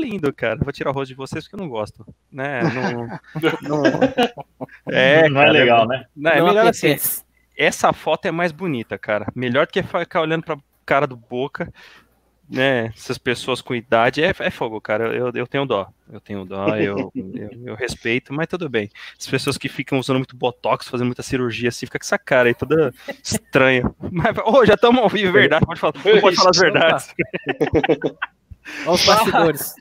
lindo, cara. Vou tirar o rosto de vocês porque eu não gosto. Né? Não, não... É, não é legal, né? Não, é melhor assim. Essa foto é mais bonita, cara. Melhor do que ficar olhando pra cara do Boca né, essas pessoas com idade é, é fogo, cara. Eu, eu tenho dó. Eu tenho dó, eu, eu, eu, respeito, mas tudo bem. As pessoas que ficam usando muito botox, fazendo muita cirurgia assim, fica com essa cara aí toda estranha. Mas, oh, já estamos ao vivo, é verdade. Pode falar, pode falar as verdades. Olha os bastidores.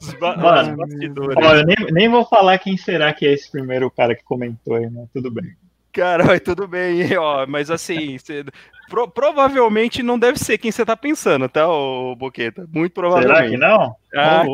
Os, ba Mano, os bastidores. Olha, nem, nem vou falar quem será que é esse primeiro cara que comentou aí, né? Tudo bem. Cara, tudo bem, ó, mas assim, cê, pro, provavelmente não deve ser quem você tá pensando, tá, ô Boqueta? Muito provavelmente. Será que não? Ah,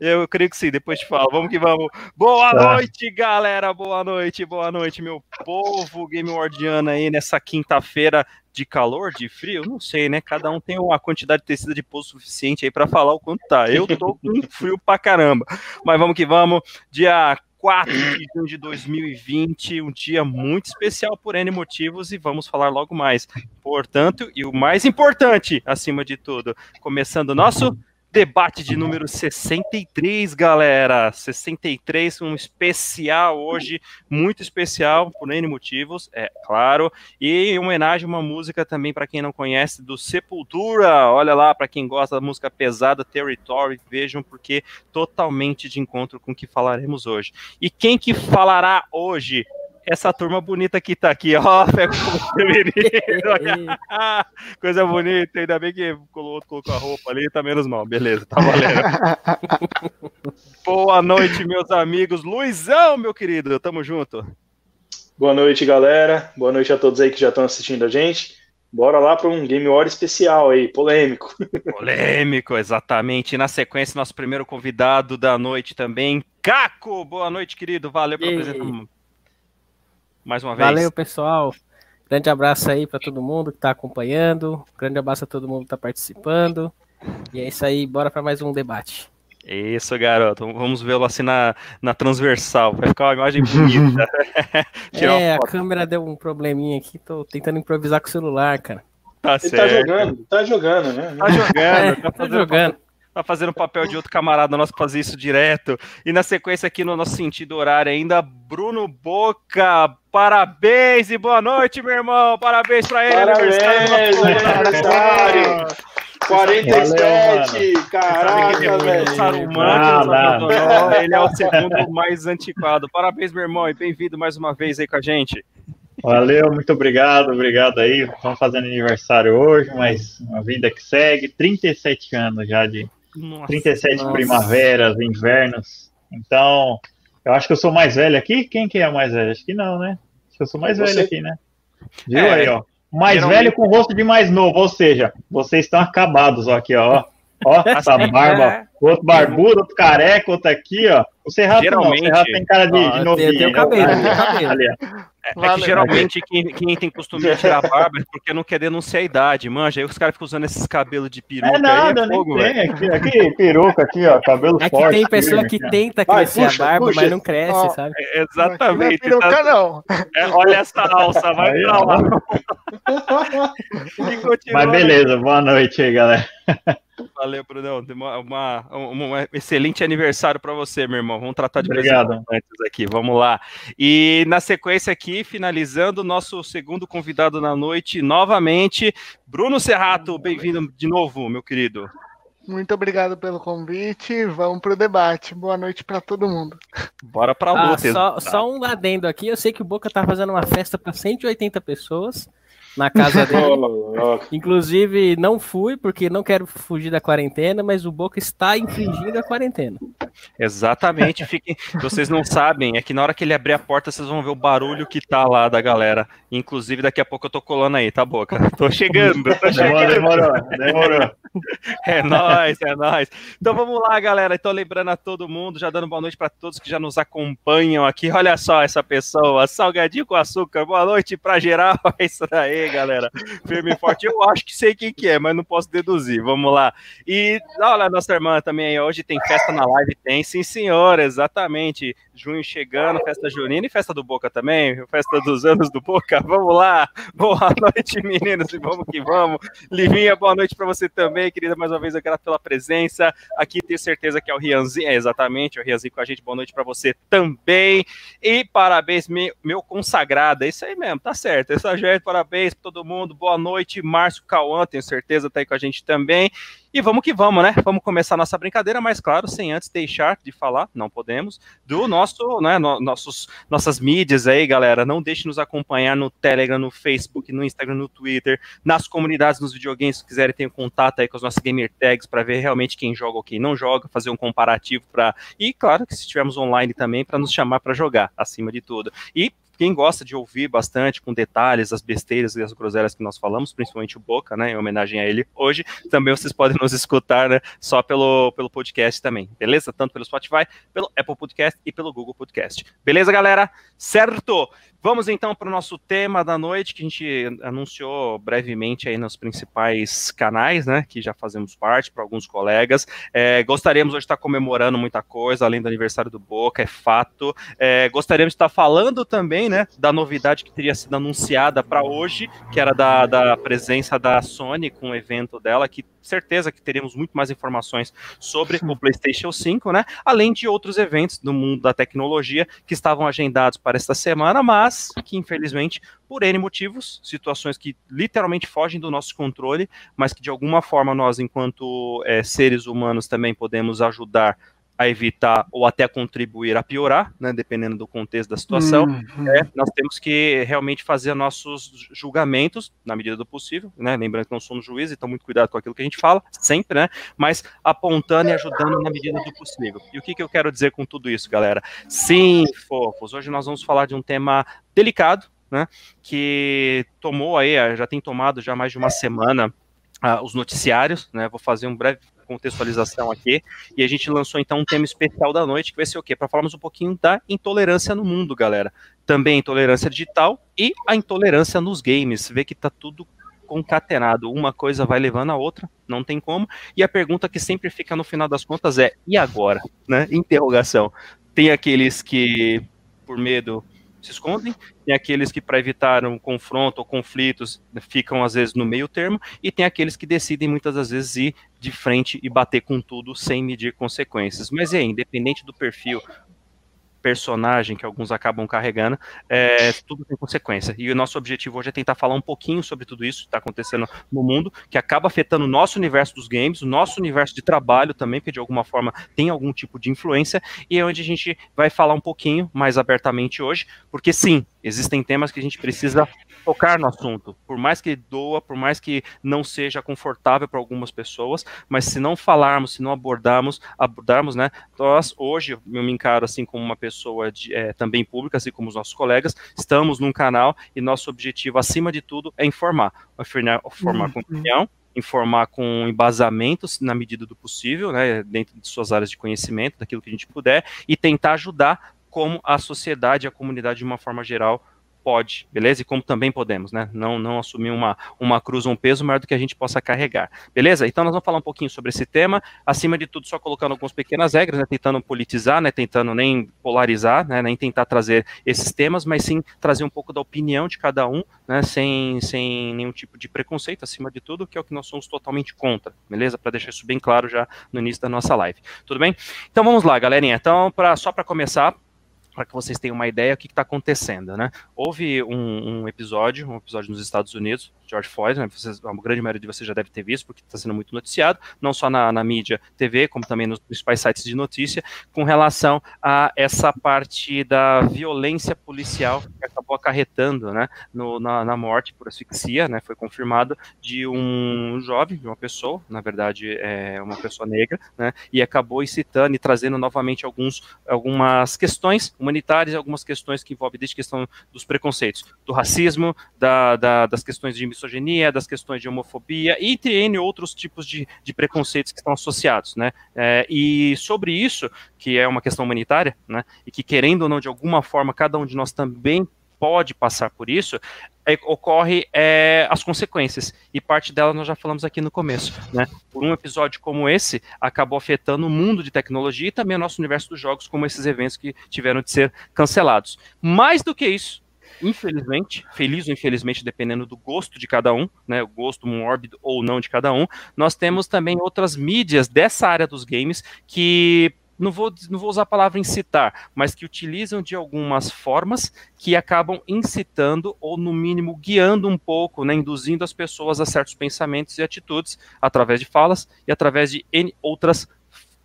eu creio que sim, depois te falo. Vamos que vamos. Boa tá. noite, galera, boa noite, boa noite, meu povo Game Wardiano aí nessa quinta-feira de calor, de frio, não sei, né? Cada um tem uma quantidade de tecido de pouso suficiente aí para falar o quanto tá. Eu tô com frio pra caramba. Mas vamos que vamos. Dia 4 de junho de 2020, um dia muito especial por N motivos e vamos falar logo mais. Portanto, e o mais importante, acima de tudo, começando o nosso Debate de número 63, galera. 63, um especial hoje, muito especial, por N motivos, é claro. E em homenagem a uma música também, para quem não conhece, do Sepultura. Olha lá, para quem gosta da música pesada, Territory, vejam, porque totalmente de encontro com o que falaremos hoje. E quem que falará hoje? Essa turma bonita que tá aqui, ó, feminino, coisa bonita, ainda bem que colocou, colocou a roupa ali, tá menos mal, beleza, tá valendo. Boa noite, meus amigos, Luizão, meu querido, tamo junto. Boa noite, galera, boa noite a todos aí que já estão assistindo a gente. Bora lá para um Game War especial aí, polêmico. Polêmico, exatamente. E na sequência, nosso primeiro convidado da noite também, Caco. Boa noite, querido. Valeu pela presença mais uma vez. Valeu, pessoal. Grande abraço aí para todo mundo que está acompanhando. Grande abraço a todo mundo que está participando. E é isso aí, bora para mais um debate. Isso, garoto. Vamos vê-lo assim na, na transversal. Vai ficar uma imagem bonita. é, a câmera deu um probleminha aqui. Tô tentando improvisar com o celular, cara. Tá Ele tá certo. tá jogando, tá jogando, né? Tá jogando, é, tá, tá jogando tá fazendo papel de outro camarada nosso fazer isso direto. E na sequência aqui no nosso sentido horário ainda, Bruno Boca. Parabéns e boa noite, meu irmão. Parabéns para ele. Parabéns, aniversário. 47, Valeu, caraca, velho. Sarumano, ele é o segundo mais antiquado. Parabéns, meu irmão, e bem-vindo mais uma vez aí com a gente. Valeu, muito obrigado, obrigado aí. Estamos fazendo aniversário hoje, mas uma vida que segue. 37 anos já de nossa, 37 nossa. primaveras, invernos. Então, eu acho que eu sou mais velho aqui. Quem que é mais velho? Acho que não, né? Acho que eu sou mais Você... velho aqui, né? Viu é, aí, ó. Mais geralmente... velho com rosto de mais novo, ou seja, vocês estão acabados ó, aqui, ó. Ó, essa barba, outro barbudo, outro careca, outro aqui, ó. O Serrato Geralmente, não, o Serrato tem cara de, de novinho. Tem, tem o cabelo, tem o cabelo. Ali, é, é que geralmente quem, quem, tem costume de tirar a barba é porque não quer denunciar a idade, manja. Aí os caras ficam usando esses cabelos de peruca. É nada, aí, é fogo, tem. Aqui, aqui, peruca, aqui, ó, cabelo é forte. tem pessoa que tenta crescer vai, puxa, a barba, puxa. mas não cresce, sabe? É, exatamente. Não é peruca, tá... não. É, olha essa alça, vai aí, pra lá. mas beleza, boa noite aí, galera. Valeu, Brunão. Uma, uma, um excelente aniversário para você, meu irmão. Vamos tratar de Obrigado. antes aqui. Vamos lá. E na sequência aqui, finalizando o nosso segundo convidado na noite, novamente, Bruno Serrato. Bem-vindo de novo, meu querido. Muito obrigado pelo convite. Vamos para o debate. Boa noite para todo mundo. Bora para a luta. Ah, só, só, um adendo aqui. Eu sei que o Boca está fazendo uma festa para 180 pessoas na casa dele. Inclusive, não fui porque não quero fugir da quarentena, mas o Boca está infringindo a quarentena. Exatamente. Fiquem, vocês não sabem, é que na hora que ele abrir a porta, vocês vão ver o barulho que tá lá da galera. Inclusive, daqui a pouco eu tô colando aí, tá, Boca? Tô chegando. Tô chegando. Demorou, demorou. É nóis, é nóis. Então vamos lá, galera. Então, lembrando a todo mundo, já dando boa noite para todos que já nos acompanham aqui. Olha só essa pessoa, salgadinho com açúcar. Boa noite para geral. É isso daí galera. Firme e forte. Eu acho que sei quem que é, mas não posso deduzir. Vamos lá. E olha, nossa irmã também hoje tem festa na live. Tem, sim, senhor, exatamente. Junho chegando, festa junina e festa do Boca também, festa dos anos do Boca. Vamos lá. Boa noite, meninos, e vamos que vamos. Livinha, boa noite para você também, querida. Mais uma vez, eu grato pela presença. Aqui tenho certeza que é o Rianzinho, é exatamente, o Rianzinho com a gente. Boa noite para você também. E parabéns, meu, consagrado. É isso aí mesmo, tá certo. Essa é parabéns para todo mundo. Boa noite, Márcio Cauã, tenho certeza tá aí com a gente também. E vamos que vamos, né? Vamos começar nossa brincadeira, mas claro, sem antes deixar de falar, não podemos, do nosso, né, no, nossos, nossas mídias aí, galera. Não deixe nos acompanhar no Telegram, no Facebook, no Instagram, no Twitter, nas comunidades, nos videogames, se quiserem ter um contato aí com os nossos gamer tags para ver realmente quem joga ou quem não joga, fazer um comparativo para e claro que se estivermos online também para nos chamar para jogar, acima de tudo. E quem gosta de ouvir bastante, com detalhes, as besteiras e as groselhas que nós falamos, principalmente o Boca, né, em homenagem a ele hoje, também vocês podem nos escutar, né, só pelo, pelo podcast também, beleza? Tanto pelo Spotify, pelo Apple Podcast e pelo Google Podcast. Beleza, galera? Certo! Vamos então para o nosso tema da noite, que a gente anunciou brevemente aí nos principais canais, né? Que já fazemos parte para alguns colegas. É, gostaríamos hoje de estar comemorando muita coisa, além do aniversário do Boca, é fato. É, gostaríamos de estar falando também, né? Da novidade que teria sido anunciada para hoje, que era da, da presença da Sony com o evento dela, que certeza que teremos muito mais informações sobre o PlayStation 5, né? Além de outros eventos do mundo da tecnologia que estavam agendados para esta semana, mas que infelizmente, por N motivos, situações que literalmente fogem do nosso controle, mas que de alguma forma nós, enquanto é, seres humanos, também podemos ajudar a evitar ou até contribuir a piorar, né, dependendo do contexto da situação, uhum. é, nós temos que realmente fazer nossos julgamentos na medida do possível, né, lembrando que não somos juízes, então muito cuidado com aquilo que a gente fala, sempre, né, mas apontando e ajudando na medida do possível. E o que, que eu quero dizer com tudo isso, galera? Sim, fofos, hoje nós vamos falar de um tema delicado, né, que tomou aí, já tem tomado já mais de uma semana uh, os noticiários, né, vou fazer um breve contextualização aqui, e a gente lançou então um tema especial da noite, que vai ser o quê? Para falarmos um pouquinho da intolerância no mundo, galera. Também a intolerância digital e a intolerância nos games. Vê que tá tudo concatenado, uma coisa vai levando a outra, não tem como. E a pergunta que sempre fica no final das contas é: e agora? Né? Interrogação. Tem aqueles que, por medo, se escondem, tem aqueles que, para evitar um confronto ou conflitos, ficam às vezes no meio termo, e tem aqueles que decidem muitas das vezes ir de frente e bater com tudo sem medir consequências. Mas é, independente do perfil, personagem que alguns acabam carregando, é, tudo tem consequência. E o nosso objetivo hoje é tentar falar um pouquinho sobre tudo isso que está acontecendo no mundo, que acaba afetando o nosso universo dos games, o nosso universo de trabalho também, que de alguma forma tem algum tipo de influência, e é onde a gente vai falar um pouquinho mais abertamente hoje, porque sim, existem temas que a gente precisa tocar no assunto, por mais que doa, por mais que não seja confortável para algumas pessoas, mas se não falarmos, se não abordarmos, abordarmos, né, nós hoje eu me encaro assim como uma pessoa de, é, também pública, assim como os nossos colegas, estamos num canal e nosso objetivo acima de tudo é informar, informar, formar uhum. com opinião, informar com embasamentos na medida do possível, né, dentro de suas áreas de conhecimento, daquilo que a gente puder, e tentar ajudar como a sociedade, a comunidade de uma forma geral pode, beleza? E como também podemos, né? Não, não assumir uma, uma cruz ou um peso maior do que a gente possa carregar, beleza? Então nós vamos falar um pouquinho sobre esse tema, acima de tudo só colocando algumas pequenas regras, né? Tentando politizar, né? Tentando nem polarizar, né? Nem tentar trazer esses temas, mas sim trazer um pouco da opinião de cada um, né? Sem, sem nenhum tipo de preconceito, acima de tudo, que é o que nós somos totalmente contra, beleza? Para deixar isso bem claro já no início da nossa live, tudo bem? Então vamos lá, galerinha. Então, pra, só para começar, para que vocês tenham uma ideia do que está acontecendo, né? Houve um, um, episódio, um episódio nos Estados Unidos, George Floyd, né? Vocês, a grande maioria de vocês já deve ter visto, porque está sendo muito noticiado, não só na, na, mídia TV, como também nos principais sites de notícia, com relação a essa parte da violência policial que acabou acarretando, né? No, na, na, morte por asfixia, né? Foi confirmado de um jovem, de uma pessoa, na verdade é uma pessoa negra, né? E acabou incitando e trazendo novamente alguns, algumas questões humanitárias algumas questões que envolvem desde questão dos preconceitos, do racismo, da, da, das questões de misoginia, das questões de homofobia, entre N outros tipos de, de preconceitos que estão associados, né? É, e sobre isso, que é uma questão humanitária, né? E que querendo ou não, de alguma forma, cada um de nós também pode passar por isso, é, ocorre é, as consequências. E parte dela nós já falamos aqui no começo. Né? Por um episódio como esse, acabou afetando o mundo de tecnologia e também o nosso universo dos jogos, como esses eventos que tiveram de ser cancelados. Mais do que isso, infelizmente, feliz ou infelizmente, dependendo do gosto de cada um, né, o gosto mórbido ou não de cada um, nós temos também outras mídias dessa área dos games que não vou, não vou usar a palavra incitar, mas que utilizam de algumas formas que acabam incitando ou, no mínimo, guiando um pouco, né, induzindo as pessoas a certos pensamentos e atitudes através de falas e através de N outras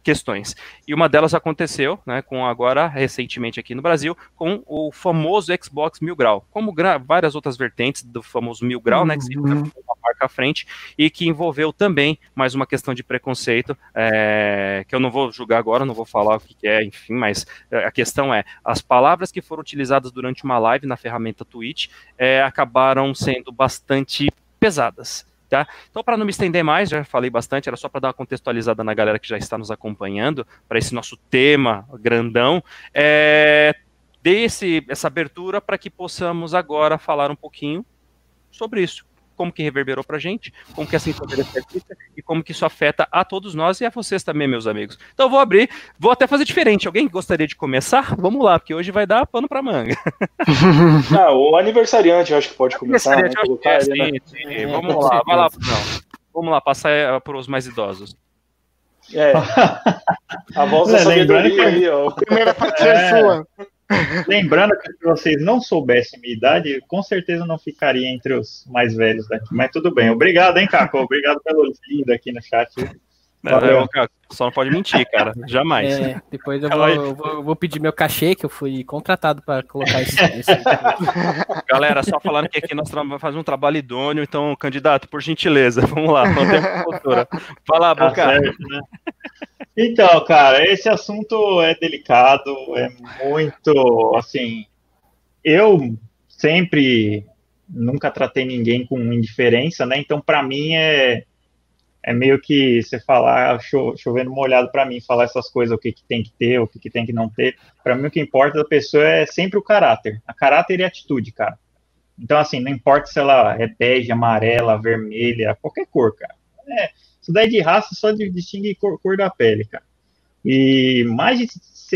questões. E uma delas aconteceu, né, com agora recentemente aqui no Brasil, com o famoso Xbox Mil Grau, como várias outras vertentes do famoso Mil Grau, uhum. né, que se uhum. uma marca à frente e que envolveu também mais uma questão de preconceito, é, que eu não vou julgar agora, não vou falar o que é, enfim, mas é, a questão é as palavras que foram utilizadas durante uma live na ferramenta Twitch é, acabaram sendo bastante pesadas. Tá? Então, para não me estender mais, já falei bastante, era só para dar uma contextualizada na galera que já está nos acompanhando para esse nosso tema grandão. É, desse essa abertura para que possamos agora falar um pouquinho sobre isso como que reverberou para a gente, como que essa influência é e como que isso afeta a todos nós e a vocês também, meus amigos. Então eu vou abrir, vou até fazer diferente. Alguém gostaria de começar? Vamos lá, porque hoje vai dar pano para manga. ah, o aniversariante eu acho que pode começar. Né? É, sim, né? sim. Vamos lá, vai lá, não. Vamos lá, passar eh, para os mais idosos. É. A voz da sabedoria aí, ó. Primeira parte é sua. Lembrando que se vocês não soubessem minha idade, com certeza não ficaria entre os mais velhos daqui. Mas tudo bem. Obrigado, hein, Caco? Obrigado pelo lindo aqui no chat. Não, só não pode mentir, cara. Jamais. É, depois eu vou, eu vou, eu vou, pedir meu cachê, que eu fui contratado para colocar esse, esse. Galera, só falando que aqui nós vamos fazer um trabalho idôneo, então, candidato, por gentileza, vamos lá. Vamos ter Fala, tá Boca. Certo, né? Então, cara, esse assunto é delicado, é muito, assim, eu sempre nunca tratei ninguém com indiferença, né? Então, para mim é é meio que você falar ah, cho, chovendo molhado para mim, falar essas coisas, o que, que tem que ter, o que, que tem que não ter. Para mim, o que importa da pessoa é sempre o caráter, a caráter e a atitude, cara. Então, assim, não importa se ela é bege, amarela, vermelha, qualquer cor, cara. É, isso daí de raça só distingue cor, cor da pele, cara. E mais de,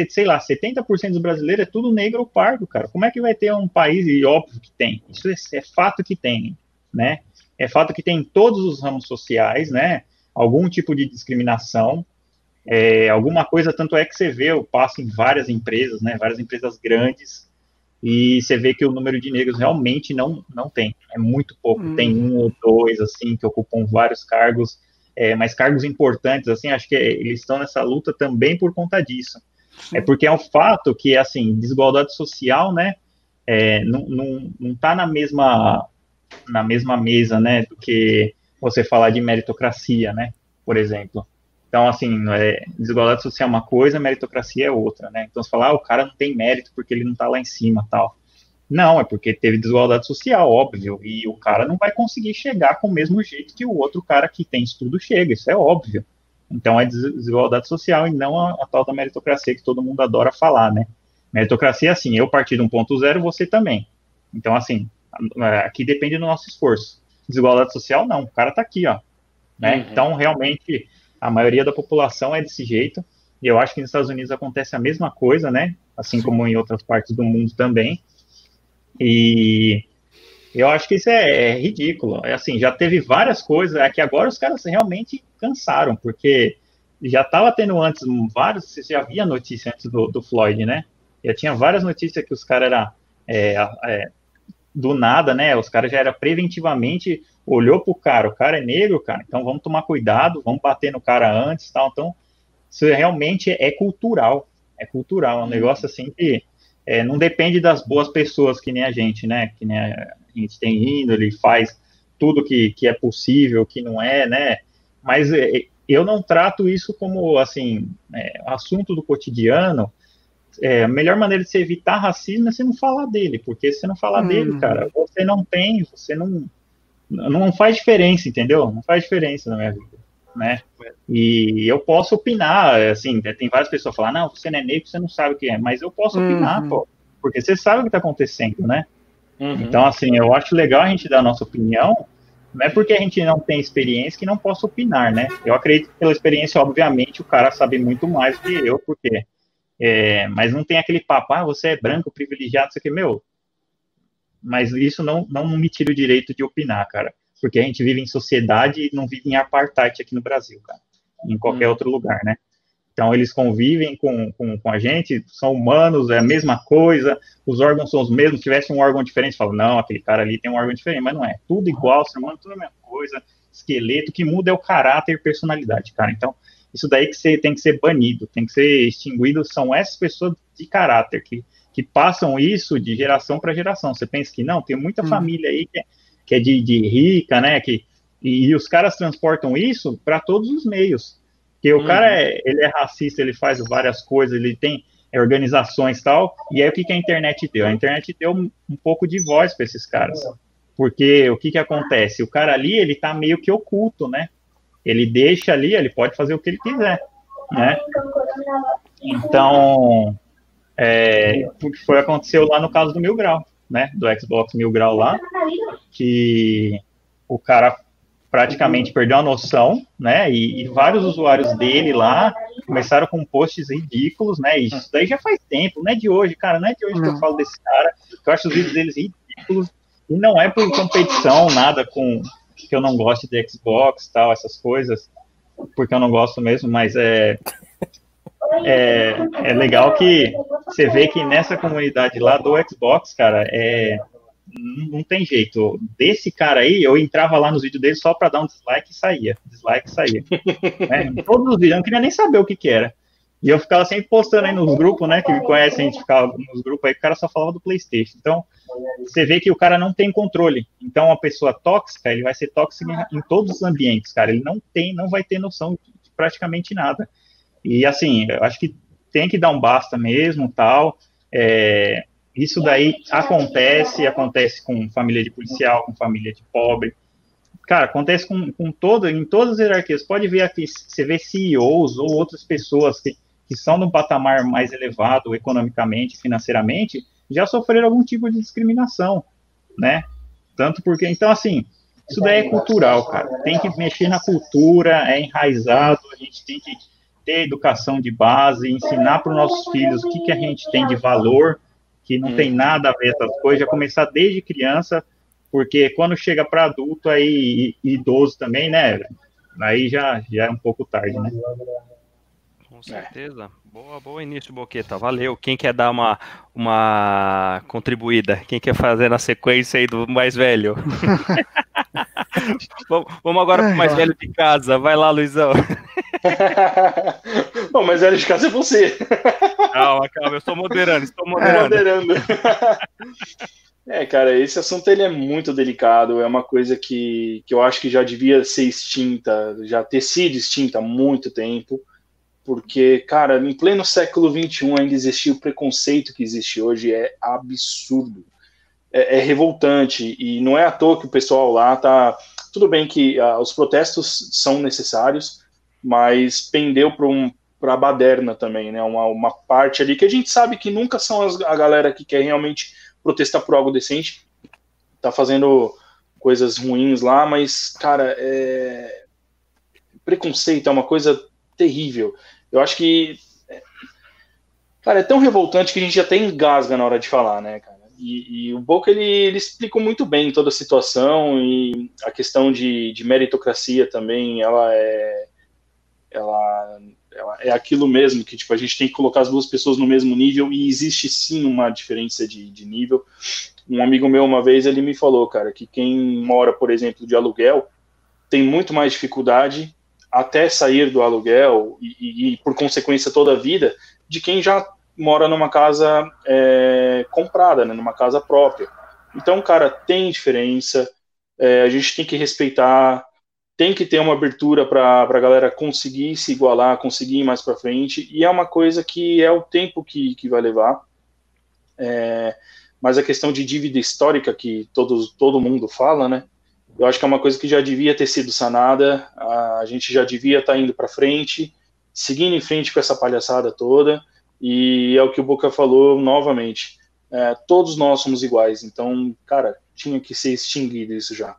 sei lá, 70% dos brasileiros é tudo negro ou pardo, cara. Como é que vai ter um país, e óbvio que tem, isso é, é fato que tem, né? É fato que tem em todos os ramos sociais, né? Algum tipo de discriminação, é, alguma coisa, tanto é que você vê, eu passo em várias empresas, né? Várias empresas grandes, e você vê que o número de negros realmente não, não tem, é muito pouco. Hum. Tem um ou dois, assim, que ocupam vários cargos é, mas cargos importantes, assim, acho que eles estão nessa luta também por conta disso. Sim. É porque é um fato que, assim, desigualdade social, né, é, não, não, não tá na mesma, na mesma mesa, né, do que você falar de meritocracia, né, por exemplo. Então, assim, é, desigualdade social é uma coisa, meritocracia é outra, né? Então, você fala, ah, o cara não tem mérito porque ele não tá lá em cima, tal. Não, é porque teve desigualdade social, óbvio, e o cara não vai conseguir chegar com o mesmo jeito que o outro cara que tem estudo chega, isso é óbvio. Então é desigualdade social e não a, a tal da meritocracia que todo mundo adora falar, né? Meritocracia assim, eu partir de 1.0, você também. Então, assim, aqui depende do nosso esforço. Desigualdade social, não, o cara tá aqui, ó. Né? Uhum. Então, realmente, a maioria da população é desse jeito, e eu acho que nos Estados Unidos acontece a mesma coisa, né? Assim Sim. como em outras partes do mundo também. E eu acho que isso é, é, ridículo. É assim, já teve várias coisas, é que agora os caras realmente cansaram, porque já estava tendo antes vários, você já via notícia antes do, do Floyd, né? Já tinha várias notícias que os caras eram é, é, do nada, né? Os caras já era preventivamente olhou pro cara, o cara é negro, cara, então vamos tomar cuidado, vamos bater no cara antes, tal. Então, isso realmente é cultural, é cultural, é um uhum. negócio assim que é, não depende das boas pessoas que nem a gente, né? Que nem a, gente tem índole, faz tudo que, que é possível, que não é, né? Mas é, eu não trato isso como, assim, é, assunto do cotidiano. É, a melhor maneira de se evitar racismo é você não falar dele, porque se você não falar hum. dele, cara, você não tem, você não, não faz diferença, entendeu? Não faz diferença na minha vida né? E eu posso opinar, assim, tem várias pessoas falando, não, você não é negro, você não sabe o que é, mas eu posso uhum. opinar, pô, porque você sabe o que está acontecendo, né? Uhum. Então, assim, eu acho legal a gente dar a nossa opinião, não é porque a gente não tem experiência que não possa opinar, né? Eu acredito que pela experiência, obviamente, o cara sabe muito mais do que eu, porque. É, mas não tem aquele papo, ah, você é branco, privilegiado, isso aqui, meu. Mas isso não, não me tira o direito de opinar, cara. Porque a gente vive em sociedade e não vive em apartheid aqui no Brasil, cara. Em qualquer hum. outro lugar, né? Então, eles convivem com, com, com, a gente, são humanos, é a mesma coisa, os órgãos são os mesmos. Se tivesse um órgão diferente, fala, não, aquele cara ali tem um órgão diferente, mas não é. Tudo igual, ser humano, tudo a mesma coisa. Esqueleto, o que muda é o caráter e personalidade, cara. Então, isso daí que você, tem que ser banido, tem que ser extinguido. São essas pessoas de caráter que, que passam isso de geração para geração. Você pensa que não, tem muita hum. família aí que é, que é de, de rica, né? Que, e, e os caras transportam isso para todos os meios. Porque o cara uhum. é, ele é racista, ele faz várias coisas, ele tem é, organizações e tal. E aí o que, que a internet deu? A internet deu um, um pouco de voz para esses caras. Porque o que, que acontece? O cara ali, ele tá meio que oculto, né? Ele deixa ali, ele pode fazer o que ele quiser, né? Então, é, o que foi aconteceu lá no caso do Mil Grau, né? Do Xbox Mil Grau lá, que o cara praticamente perdeu a noção, né? E, e, vários usuários dele lá começaram com posts ridículos, né? E isso daí já faz tempo, não é de hoje, cara, não é de hoje que eu falo desse cara. Eu acho os vídeos deles ridículos e não é por competição, nada com que eu não gosto de Xbox, tal, essas coisas, porque eu não gosto mesmo, mas é é, é legal que você vê que nessa comunidade lá do Xbox, cara, é não tem jeito. Desse cara aí, eu entrava lá nos vídeos dele só para dar um dislike e saía. Dislike e saía. né? Todos os vídeos, eu não queria nem saber o que que era. E eu ficava sempre postando aí nos grupos, né? Que me conhecem, a gente ficava nos grupos aí, o cara só falava do Playstation. Então, você vê que o cara não tem controle. Então, uma pessoa tóxica, ele vai ser tóxico em, em todos os ambientes, cara. Ele não tem, não vai ter noção de praticamente nada. E assim, eu acho que tem que dar um basta mesmo, tal. É, isso daí acontece, acontece com família de policial, com família de pobre. Cara, acontece com, com todo, em todas as hierarquias. Pode ver aqui, você vê CEOs ou outras pessoas que, que são de um patamar mais elevado economicamente, financeiramente, já sofreram algum tipo de discriminação, né? Tanto porque, então, assim, isso daí é cultural, cara. Tem que mexer na cultura, é enraizado, a gente tem que ter educação de base, ensinar para os nossos filhos o que, que a gente tem de valor, que não hum. tem nada a ver essas coisas, já começar desde criança, porque quando chega para adulto aí e idoso também, né? Aí já, já é um pouco tarde, né? Com certeza. Boa, boa início, Boqueta. Valeu. Quem quer dar uma, uma contribuída? Quem quer fazer na sequência aí do mais velho? Vamos agora pro mais velho de casa. Vai lá, Luizão. Bom, mais velho de casa é você. Calma, calma, eu estou moderando, estou moderando. É, moderando. É, cara, esse assunto ele é muito delicado, é uma coisa que, que eu acho que já devia ser extinta, já ter sido extinta há muito tempo, porque, cara, em pleno século XXI ainda existia o preconceito que existe hoje, é absurdo, é, é revoltante, e não é à toa que o pessoal lá tá... Tudo bem que ah, os protestos são necessários, mas pendeu para um, a baderna também, né? Uma, uma parte ali que a gente sabe que nunca são as, a galera que quer realmente protestar por algo decente, tá fazendo coisas ruins lá, mas, cara, é... preconceito é uma coisa terrível. Eu acho que, cara, é tão revoltante que a gente até engasga na hora de falar, né, cara? E, e o Boca ele, ele explicou muito bem toda a situação e a questão de, de meritocracia também, ela é ela, ela, é aquilo mesmo, que tipo, a gente tem que colocar as duas pessoas no mesmo nível, e existe sim uma diferença de, de nível. Um amigo meu, uma vez, ele me falou, cara, que quem mora, por exemplo, de aluguel, tem muito mais dificuldade até sair do aluguel e, e, por consequência, toda a vida, de quem já mora numa casa é, comprada, né, numa casa própria. Então, cara, tem diferença, é, a gente tem que respeitar, tem que ter uma abertura para a galera conseguir se igualar, conseguir ir mais para frente, e é uma coisa que é o tempo que, que vai levar. É, mas a questão de dívida histórica que todos, todo mundo fala, né? Eu acho que é uma coisa que já devia ter sido sanada, a gente já devia estar tá indo para frente, seguindo em frente com essa palhaçada toda, e é o que o Boca falou novamente. é, todos nós somos iguais. Então, cara, tinha que ser extinguido isso já.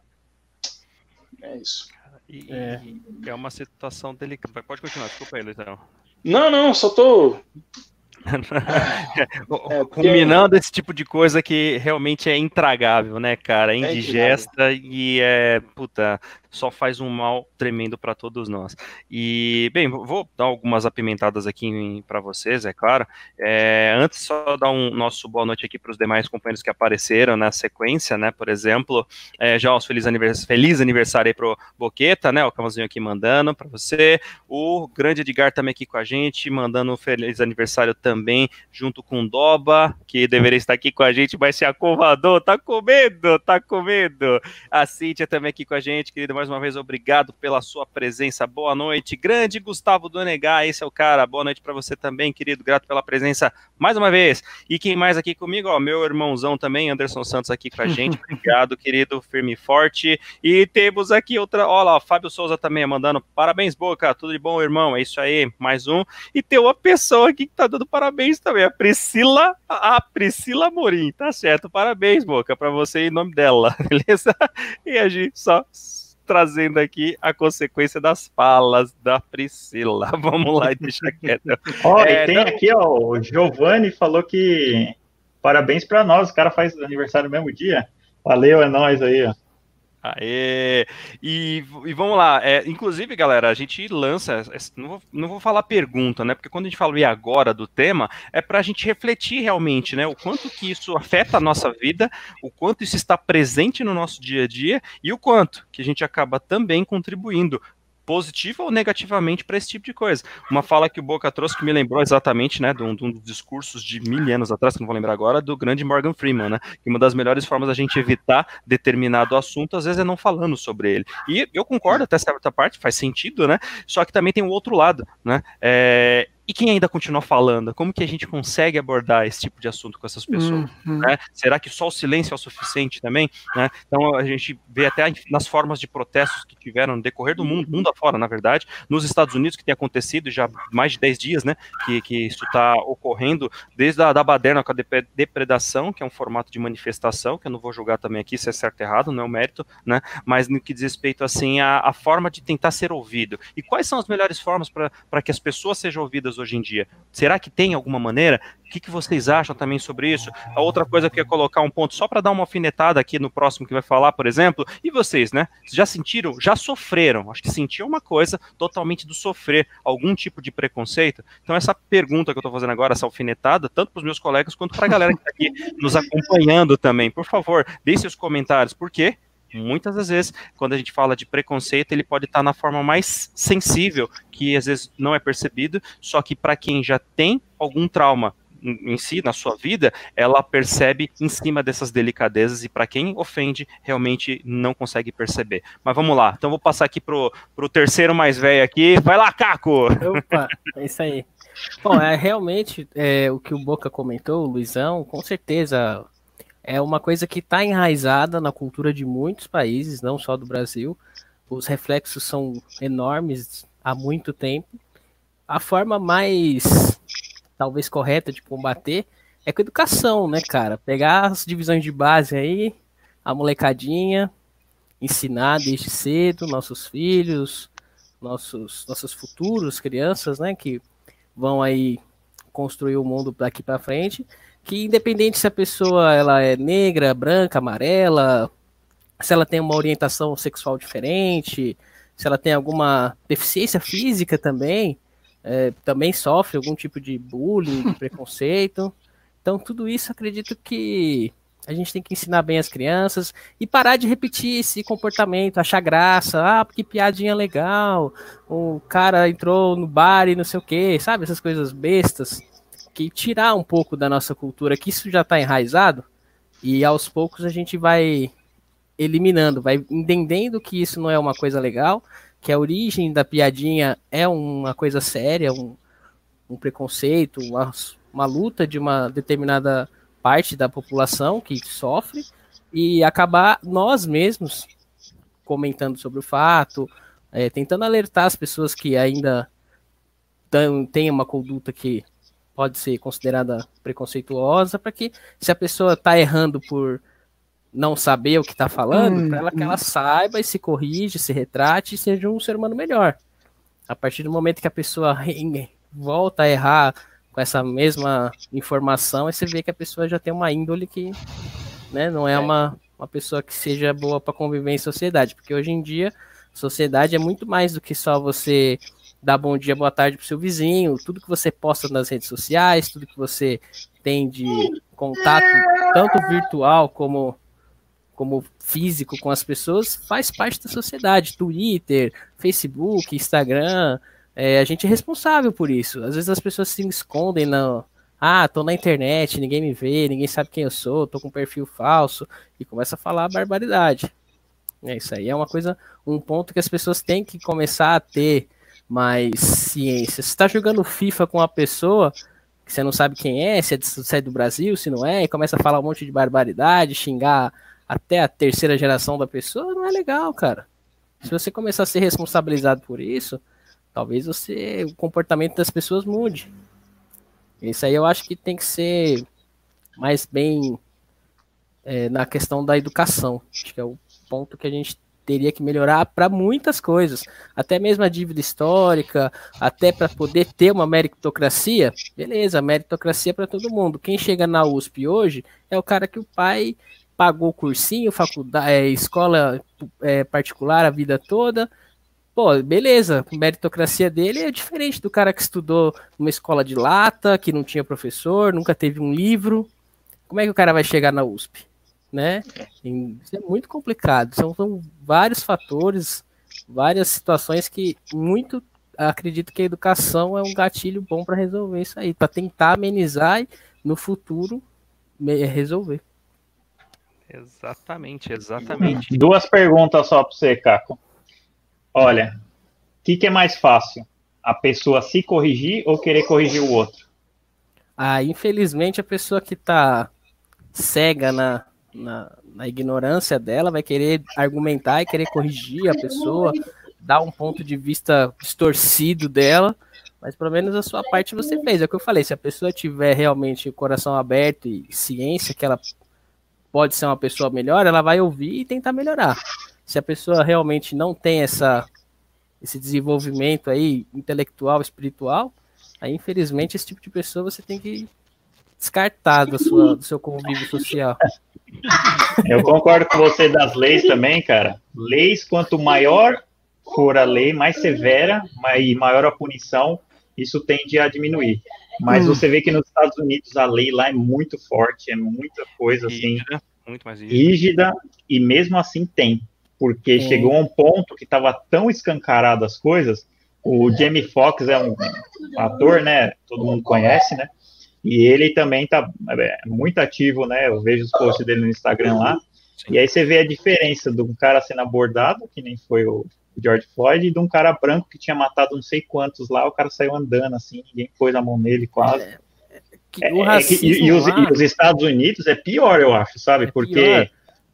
É isso. E, é. é uma situação delicada. Pode continuar, desculpa aí, Luizão. Não, não, só tô é, Combinando esse tipo de coisa que realmente é intragável, né, cara? É indigesta é e é, puta, só faz um mal tremendo para todos nós. E, bem, vou dar algumas apimentadas aqui para vocês, é claro. É, antes, só dar um nosso boa noite aqui para os demais companheiros que apareceram na sequência, né? Por exemplo, é, já os feliz aniversário, feliz aniversário aí pro Boqueta, né? O Camãozinho aqui mandando para você. O grande Edgar também aqui com a gente, mandando um feliz aniversário também, junto com o Doba, que deveria estar aqui com a gente, mas se acovardou, tá com medo, tá com medo. A Cíntia também aqui com a gente, querida mais uma vez, obrigado pela sua presença. Boa noite. Grande Gustavo Donegar, esse é o cara. Boa noite para você também, querido. Grato pela presença mais uma vez. E quem mais aqui comigo? Ó, meu irmãozão também, Anderson Santos aqui com a gente. Obrigado, querido, firme e forte. E temos aqui outra, ó lá, Fábio Souza também mandando parabéns, Boca. Tudo de bom, irmão? É isso aí, mais um. E tem uma pessoa aqui que tá dando parabéns também, a Priscila, a Priscila Morim, tá certo? Parabéns, Boca, para você em nome dela, beleza? E a gente só trazendo aqui a consequência das falas da Priscila. Vamos lá e deixa quieto. Ó, é, tem não... aqui, ó, o Giovanni falou que parabéns para nós, o cara faz aniversário no mesmo dia. Valeu, é nós aí, ó. Aê! E, e vamos lá, é, inclusive, galera, a gente lança, não vou, não vou falar pergunta, né? Porque quando a gente fala e agora do tema, é para a gente refletir realmente, né? O quanto que isso afeta a nossa vida, o quanto isso está presente no nosso dia a dia e o quanto que a gente acaba também contribuindo positiva ou negativamente para esse tipo de coisa. Uma fala que o Boca trouxe que me lembrou exatamente, né, de um, de um, dos discursos de mil anos atrás, que não vou lembrar agora, do grande Morgan Freeman, né, que uma das melhores formas da gente evitar determinado assunto, às vezes, é não falando sobre ele. E eu concordo até certa parte, faz sentido, né, só que também tem o outro lado, né, é, e quem ainda continua falando? Como que a gente consegue abordar esse tipo de assunto com essas pessoas? Uhum. Né? Será que só o silêncio é o suficiente também? Né? Então a gente vê até nas formas de protestos que tiveram no decorrer do mundo, mundo afora, na verdade, nos Estados Unidos, que tem acontecido já mais de 10 dias, né? Que, que isso está ocorrendo, desde a da baderna com a depredação, que é um formato de manifestação, que eu não vou julgar também aqui se é certo ou errado, não é o mérito, né? Mas no que diz respeito assim à, à forma de tentar ser ouvido. E quais são as melhores formas para que as pessoas sejam ouvidas? Hoje em dia. Será que tem alguma maneira? O que, que vocês acham também sobre isso? A outra coisa que eu ia colocar um ponto só para dar uma alfinetada aqui no próximo que vai falar, por exemplo, e vocês, né? Já sentiram, já sofreram, acho que sentiam uma coisa totalmente do sofrer, algum tipo de preconceito? Então, essa pergunta que eu estou fazendo agora, essa alfinetada, tanto para os meus colegas quanto para a galera que está aqui nos acompanhando também, por favor, deixe seus comentários, por quê? Muitas das vezes, quando a gente fala de preconceito, ele pode estar na forma mais sensível, que às vezes não é percebido, só que para quem já tem algum trauma em si, na sua vida, ela percebe em cima dessas delicadezas e para quem ofende, realmente não consegue perceber. Mas vamos lá, então vou passar aqui pro, pro terceiro mais velho aqui. Vai lá, Caco! Opa, é isso aí. Bom, é realmente é, o que o Boca comentou, o Luizão, com certeza é uma coisa que está enraizada na cultura de muitos países, não só do Brasil. Os reflexos são enormes há muito tempo. A forma mais, talvez, correta de combater é com educação, né, cara? Pegar as divisões de base aí, a molecadinha, ensinar desde cedo, nossos filhos, nossos, nossos futuros crianças, né, que vão aí construir o mundo daqui para frente que independente se a pessoa ela é negra, branca, amarela, se ela tem uma orientação sexual diferente, se ela tem alguma deficiência física também, é, também sofre algum tipo de bullying, de preconceito. Então, tudo isso acredito que a gente tem que ensinar bem as crianças e parar de repetir esse comportamento, achar graça, ah, que piadinha legal, o cara entrou no bar e não sei o que, sabe? Essas coisas bestas que tirar um pouco da nossa cultura, que isso já está enraizado, e aos poucos a gente vai eliminando, vai entendendo que isso não é uma coisa legal, que a origem da piadinha é uma coisa séria, um, um preconceito, uma, uma luta de uma determinada parte da população que sofre, e acabar nós mesmos comentando sobre o fato, é, tentando alertar as pessoas que ainda têm uma conduta que pode ser considerada preconceituosa, para que se a pessoa está errando por não saber o que está falando, hum, para ela que ela saiba e se corrige, se retrate e seja um ser humano melhor. A partir do momento que a pessoa volta a errar com essa mesma informação, aí você vê que a pessoa já tem uma índole que né, não é, é. Uma, uma pessoa que seja boa para conviver em sociedade, porque hoje em dia sociedade é muito mais do que só você dar bom dia, boa tarde pro seu vizinho, tudo que você posta nas redes sociais, tudo que você tem de contato, tanto virtual como, como físico com as pessoas, faz parte da sociedade. Twitter, Facebook, Instagram, é, a gente é responsável por isso. Às vezes as pessoas se escondem na. Ah, tô na internet, ninguém me vê, ninguém sabe quem eu sou, tô com um perfil falso, e começa a falar barbaridade. É, isso aí é uma coisa, um ponto que as pessoas têm que começar a ter mais ciência. Se está jogando FIFA com uma pessoa que você não sabe quem é, se é, se é do Brasil, se não é, e começa a falar um monte de barbaridade, xingar até a terceira geração da pessoa, não é legal, cara. Se você começar a ser responsabilizado por isso, talvez você o comportamento das pessoas mude. Isso aí eu acho que tem que ser mais bem é, na questão da educação. Acho que é o ponto que a gente teria que melhorar para muitas coisas, até mesmo a dívida histórica, até para poder ter uma meritocracia. Beleza, meritocracia para todo mundo. Quem chega na USP hoje é o cara que o pai pagou cursinho, faculdade, é, escola é, particular a vida toda. Pô, beleza, a meritocracia dele é diferente do cara que estudou numa escola de lata, que não tinha professor, nunca teve um livro. Como é que o cara vai chegar na USP? Né? Isso é muito complicado. São, são vários fatores, várias situações que muito acredito que a educação é um gatilho bom para resolver isso aí, para tentar amenizar e no futuro resolver. Exatamente, exatamente. Duas perguntas só para você, Caco. Olha, o que, que é mais fácil? A pessoa se corrigir ou querer corrigir o outro? Ah, infelizmente a pessoa que está cega na, na, na ignorância dela, vai querer argumentar e querer corrigir a pessoa, dar um ponto de vista distorcido dela, mas pelo menos a sua parte você fez. É o que eu falei, se a pessoa tiver realmente o coração aberto e ciência que ela pode ser uma pessoa melhor, ela vai ouvir e tentar melhorar. Se a pessoa realmente não tem essa esse desenvolvimento aí intelectual, espiritual, aí infelizmente esse tipo de pessoa você tem que descartar do, sua, do seu convívio social. Eu concordo com você das leis também, cara. Leis, quanto maior for a lei, mais severa e maior a punição, isso tende a diminuir. Mas hum. você vê que nos Estados Unidos a lei lá é muito forte, é muita coisa assim, rígida, muito mais rígida. rígida e mesmo assim tem, porque chegou a um ponto que estava tão escancarado as coisas. O Jamie Foxx é um ator, né? Todo mundo conhece, né? E ele também tá é, muito ativo, né? Eu vejo os posts dele no Instagram lá. Sim. E aí você vê a diferença de um cara sendo abordado, que nem foi o George Floyd, e de um cara branco que tinha matado não sei quantos lá, o cara saiu andando assim, ninguém pôs a mão nele quase. É, é, é que, e, e, os, lá... e, os, Estados Unidos é pior, eu acho, sabe? É Porque, pior.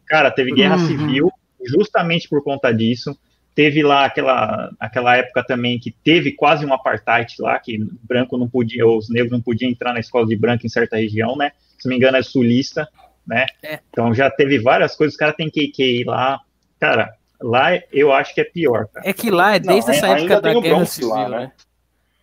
cara, teve guerra uhum. civil justamente por conta disso. Teve lá aquela, aquela época também que teve quase um apartheid lá, que branco não podia, os negros não podiam entrar na escola de branco em certa região, né? Se não me engano, é sulista, né? É. Então já teve várias coisas, os caras têm KK lá. Cara, lá eu acho que é pior. Cara. É que lá é desde não, essa época da Guerra Civil, lá, né? né?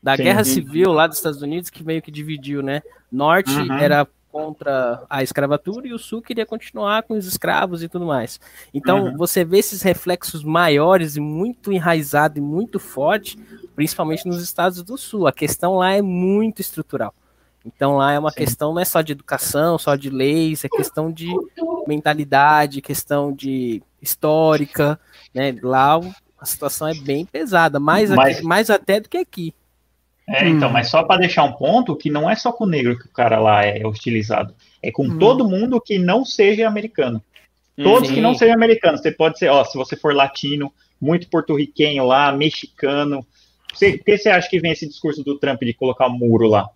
Da Sim, Guerra Civil lá dos Estados Unidos que meio que dividiu, né? Norte uhum. era contra a escravatura e o Sul queria continuar com os escravos e tudo mais. Então, uhum. você vê esses reflexos maiores e muito enraizado e muito forte, principalmente nos estados do Sul. A questão lá é muito estrutural. Então, lá é uma Sim. questão não é só de educação, só de leis, é questão de mentalidade, questão de histórica, né? Lá a situação é bem pesada, mais, Mas... aqui, mais até do que aqui. É, então, hum. mas só para deixar um ponto que não é só com o negro que o cara lá é hostilizado, é com hum. todo mundo que não seja americano. Todos Sim. que não sejam americanos. Você pode ser, ó, se você for latino, muito porto-riquenho lá, mexicano. Você, por que você acha que vem esse discurso do Trump de colocar um muro lá?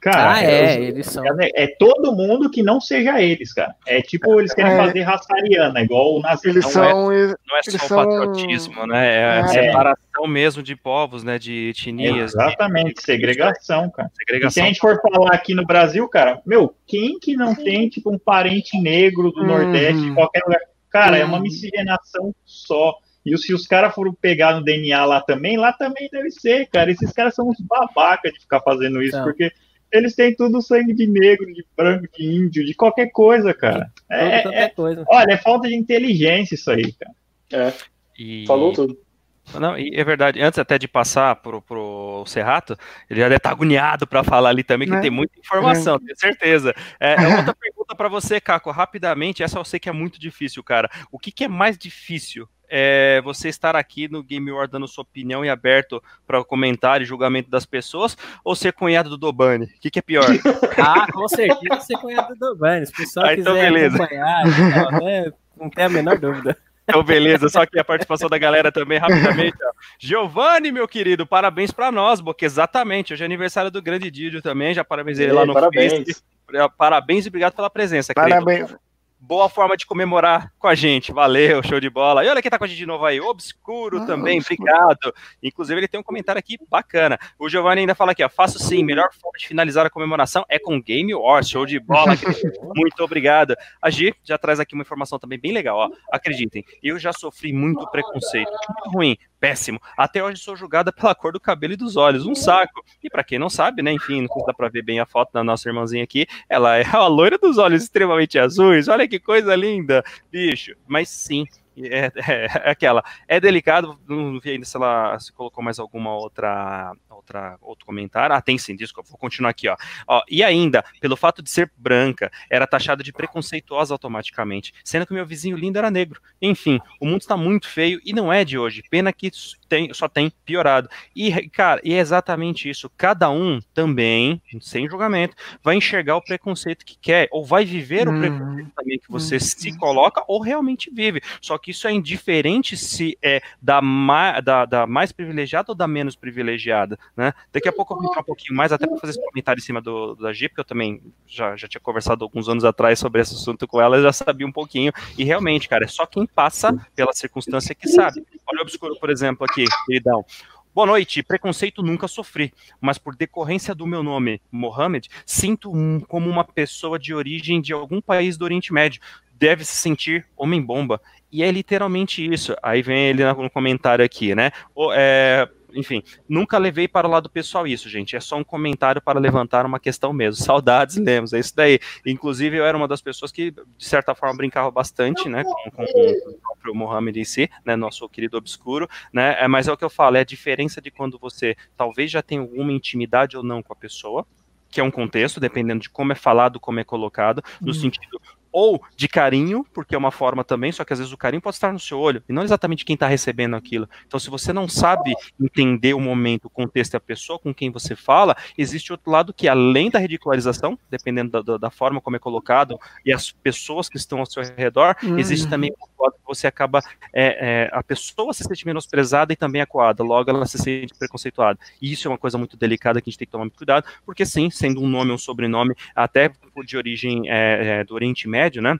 Cara, ah, é, é, eles são. É, é, todo mundo que não seja eles, cara. É tipo, eles querem é. fazer raça ariana, igual o nazismo. Eles não são, é, não é só são... patriotismo, né? É, a é. separação mesmo de povos, né? De etnias. Exatamente, de... segregação, cara. Segregação. E se a gente for falar aqui no Brasil, cara, meu, quem que não tem, tipo, um parente negro do Nordeste, de uhum. qualquer lugar? Cara, é uma miscigenação só. E se os caras foram pegar no DNA lá também, lá também deve ser, cara. Esses caras são uns babacas de ficar fazendo isso, então. porque eles têm tudo sangue de negro, de branco, de índio, de qualquer coisa, cara. É, é, coisa. Olha, é falta de inteligência isso aí, cara. É. E... Falou tudo. Não, é verdade. Antes até de passar pro, pro Serrato, ele já deve estar agoniado para falar ali também, que é. tem muita informação, é. tenho certeza. É, é outra pergunta para você, Caco, rapidamente. Essa eu sei que é muito difícil, cara. O que, que é mais difícil? É você estar aqui no Game War dando sua opinião e aberto para comentário e julgamento das pessoas, ou ser cunhado do Dobani? O que, que é pior? ah, com certeza ser cunhado do Dobani. Se o pessoal ah, então quiser beleza. acompanhar, então, né, não tem a menor dúvida. Então, beleza, só que a participação da galera também, rapidamente. Ó. Giovanni, meu querido, parabéns para nós, porque exatamente, hoje é aniversário do grande Didio também, já parabéns ele lá no parabéns. Face. Parabéns e obrigado pela presença. Parabéns. Querido boa forma de comemorar com a gente. Valeu, show de bola. E olha quem tá com a gente de novo aí, Obscuro ah, também, obscuro. obrigado. Inclusive, ele tem um comentário aqui bacana. O Giovanni ainda fala aqui, ó, faço sim, melhor forma de finalizar a comemoração é com Game Wars, show de bola. muito obrigado. A Gi já traz aqui uma informação também bem legal, ó. Acreditem, eu já sofri muito preconceito, muito ruim, péssimo. Até hoje sou julgada pela cor do cabelo e dos olhos, um saco. E para quem não sabe, né, enfim, não dá para ver bem a foto da nossa irmãzinha aqui, ela é a loira dos olhos extremamente azuis. Olha que coisa linda, bicho. Mas sim, é, é, é, aquela. É delicado, não vi ainda se ela se colocou mais alguma outra, outra outro comentário. Ah, tem sim, desculpa, vou continuar aqui, ó. ó. E ainda, pelo fato de ser branca, era taxada de preconceituosa automaticamente, sendo que meu vizinho lindo era negro. Enfim, o mundo está muito feio e não é de hoje. Pena que tem, só tem piorado. E, cara, e é exatamente isso. Cada um também, sem julgamento, vai enxergar o preconceito que quer, ou vai viver o uhum. preconceito também que você uhum. se coloca, ou realmente vive. Só que isso é indiferente se é da, ma, da, da mais privilegiada ou da menos privilegiada, né? Daqui a pouco eu vou entrar um pouquinho mais, até para fazer esse comentário em cima do, da G, porque eu também já, já tinha conversado alguns anos atrás sobre esse assunto com ela, já sabia um pouquinho. E realmente, cara, é só quem passa pela circunstância que sabe. Olha o obscuro, por exemplo, aqui, queridão. Boa noite. Preconceito nunca sofri, mas por decorrência do meu nome, Mohamed, sinto um, como uma pessoa de origem de algum país do Oriente Médio. Deve se sentir homem-bomba. E é literalmente isso. Aí vem ele no comentário aqui, né? O, é, enfim, nunca levei para o lado pessoal isso, gente. É só um comentário para levantar uma questão mesmo. Saudades, lemos, é isso daí. Inclusive, eu era uma das pessoas que, de certa forma, brincava bastante, né, com, com, com o próprio Mohamed em si, né, nosso querido obscuro, né, é, mas é o que eu falo, é a diferença de quando você talvez já tem alguma intimidade ou não com a pessoa, que é um contexto, dependendo de como é falado, como é colocado, no uhum. sentido, ou de carinho, porque é uma forma também, só que às vezes o carinho pode estar no seu olho, e não exatamente quem está recebendo aquilo. Então, se você não sabe entender o momento, o contexto e a pessoa com quem você fala, existe outro lado que, além da ridicularização, dependendo da, da forma como é colocado, e as pessoas que estão ao seu redor, uhum. existe também o lado que você acaba, é, é, a pessoa se sente menosprezada e também acuada, logo ela se sente preconceituada. E isso é uma coisa muito delicada que a gente tem que tomar muito cuidado, porque sim, sendo um nome ou um sobrenome, até de origem é, é do Oriente Médio, Médio, né?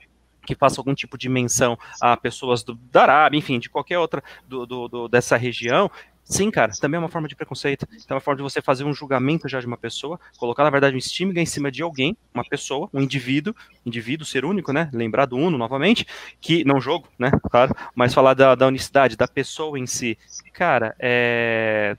que faça algum tipo de menção a pessoas do, da Arábia, enfim, de qualquer outra do, do, do, dessa região, sim, cara, também é uma forma de preconceito. Então é uma forma de você fazer um julgamento já de uma pessoa, colocar, na verdade, um estímulo em cima de alguém, uma pessoa, um indivíduo, indivíduo, ser único, né? Lembrar do Uno novamente, que, não jogo, né? Claro, mas falar da, da unicidade, da pessoa em si. Cara, é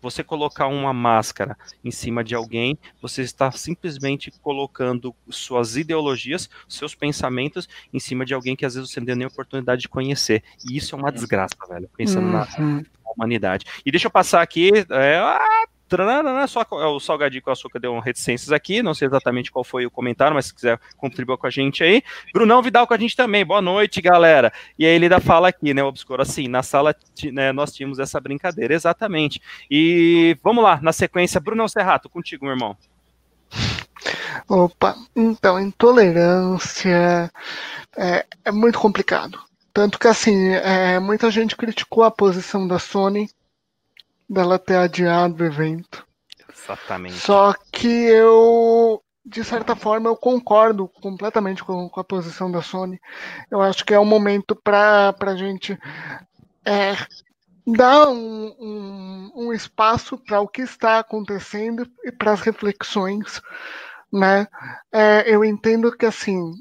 você colocar uma máscara em cima de alguém, você está simplesmente colocando suas ideologias, seus pensamentos em cima de alguém que às vezes você não deu nem oportunidade de conhecer. E isso é uma desgraça, velho, pensando uhum. na humanidade. E deixa eu passar aqui. É, ah, Tranana, só o Salgadinho com açúcar deu um reticências aqui, não sei exatamente qual foi o comentário, mas se quiser contribuir com a gente aí. Brunão Vidal com a gente também, boa noite, galera. E aí ele ainda fala aqui, né, Obscuro, assim, na sala né, nós tínhamos essa brincadeira, exatamente. E vamos lá, na sequência, Brunão Serrato, contigo, meu irmão. Opa, então, intolerância é, é muito complicado. Tanto que, assim, é, muita gente criticou a posição da Sony dela ter adiado o evento. Exatamente. Só que eu, de certa forma, eu concordo completamente com, com a posição da Sony. Eu acho que é um momento para a gente é, dar um, um, um espaço para o que está acontecendo e para as reflexões. Né? É, eu entendo que assim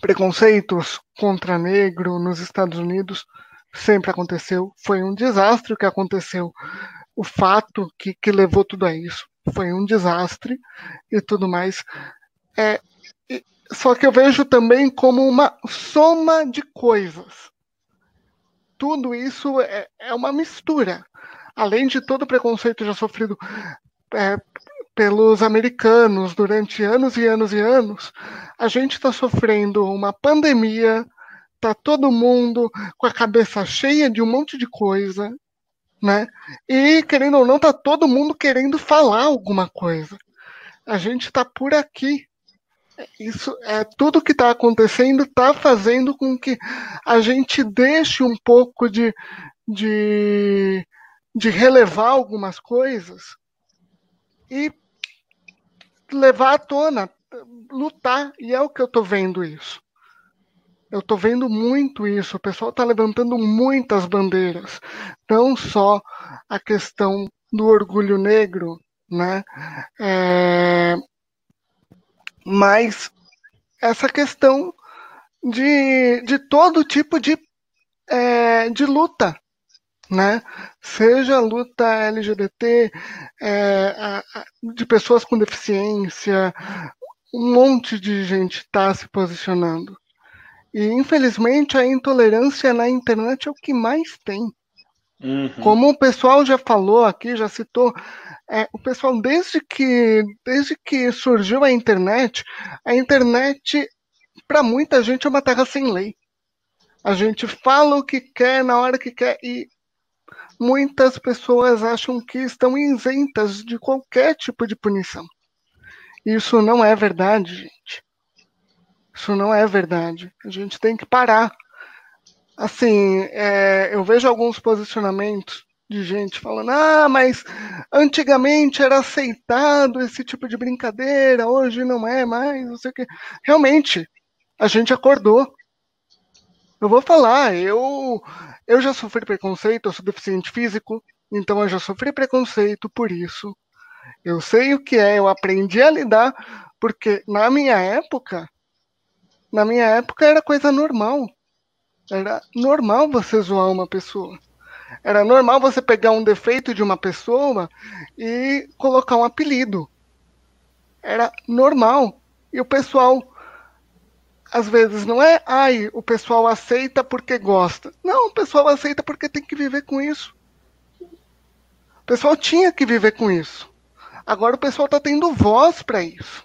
preconceitos contra negro nos Estados Unidos sempre aconteceu. Foi um desastre o que aconteceu. O fato que, que levou tudo a isso foi um desastre e tudo mais. É, e, só que eu vejo também como uma soma de coisas. Tudo isso é, é uma mistura. Além de todo o preconceito já sofrido é, pelos americanos durante anos e anos e anos, a gente está sofrendo uma pandemia, tá todo mundo com a cabeça cheia de um monte de coisa, né? E querendo ou não, tá todo mundo querendo falar alguma coisa. A gente está por aqui. Isso é tudo que está acontecendo está fazendo com que a gente deixe um pouco de, de, de relevar algumas coisas e levar à tona, lutar, e é o que eu estou vendo isso. Eu estou vendo muito isso. O pessoal está levantando muitas bandeiras, não só a questão do orgulho negro, né? É... Mas essa questão de, de todo tipo de, é, de luta, né? Seja a luta LGBT, é, a, a, de pessoas com deficiência, um monte de gente está se posicionando. E infelizmente a intolerância na internet é o que mais tem. Uhum. Como o pessoal já falou aqui, já citou, é, o pessoal desde que desde que surgiu a internet, a internet para muita gente é uma terra sem lei. A gente fala o que quer na hora que quer e muitas pessoas acham que estão isentas de qualquer tipo de punição. Isso não é verdade, gente. Isso não é verdade. A gente tem que parar. Assim, é, eu vejo alguns posicionamentos de gente falando: ah, mas antigamente era aceitado esse tipo de brincadeira, hoje não é mais, não sei o quê. Realmente, a gente acordou. Eu vou falar, eu eu já sofri preconceito, eu sou deficiente físico, então eu já sofri preconceito por isso. Eu sei o que é, eu aprendi a lidar, porque na minha época, na minha época era coisa normal. Era normal você zoar uma pessoa. Era normal você pegar um defeito de uma pessoa e colocar um apelido. Era normal. E o pessoal às vezes não é, ai, o pessoal aceita porque gosta. Não, o pessoal aceita porque tem que viver com isso. O pessoal tinha que viver com isso. Agora o pessoal está tendo voz para isso.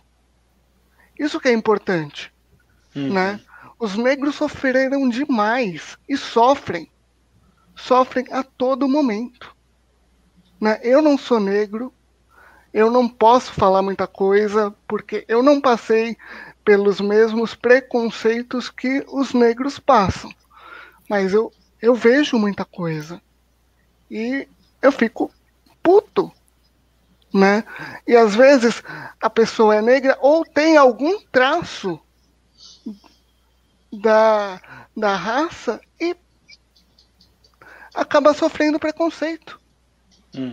Isso que é importante, uhum. né? Os negros sofreram demais e sofrem, sofrem a todo momento. Né? Eu não sou negro, eu não posso falar muita coisa porque eu não passei pelos mesmos preconceitos que os negros passam. Mas eu, eu vejo muita coisa. E eu fico puto. Né? E às vezes a pessoa é negra ou tem algum traço da, da raça e acaba sofrendo preconceito. Uhum.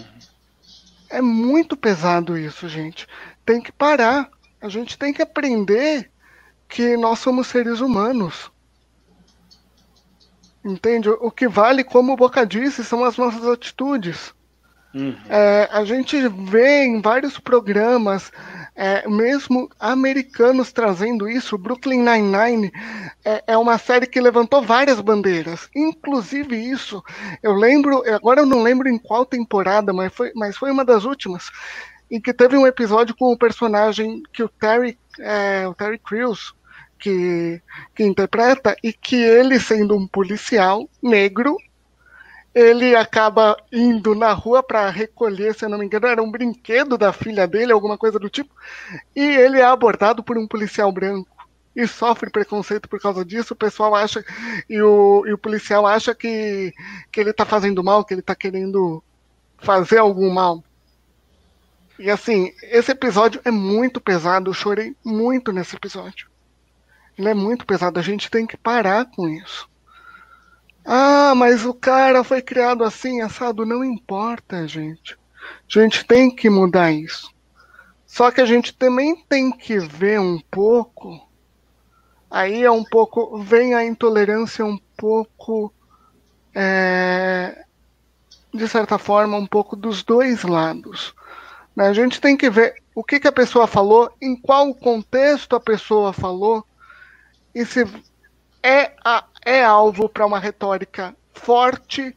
É muito pesado isso, gente. Tem que parar. A gente tem que aprender que nós somos seres humanos. Entende? O que vale, como o Boca disse, são as nossas atitudes. Uhum. É, a gente vê em vários programas, é, mesmo americanos trazendo isso. Brooklyn Nine-Nine é, é, uma série que levantou várias bandeiras, inclusive isso. Eu lembro, agora eu não lembro em qual temporada, mas foi, mas foi uma das últimas em que teve um episódio com o personagem que o Terry, é, o Terry Crews, que, que interpreta, e que ele, sendo um policial negro, ele acaba indo na rua para recolher, se eu não me engano, era um brinquedo da filha dele, alguma coisa do tipo, e ele é abordado por um policial branco e sofre preconceito por causa disso. O pessoal acha e o, e o policial acha que, que ele está fazendo mal, que ele está querendo fazer algum mal. E assim, esse episódio é muito pesado, eu chorei muito nesse episódio. Ele é muito pesado, a gente tem que parar com isso. Ah, mas o cara foi criado assim, assado. Não importa, gente. A gente tem que mudar isso. Só que a gente também tem que ver um pouco. Aí é um pouco. Vem a intolerância um pouco. É, de certa forma, um pouco dos dois lados. Né? A gente tem que ver o que, que a pessoa falou, em qual contexto a pessoa falou, e se é, a, é alvo para uma retórica forte,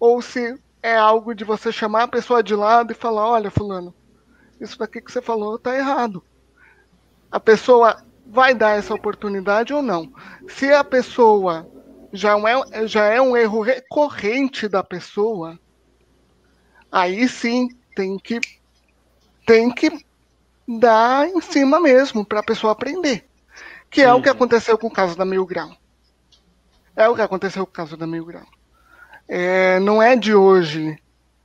ou se é algo de você chamar a pessoa de lado e falar: olha, Fulano, isso daqui que você falou está errado. A pessoa vai dar essa oportunidade ou não. Se a pessoa já é, já é um erro recorrente da pessoa, aí sim tem que tem que dar em cima mesmo para a pessoa aprender. Que é uhum. o que uhum. aconteceu com o caso da Mil Grau. É o que aconteceu com o caso da Mil Grau. É, não é de hoje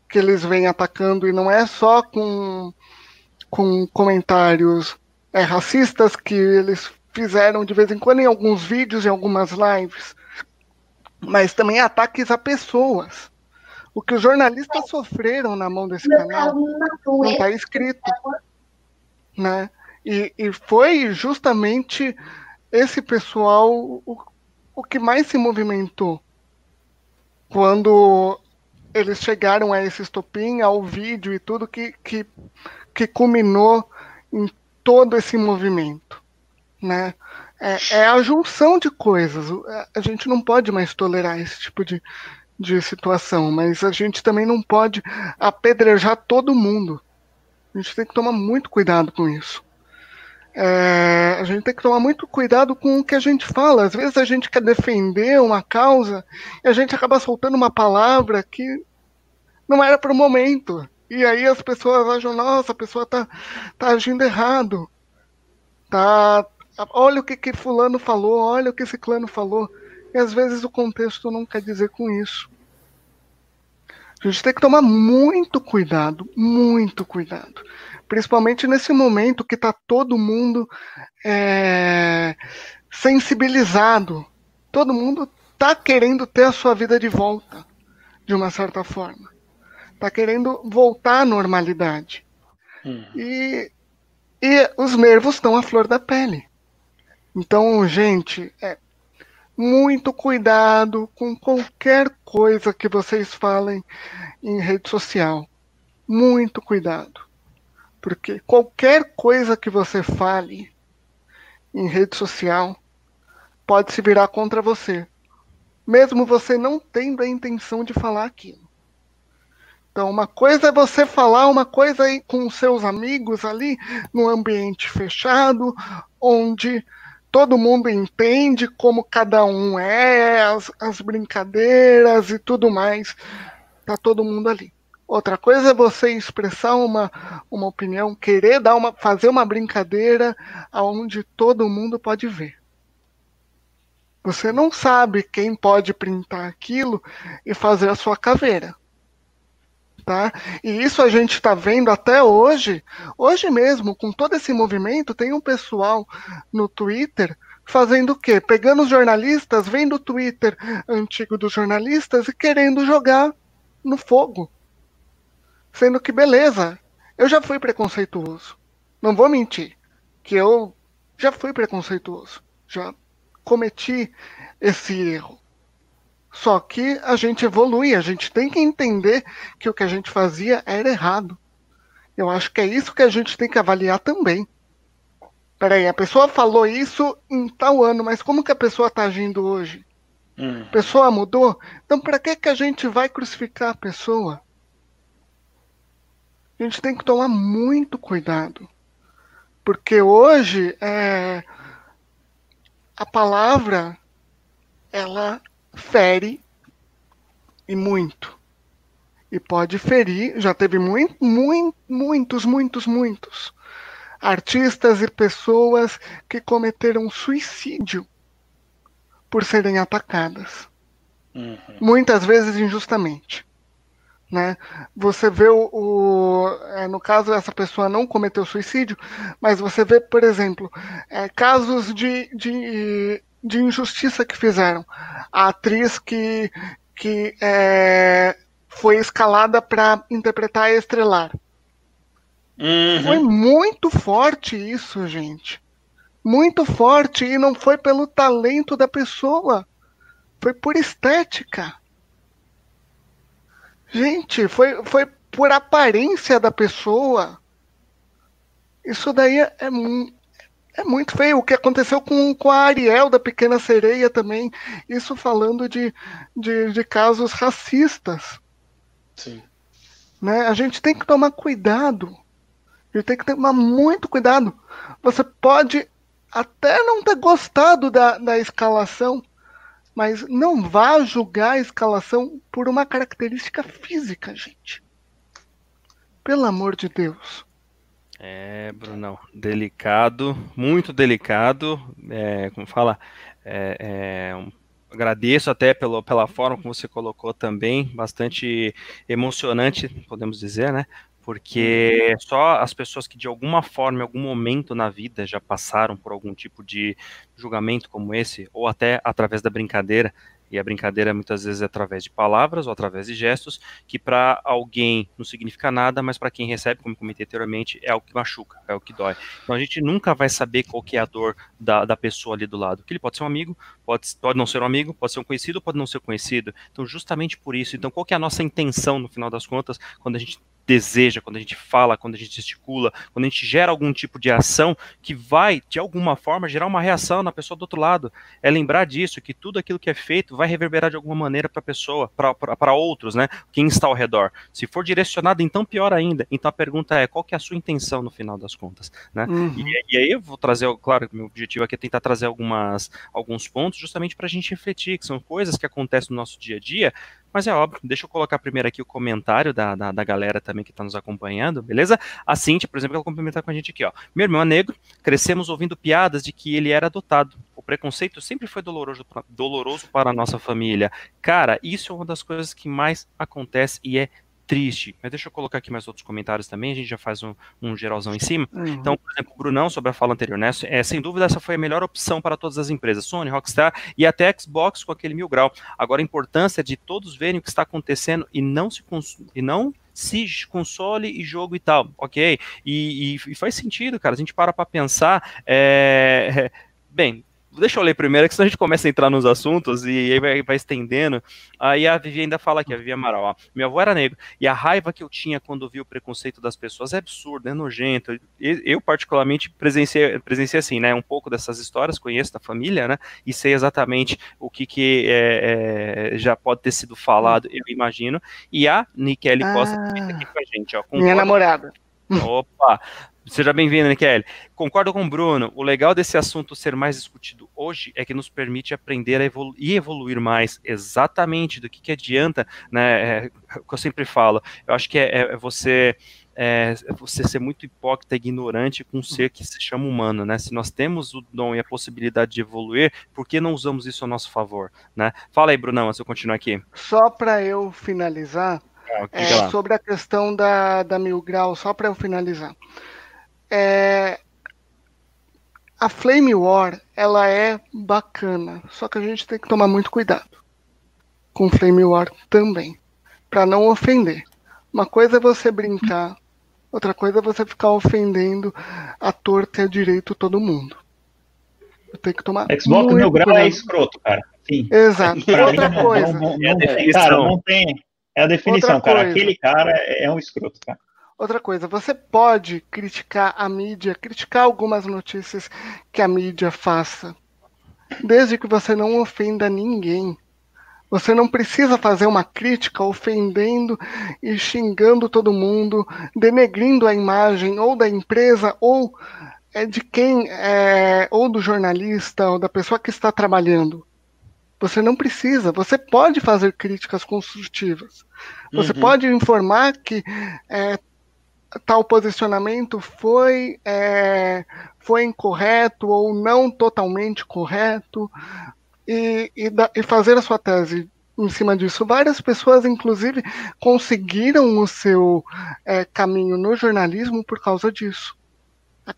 que eles vêm atacando e não é só com, com comentários é, racistas que eles fizeram de vez em quando em alguns vídeos, em algumas lives, mas também ataques a pessoas. O que os jornalistas sofreram na mão desse canal não está escrito. Né? E, e foi justamente esse pessoal o, o que mais se movimentou quando eles chegaram a esse estopim, ao vídeo e tudo que, que, que culminou em todo esse movimento. Né? É, é, a junção de coisas. A gente não pode mais tolerar esse tipo de, de situação, mas a gente também não pode apedrejar todo mundo. A gente tem que tomar muito cuidado com isso. É, a gente tem que tomar muito cuidado com o que a gente fala. Às vezes a gente quer defender uma causa e a gente acaba soltando uma palavra que não era para o momento. E aí as pessoas acham, nossa, a pessoa tá, tá agindo errado. Tá, olha o que, que fulano falou, olha o que esse clano falou. E às vezes o contexto não quer dizer com isso. A gente tem que tomar muito cuidado, muito cuidado. Principalmente nesse momento que está todo mundo é, sensibilizado. Todo mundo está querendo ter a sua vida de volta, de uma certa forma. Está querendo voltar à normalidade. Hum. E, e os nervos estão à flor da pele. Então, gente, é, muito cuidado com qualquer coisa que vocês falem em rede social. Muito cuidado. Porque qualquer coisa que você fale em rede social pode se virar contra você, mesmo você não tendo a intenção de falar aquilo. Então, uma coisa é você falar uma coisa aí com seus amigos ali, num ambiente fechado, onde todo mundo entende como cada um é, as, as brincadeiras e tudo mais. Tá todo mundo ali. Outra coisa é você expressar uma, uma opinião, querer dar uma, fazer uma brincadeira aonde todo mundo pode ver. Você não sabe quem pode printar aquilo e fazer a sua caveira. Tá? E isso a gente está vendo até hoje. Hoje mesmo, com todo esse movimento, tem um pessoal no Twitter fazendo o quê? Pegando os jornalistas, vendo o Twitter antigo dos jornalistas e querendo jogar no fogo. Sendo que, beleza, eu já fui preconceituoso. Não vou mentir. Que eu já fui preconceituoso. Já cometi esse erro. Só que a gente evolui, a gente tem que entender que o que a gente fazia era errado. Eu acho que é isso que a gente tem que avaliar também. Peraí, a pessoa falou isso em tal ano, mas como que a pessoa está agindo hoje? Hum. A pessoa mudou? Então, para que, que a gente vai crucificar a pessoa? A gente tem que tomar muito cuidado. Porque hoje é, a palavra ela fere e muito. E pode ferir, já teve muito, muito, muitos, muitos, muitos artistas e pessoas que cometeram suicídio por serem atacadas. Uhum. Muitas vezes injustamente. Né? Você vê o, o é, no caso essa pessoa não cometeu suicídio, mas você vê, por exemplo, é, casos de, de, de, injustiça que fizeram. A atriz que, que é, foi escalada para interpretar a Estrelar. Uhum. Foi muito forte isso, gente. Muito forte e não foi pelo talento da pessoa, foi por estética. Gente, foi, foi por aparência da pessoa. Isso daí é, é, é, muito feio. O que aconteceu com, com a Ariel da Pequena Sereia também. Isso falando de, de, de casos racistas. Sim. Né? A gente tem que tomar cuidado. A gente tem que tomar muito cuidado. Você pode até não ter gostado da, da escalação, mas não vá julgar a escalação por uma característica física, gente. Pelo amor de Deus. É, Brunão, delicado, muito delicado. É, como fala, é, é, um, agradeço até pelo, pela forma como você colocou também, bastante emocionante, podemos dizer, né? Porque só as pessoas que de alguma forma, em algum momento na vida já passaram por algum tipo de julgamento como esse, ou até através da brincadeira, e a brincadeira muitas vezes é através de palavras ou através de gestos, que para alguém não significa nada, mas para quem recebe, como comentei anteriormente, é o que machuca, é o que dói. Então a gente nunca vai saber qual que é a dor da, da pessoa ali do lado. Que ele pode ser um amigo, pode, pode não ser um amigo, pode ser um conhecido, pode não ser conhecido. Então justamente por isso, então qual que é a nossa intenção no final das contas, quando a gente deseja, quando a gente fala, quando a gente gesticula, quando a gente gera algum tipo de ação que vai, de alguma forma, gerar uma reação na pessoa do outro lado. É lembrar disso, que tudo aquilo que é feito vai reverberar de alguma maneira para a pessoa, para outros, né? Quem está ao redor. Se for direcionado, então pior ainda. Então a pergunta é, qual que é a sua intenção no final das contas, né? Uhum. E, e, aí eu vou trazer, claro, meu objetivo aqui é tentar trazer algumas, alguns pontos justamente para a gente refletir, que são coisas que acontecem no nosso dia a dia, mas é óbvio, deixa eu colocar primeiro aqui o comentário da, da, da galera também que está nos acompanhando, beleza? A Cintia, por exemplo, ela complementar com a gente aqui, ó. Meu irmão é negro, crescemos ouvindo piadas de que ele era adotado. O preconceito sempre foi doloroso, doloroso para a nossa família. Cara, isso é uma das coisas que mais acontece e é triste. Mas deixa eu colocar aqui mais outros comentários também, a gente já faz um, um geralzão em cima. Uhum. Então, por exemplo, o Brunão, sobre a fala anterior, né? É, sem dúvida, essa foi a melhor opção para todas as empresas, Sony, Rockstar e até Xbox com aquele mil grau. Agora, a importância de todos verem o que está acontecendo e não se e não se console e jogo e tal, ok? E, e, e faz sentido, cara. A gente para para pensar. É, bem, Deixa eu ler primeiro, que senão a gente começa a entrar nos assuntos e aí vai, vai estendendo. Aí a Vivi ainda fala aqui, a Vivi Amaral, ó, minha avó era negra, e a raiva que eu tinha quando vi o preconceito das pessoas é absurdo, é nojento. Eu, particularmente, presenciei, presenciei assim, né, um pouco dessas histórias, conheço da família, né, e sei exatamente o que, que é, é, já pode ter sido falado, eu imagino. E a Nikele ah, Costa também tá aqui com a gente, ó. Minha namorada. Opa! Seja bem-vindo, Nikele. Concordo com o Bruno. O legal desse assunto ser mais discutido hoje é que nos permite aprender a evolu e evoluir mais. Exatamente do que, que adianta, né? É, o que eu sempre falo. Eu acho que é, é você. É, você ser muito hipócrita, ignorante com um ser que se chama humano, né? Se nós temos o dom e a possibilidade de evoluir, por que não usamos isso a nosso favor, né? Fala aí, Brunão, antes eu continuar aqui. Só para eu finalizar, ah, é, sobre a questão da, da Mil Grau, só para eu finalizar. É, a Flame War, ela é bacana, só que a gente tem que tomar muito cuidado com Flame War também, para não ofender. Uma coisa é você brincar, outra coisa é você ficar ofendendo a torta e a direito todo mundo. Tem que tomar Xbox Mil Grau é escroto, cara. Sim. Exato. outra não, coisa. Não, não, é cara, não tem. É a definição, outra cara. Coisa. Aquele cara é um escroto, cara. Outra coisa, você pode criticar a mídia, criticar algumas notícias que a mídia faça, desde que você não ofenda ninguém. Você não precisa fazer uma crítica ofendendo e xingando todo mundo, denegrindo a imagem ou da empresa ou é de quem é, ou do jornalista ou da pessoa que está trabalhando. Você não precisa. Você pode fazer críticas construtivas. Você uhum. pode informar que é, tal posicionamento foi, é, foi incorreto ou não totalmente correto e, e, da, e, fazer a sua tese em cima disso. Várias pessoas, inclusive, conseguiram o seu é, caminho no jornalismo por causa disso. A,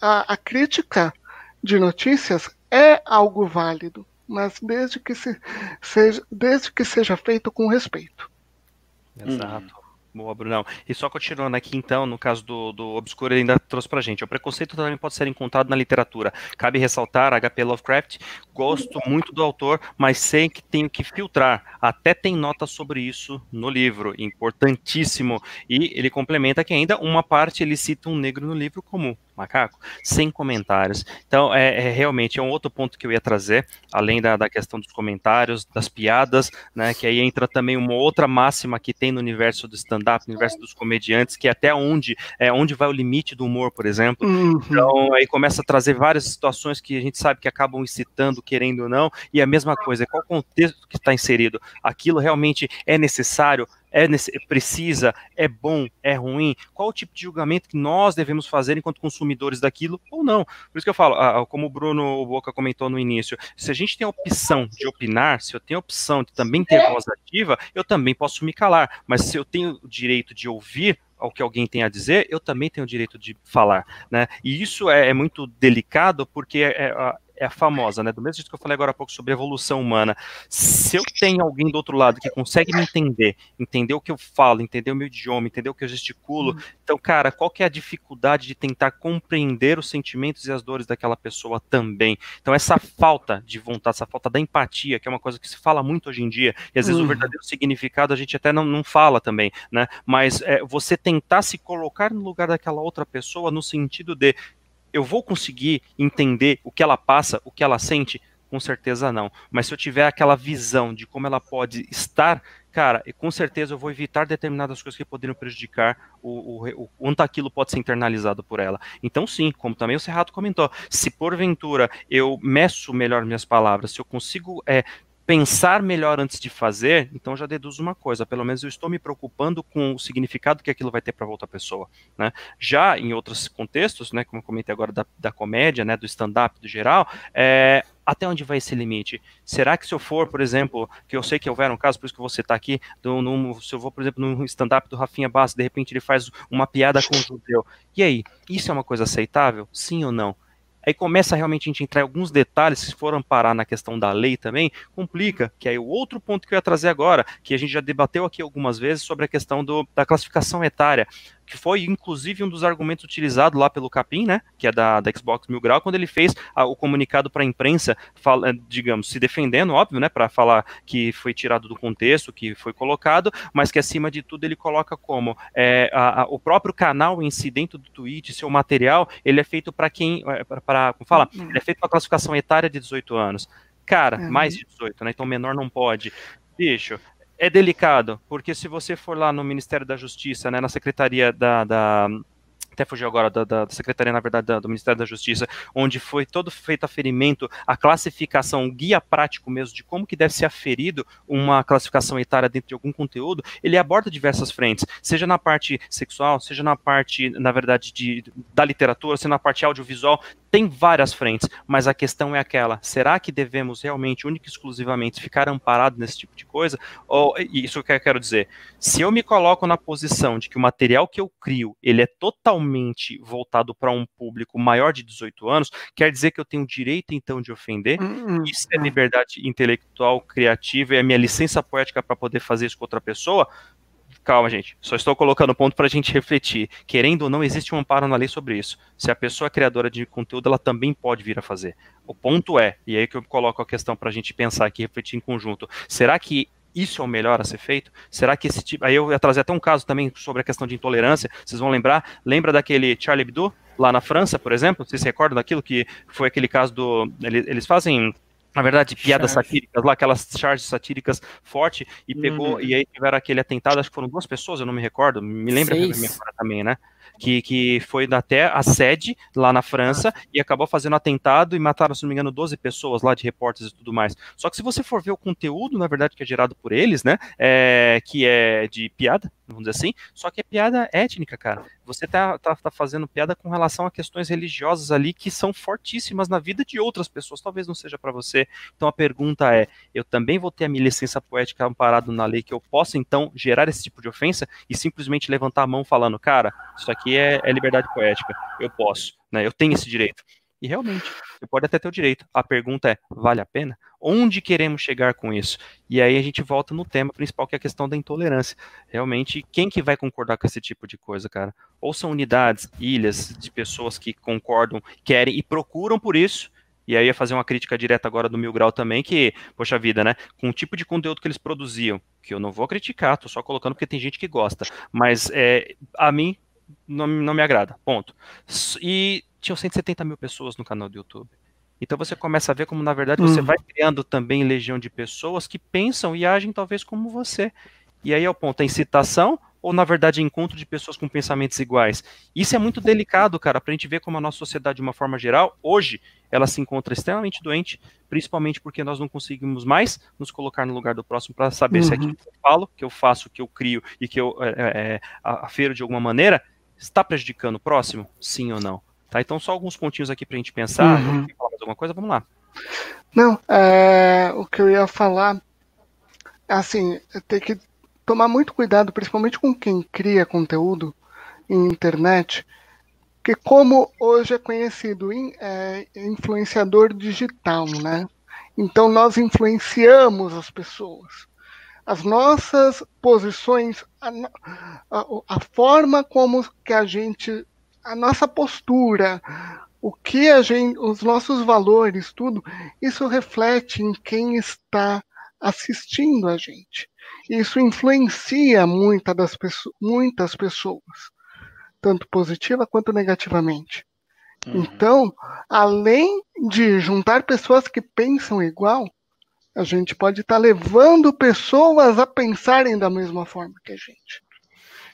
a, a, crítica de notícias é algo válido, mas desde que, se, seja, desde que seja feito com respeito. Exato. Hum. Boa, Brunão. E só continuando aqui, então, no caso do, do Obscuro, ele ainda trouxe pra gente. O preconceito também pode ser encontrado na literatura. Cabe ressaltar, HP Lovecraft, gosto muito do autor, mas sei que tenho que filtrar. Até tem nota sobre isso no livro, importantíssimo. E ele complementa que ainda uma parte ele cita um negro no livro comum macaco, sem comentários. Então, é, é, realmente é um outro ponto que eu ia trazer, além da, da questão dos comentários, das piadas, né? Que aí entra também uma outra máxima que tem no universo do stand-up, no universo dos comediantes, que é até onde é onde vai o limite do humor, por exemplo. Uhum. Então, aí começa a trazer várias situações que a gente sabe que acabam incitando, querendo ou não, e a mesma coisa, qual contexto que está inserido? Aquilo realmente é necessário? É precisa, é bom, é ruim, qual o tipo de julgamento que nós devemos fazer enquanto consumidores daquilo ou não. Por isso que eu falo, como o Bruno Boca comentou no início, se a gente tem a opção de opinar, se eu tenho a opção de também ter voz ativa, eu também posso me calar, mas se eu tenho o direito de ouvir, ao que alguém tem a dizer, eu também tenho o direito de falar, né? E isso é, é muito delicado porque é, é, é a famosa, né? Do mesmo jeito que eu falei agora há pouco sobre evolução humana. Se eu tenho alguém do outro lado que consegue me entender, entender o que eu falo, entender o meu idioma, entender o que eu gesticulo, uhum. então, cara, qual que é a dificuldade de tentar compreender os sentimentos e as dores daquela pessoa também? Então, essa falta de vontade, essa falta da empatia, que é uma coisa que se fala muito hoje em dia, e às vezes uhum. o verdadeiro significado a gente até não, não fala também, né? Mas é, você tentar se colocar no lugar daquela outra pessoa no sentido de eu vou conseguir entender o que ela passa, o que ela sente? Com certeza não. Mas se eu tiver aquela visão de como ela pode estar, cara, com certeza eu vou evitar determinadas coisas que poderiam prejudicar o, o, o quanto aquilo pode ser internalizado por ela. Então, sim, como também o Serrato comentou, se porventura eu meço melhor minhas palavras, se eu consigo é, pensar melhor antes de fazer, então já deduzo uma coisa, pelo menos eu estou me preocupando com o significado que aquilo vai ter para outra pessoa, né? Já em outros contextos, né, como eu comentei agora da, da comédia, né, do stand-up do geral, é, até onde vai esse limite? Será que se eu for, por exemplo, que eu sei que houver um caso, por isso que você está aqui, do, se eu vou, por exemplo, num stand-up do Rafinha Bastos, de repente ele faz uma piada com o judeu, e aí, isso é uma coisa aceitável? Sim ou não? Aí começa realmente a gente entrar em alguns detalhes, se foram parar na questão da lei também, complica, que aí o outro ponto que eu ia trazer agora, que a gente já debateu aqui algumas vezes sobre a questão do, da classificação etária que foi inclusive um dos argumentos utilizados lá pelo Capim, né, que é da, da Xbox Mil Grau, quando ele fez a, o comunicado para a imprensa, fala, digamos, se defendendo, óbvio, né, para falar que foi tirado do contexto, que foi colocado, mas que acima de tudo ele coloca como é, a, a, o próprio canal em si dentro do Twitch, seu material, ele é feito para quem, é, para, como fala, uhum. ele é feito para classificação etária de 18 anos. Cara, uhum. mais de 18, né? Então menor não pode. Bicho, é delicado, porque se você for lá no Ministério da Justiça, né, na Secretaria da, da até fugiu agora da, da, secretaria, na verdade, da, do Ministério da Justiça, onde foi todo feito aferimento, a classificação, um guia prático mesmo de como que deve ser aferido uma classificação etária dentro de algum conteúdo, ele aborda diversas frentes, seja na parte sexual, seja na parte, na verdade, de, da literatura, seja na parte audiovisual, tem várias frentes, mas a questão é aquela: será que devemos realmente, única e exclusivamente, ficar amparados nesse tipo de coisa? Ou isso que eu quero dizer, se eu me coloco na posição de que o material que eu crio ele é totalmente voltado para um público maior de 18 anos, quer dizer que eu tenho o direito então de ofender? Hum, hum, isso é liberdade intelectual, criativa, é a minha licença poética para poder fazer isso com outra pessoa? Calma, gente. Só estou colocando ponto para a gente refletir. Querendo ou não, existe um amparo na lei sobre isso. Se a pessoa é criadora de conteúdo, ela também pode vir a fazer. O ponto é, e aí que eu coloco a questão para a gente pensar aqui, refletir em conjunto. Será que isso é o melhor a ser feito? Será que esse tipo. Aí eu ia trazer até um caso também sobre a questão de intolerância. Vocês vão lembrar? Lembra daquele Charlie Hebdo, lá na França, por exemplo? Vocês se recordam daquilo que foi aquele caso do. Eles fazem na verdade, piadas Charge. satíricas lá, aquelas charges satíricas forte e pegou, uhum. e aí tiveram aquele atentado, acho que foram duas pessoas, eu não me recordo, me lembra Seis. também, né? Que, que foi até a sede lá na França e acabou fazendo atentado e mataram, se não me engano, 12 pessoas lá de repórteres e tudo mais. Só que se você for ver o conteúdo, na verdade, que é gerado por eles, né, é, que é de piada, vamos dizer assim, só que é piada étnica, cara. Você tá, tá, tá, fazendo piada com relação a questões religiosas ali que são fortíssimas na vida de outras pessoas, talvez não seja para você. Então a pergunta é: eu também vou ter a minha licença poética amparado na lei que eu possa então gerar esse tipo de ofensa e simplesmente levantar a mão falando, cara, isso aqui é, é liberdade poética, eu posso, né? Eu tenho esse direito. E realmente, você pode até ter o direito. A pergunta é: vale a pena? Onde queremos chegar com isso? E aí a gente volta no tema principal, que é a questão da intolerância. Realmente, quem que vai concordar com esse tipo de coisa, cara? Ou são unidades, ilhas de pessoas que concordam, querem e procuram por isso, e aí ia fazer uma crítica direta agora do Mil Grau também, que, poxa vida, né? Com o tipo de conteúdo que eles produziam, que eu não vou criticar, tô só colocando porque tem gente que gosta, mas é, a mim não, não me agrada, ponto. E tinham 170 mil pessoas no canal do YouTube. Então você começa a ver como, na verdade, você hum. vai criando também legião de pessoas que pensam e agem talvez como você. E aí é o ponto, é incitação ou, na verdade, encontro de pessoas com pensamentos iguais? Isso é muito delicado, cara, pra gente ver como a nossa sociedade, de uma forma geral, hoje, ela se encontra extremamente doente, principalmente porque nós não conseguimos mais nos colocar no lugar do próximo para saber uhum. se aquilo que eu falo, que eu faço, que eu crio e que eu é, é, afero de alguma maneira, está prejudicando o próximo? Sim ou não? Tá? Então, só alguns pontinhos aqui para a gente pensar. Uhum. Falar mais alguma coisa? Vamos lá. Não, é, o que eu ia falar, assim, tem que tomar muito cuidado, principalmente com quem cria conteúdo em internet, que como hoje é conhecido é, influenciador digital, né? Então nós influenciamos as pessoas. As nossas posições, a, a, a forma como que a gente, a nossa postura, o que a gente, os nossos valores, tudo, isso reflete em quem está assistindo a gente. Isso influencia muita das pessoas, muitas pessoas, tanto positiva quanto negativamente. Uhum. Então, além de juntar pessoas que pensam igual, a gente pode estar tá levando pessoas a pensarem da mesma forma que a gente.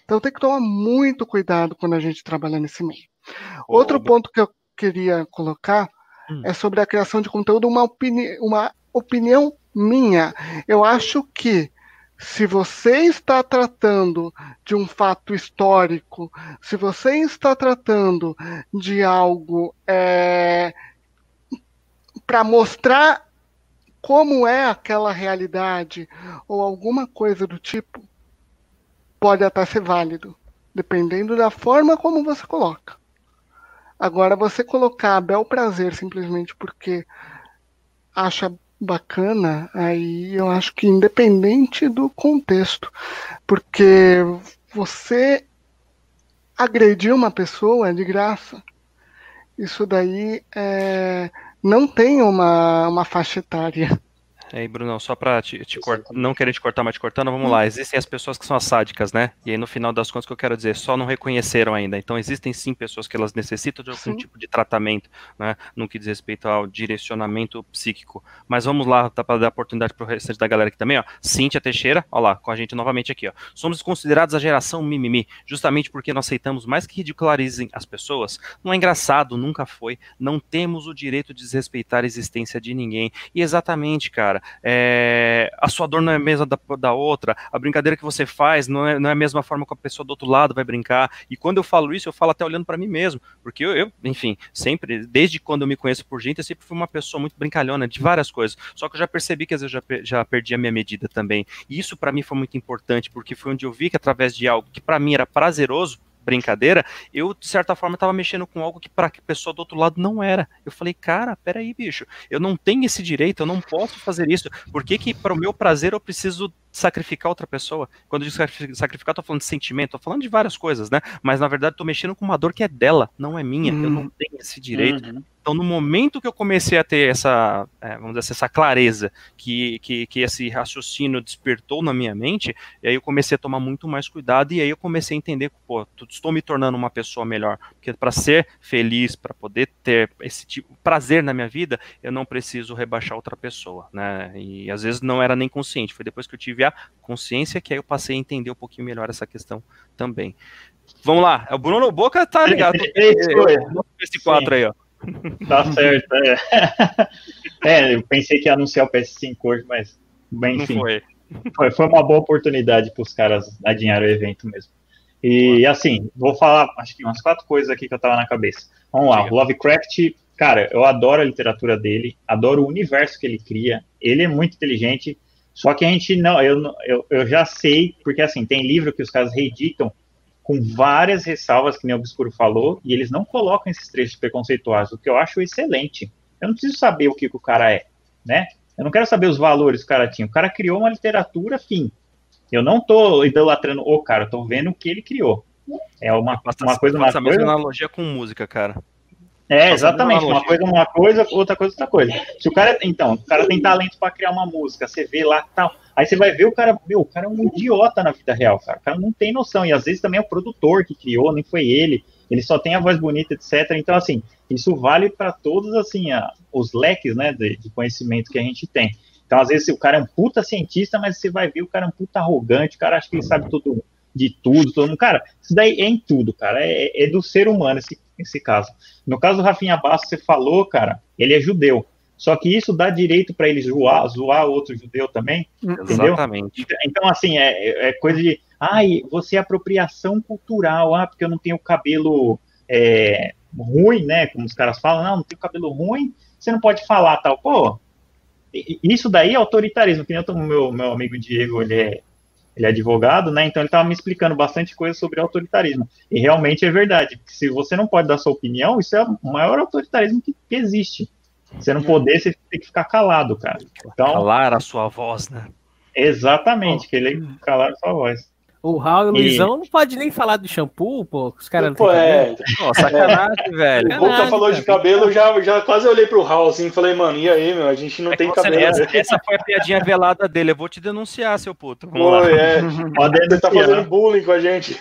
Então tem que tomar muito cuidado quando a gente trabalha nesse meio. Outro ponto que eu queria colocar hum. é sobre a criação de conteúdo, uma, opini uma opinião minha. Eu acho que se você está tratando de um fato histórico, se você está tratando de algo é, para mostrar como é aquela realidade ou alguma coisa do tipo, pode até ser válido, dependendo da forma como você coloca. Agora, você colocar bel prazer simplesmente porque acha bacana, aí eu acho que independente do contexto, porque você agredir uma pessoa de graça. Isso daí é, não tem uma, uma faixa etária. Aí, Bruno, só para te, te não querer te cortar, mas te cortando, vamos lá. Existem as pessoas que são as sádicas, né? E aí, no final das contas, o que eu quero dizer, só não reconheceram ainda. Então, existem sim pessoas que elas necessitam de algum sim. tipo de tratamento, né? No que diz respeito ao direcionamento psíquico. Mas vamos lá, tá para dar oportunidade para o restante da galera aqui também, ó. Cíntia Teixeira, ó lá, com a gente novamente aqui, ó. Somos considerados a geração mimimi, justamente porque não aceitamos mais que ridicularizem as pessoas. Não é engraçado, nunca foi. Não temos o direito de desrespeitar a existência de ninguém. E exatamente, cara, é, a sua dor não é a mesma da, da outra, a brincadeira que você faz não é, não é a mesma forma que a pessoa do outro lado vai brincar. E quando eu falo isso, eu falo até olhando para mim mesmo, porque eu, eu, enfim, sempre, desde quando eu me conheço por gente, eu sempre fui uma pessoa muito brincalhona de várias coisas. Só que eu já percebi que às vezes eu já, já perdi a minha medida também. E isso para mim foi muito importante, porque foi onde eu vi que através de algo que para mim era prazeroso, brincadeira, eu, de certa forma, estava mexendo com algo que para a pessoa do outro lado não era. Eu falei, cara, peraí, bicho, eu não tenho esse direito, eu não posso fazer isso. Por que, que para o meu prazer eu preciso sacrificar outra pessoa? Quando eu digo sacrificar, estou falando de sentimento, estou falando de várias coisas, né? Mas na verdade estou mexendo com uma dor que é dela, não é minha. Uhum. Eu não tenho esse direito. Uhum. Então, no momento que eu comecei a ter essa, é, vamos dizer assim, essa clareza, que, que, que esse raciocínio despertou na minha mente, e aí eu comecei a tomar muito mais cuidado, e aí eu comecei a entender que, pô, estou me tornando uma pessoa melhor. Porque para ser feliz, para poder ter esse tipo prazer na minha vida, eu não preciso rebaixar outra pessoa, né? E às vezes não era nem consciente, foi depois que eu tive a consciência que aí eu passei a entender um pouquinho melhor essa questão também. Vamos lá. O Bruno Boca tá ligado. PS4 aí, ó. Tá certo, é. é, eu pensei que ia anunciar o PS5 hoje, mas bem, enfim. Foi. foi. Foi uma boa oportunidade para os caras adivinhar o evento mesmo. E assim, vou falar, acho que umas quatro coisas aqui que eu tava na cabeça. Vamos lá, Lovecraft, cara, eu adoro a literatura dele, adoro o universo que ele cria, ele é muito inteligente, só que a gente não, eu, eu, eu já sei, porque assim, tem livro que os caras reeditam com várias ressalvas, que nem o Obscuro falou, e eles não colocam esses trechos preconceituosos, o que eu acho excelente. Eu não preciso saber o que, que o cara é, né? Eu não quero saber os valores que o cara tinha. O cara criou uma literatura, fim. Eu não tô idolatrando o cara, eu tô vendo o que ele criou. É uma, uma coisa, uma coisa. mesma analogia com música, cara. É, exatamente. Uma coisa, uma coisa, outra coisa, outra coisa. Se o cara, então, o cara tem talento para criar uma música, você vê lá tal. Aí você vai ver o cara, meu, o cara é um idiota na vida real, cara. O cara não tem noção. E às vezes também é o produtor que criou, nem foi ele. Ele só tem a voz bonita, etc. Então, assim, isso vale para todos, assim, a, os leques, né, de, de, conhecimento que a gente tem. Então, às vezes, o cara é um puta cientista, mas você vai ver o cara é um puta arrogante, o cara acha que ele sabe tudo de tudo, todo mundo. Cara, isso daí é em tudo, cara. É, é do ser humano esse, esse caso. No caso do Rafinha Bastos, você falou, cara, ele é judeu. Só que isso dá direito para ele zoar, zoar outro judeu também, entendeu? Exatamente. Então, assim, é, é, coisa de, ai, você é apropriação cultural, ah, porque eu não tenho cabelo é, ruim, né, como os caras falam, não, não tenho cabelo ruim, você não pode falar tal. Pô, isso daí é autoritarismo, que nem o meu, meu amigo Diego, ele é ele é advogado, né? Então ele estava me explicando bastante coisa sobre autoritarismo. E realmente é verdade. Se você não pode dar sua opinião, isso é o maior autoritarismo que, que existe. Você não poder, você tem que ficar calado, cara. Então, calar a sua voz, né? Exatamente, que ele calar a sua voz. O Raul e o Luizão não pode nem falar do shampoo, pô. Os caras não pô, é. Pô, sacanagem, é. velho. O Boca falou cara. de cabelo, já, já quase olhei pro Raul assim e falei, mano, e aí, meu? A gente não é tem cabelo. Essa, essa, foi a piadinha velada dele. Eu vou te denunciar, seu puto. Vamos Pô, lá. é. Você tá fazendo bullying com a gente.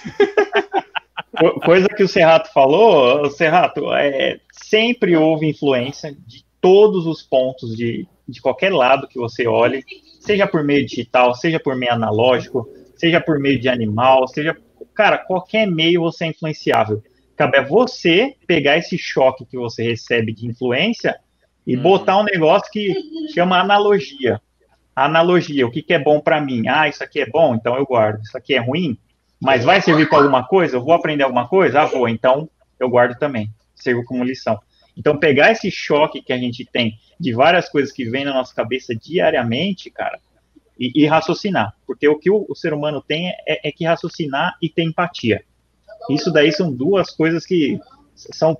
Coisa que o Serrato falou, o Serrato, é, sempre houve influência de todos os pontos de, de qualquer lado que você olhe, seja por meio digital, seja por meio analógico seja por meio de animal, seja. Cara, qualquer meio você é influenciável. Cabe a você pegar esse choque que você recebe de influência e hum. botar um negócio que chama analogia. Analogia, o que, que é bom para mim? Ah, isso aqui é bom, então eu guardo. Isso aqui é ruim, mas vai servir para alguma coisa? Eu vou aprender alguma coisa? Ah, vou, então eu guardo também. Servo como lição. Então, pegar esse choque que a gente tem de várias coisas que vem na nossa cabeça diariamente, cara, e, e raciocinar, porque o que o, o ser humano tem é, é, que raciocinar e ter empatia. Isso daí são duas coisas que são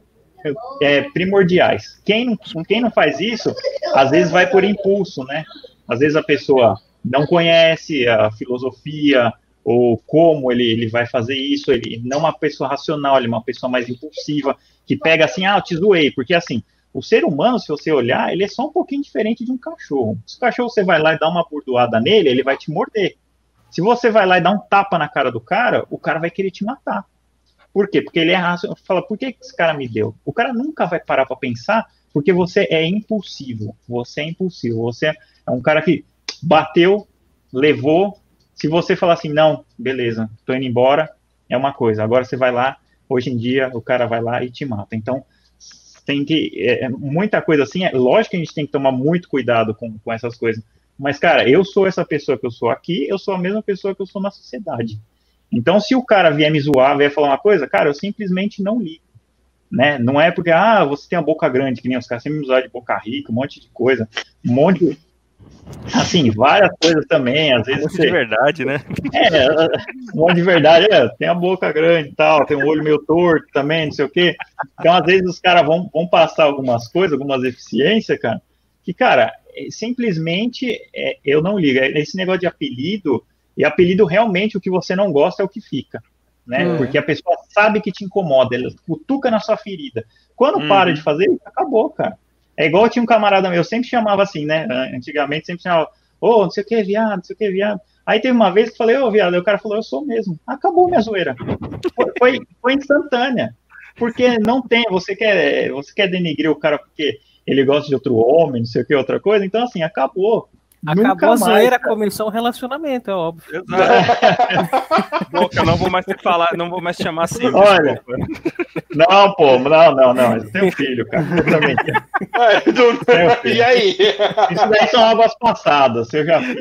é, primordiais. Quem não, quem não faz isso, às vezes vai por impulso, né? Às vezes a pessoa não conhece a filosofia ou como ele, ele vai fazer isso, ele não é uma pessoa racional, ele é uma pessoa mais impulsiva, que pega assim, ah, eu te zoei, porque assim, o ser humano, se você olhar, ele é só um pouquinho diferente de um cachorro. Se o cachorro você vai lá e dá uma bordoada nele, ele vai te morder. Se você vai lá e dá um tapa na cara do cara, o cara vai querer te matar. Por quê? Porque ele é racional. Fala, por que esse cara me deu? O cara nunca vai parar para pensar, porque você é impulsivo. Você é impulsivo. Você é um cara que bateu, levou. Se você falar assim, não, beleza, tô indo embora, é uma coisa. Agora você vai lá, hoje em dia, o cara vai lá e te mata. Então, tem que. É, é, muita coisa assim, é lógico que a gente tem que tomar muito cuidado com, com essas coisas. Mas, cara, eu sou essa pessoa que eu sou aqui, eu sou a mesma pessoa que eu sou na sociedade. Então, se o cara vier me zoar, vier falar uma coisa, cara, eu simplesmente não ligo. Né? Não é porque, ah, você tem a boca grande, que nem os caras sempre me usaram de boca rica, um monte de coisa, um monte Assim, várias coisas também, às vezes. Você... de verdade, né? É, um monte de verdade, é, tem a boca grande e tal, tem um olho meio torto também, não sei o quê. Então, às vezes, os caras vão, vão passar algumas coisas, algumas deficiências, cara, que, cara, é, simplesmente é, eu não ligo. É, esse negócio de apelido, e apelido realmente o que você não gosta é o que fica. Né? Uhum. Porque a pessoa sabe que te incomoda, ela cutuca na sua ferida. Quando uhum. para de fazer, acabou, cara. É igual tinha um camarada meu, sempre chamava assim, né? Antigamente sempre chamava, ô, oh, não sei o que, viado, não sei o que, viado. Aí teve uma vez que falei, ô, oh, viado, o cara falou, eu sou mesmo. Acabou minha zoeira. Foi, foi, foi, instantânea. Porque não tem, você quer, você quer denigrir o cara porque ele gosta de outro homem, não sei o que, outra coisa, então assim, acabou. Acabou a zoeira, começou um relacionamento, é óbvio. Exato. Boca, não vou mais te falar, não vou mais te chamar assim. Olha, não, pô, não, não, não. Eu tenho filho, cara. Também. É, do... E aí? Isso daí são águas passadas, eu já fiz.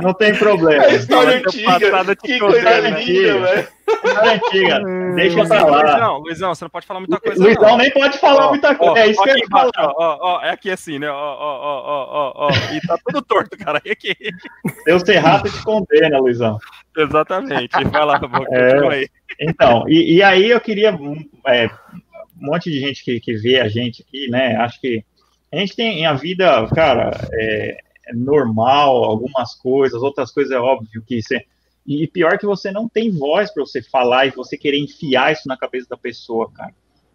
Não tem problema. É história antiga. Que coisa linda, velho. História antiga. Deixa pra lá. Luizão, Luizão, você não pode falar muita coisa. Luizão não. nem pode falar ó, muita coisa. Ó, é isso que eu ia falar. Ó, ó, é aqui assim, né? Ó, ó, ó, ó, ó, E tá tudo torto, cara. E aqui. Seu Serrato te condena, Luizão. Exatamente. Vai lá, é, Então, e, e, aí eu queria. É, um monte de gente que, que vê a gente aqui, né? Acho que a gente tem a vida, cara, é, é normal, algumas coisas, outras coisas é óbvio que você. E pior que você não tem voz para você falar e você querer enfiar isso na cabeça da pessoa, cara.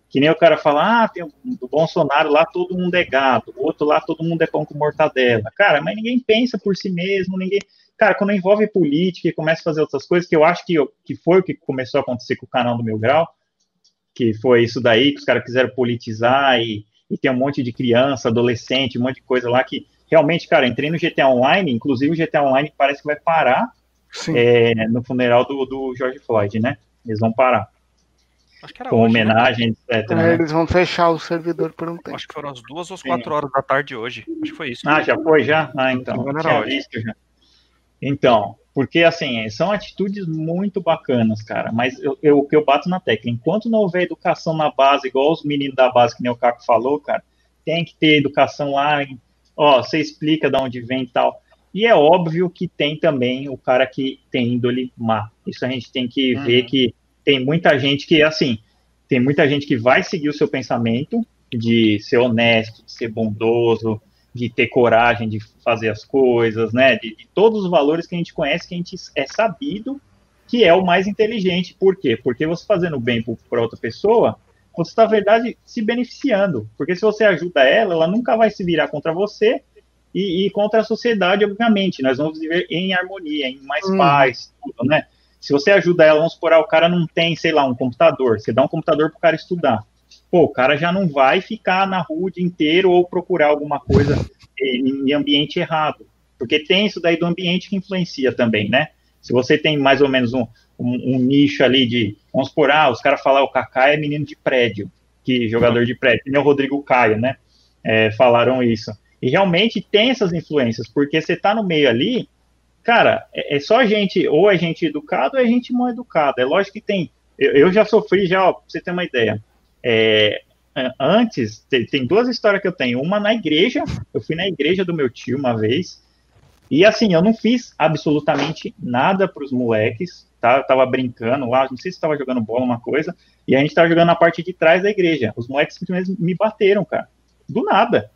Que nem o cara fala, ah, tem do Bolsonaro lá todo mundo é gado, o outro lá todo mundo é pão com mortadela. Cara, mas ninguém pensa por si mesmo, ninguém. Cara, quando envolve política e começa a fazer outras coisas, que eu acho que, que foi o que começou a acontecer com o canal do Meu Grau, que foi isso daí, que os caras quiseram politizar e, e tem um monte de criança, adolescente, um monte de coisa lá que realmente, cara, entrei no GTA Online, inclusive o GTA Online parece que vai parar é, no funeral do, do George Floyd, né? Eles vão parar. Acho que era Com hoje, homenagem, né? etc. Né? Eles vão fechar o servidor por um tempo. Acho que foram as duas ou as quatro horas da tarde hoje. Acho que foi isso. Ah, já foi já? Ah, então. Tinha visto já. Então, porque assim, são atitudes muito bacanas, cara. Mas eu, eu, o que eu bato na tecla, enquanto não houver educação na base, igual os meninos da base que nem o Caco falou, cara, tem que ter educação lá, ó, você explica de onde vem e tal. E é óbvio que tem também o cara que tem índole má. Isso a gente tem que uhum. ver que tem muita gente que, assim, tem muita gente que vai seguir o seu pensamento de ser honesto, de ser bondoso, de ter coragem de fazer as coisas, né? De, de todos os valores que a gente conhece, que a gente é sabido que é o mais inteligente. Por quê? Porque você fazendo bem para outra pessoa, você está, na verdade, se beneficiando. Porque se você ajuda ela, ela nunca vai se virar contra você e, e contra a sociedade, obviamente. Nós vamos viver em harmonia, em mais hum. paz, tudo, né? Se você ajuda ela, vamos supor, ah, o cara não tem, sei lá, um computador, você dá um computador para o cara estudar. Pô, o cara já não vai ficar na rua o dia inteiro ou procurar alguma coisa em ambiente errado. Porque tem isso daí do ambiente que influencia também, né? Se você tem mais ou menos um, um, um nicho ali de, vamos supor, ah, os caras falam, o Kaká é menino de prédio, que jogador de prédio, nem o Rodrigo Caio, né? É, falaram isso. E realmente tem essas influências, porque você tá no meio ali, cara, é, é só gente, ou é gente educada ou é gente mal educada. É lógico que tem. Eu, eu já sofri, já, ó, pra você ter uma ideia. É, antes, tem, tem, duas histórias que eu tenho. Uma na igreja, eu fui na igreja do meu tio uma vez, e assim, eu não fiz absolutamente nada para os moleques, tá? Eu tava brincando lá, não sei se estava jogando bola, uma coisa, e a gente tava jogando na parte de trás da igreja. Os moleques simplesmente me bateram, cara. Do nada.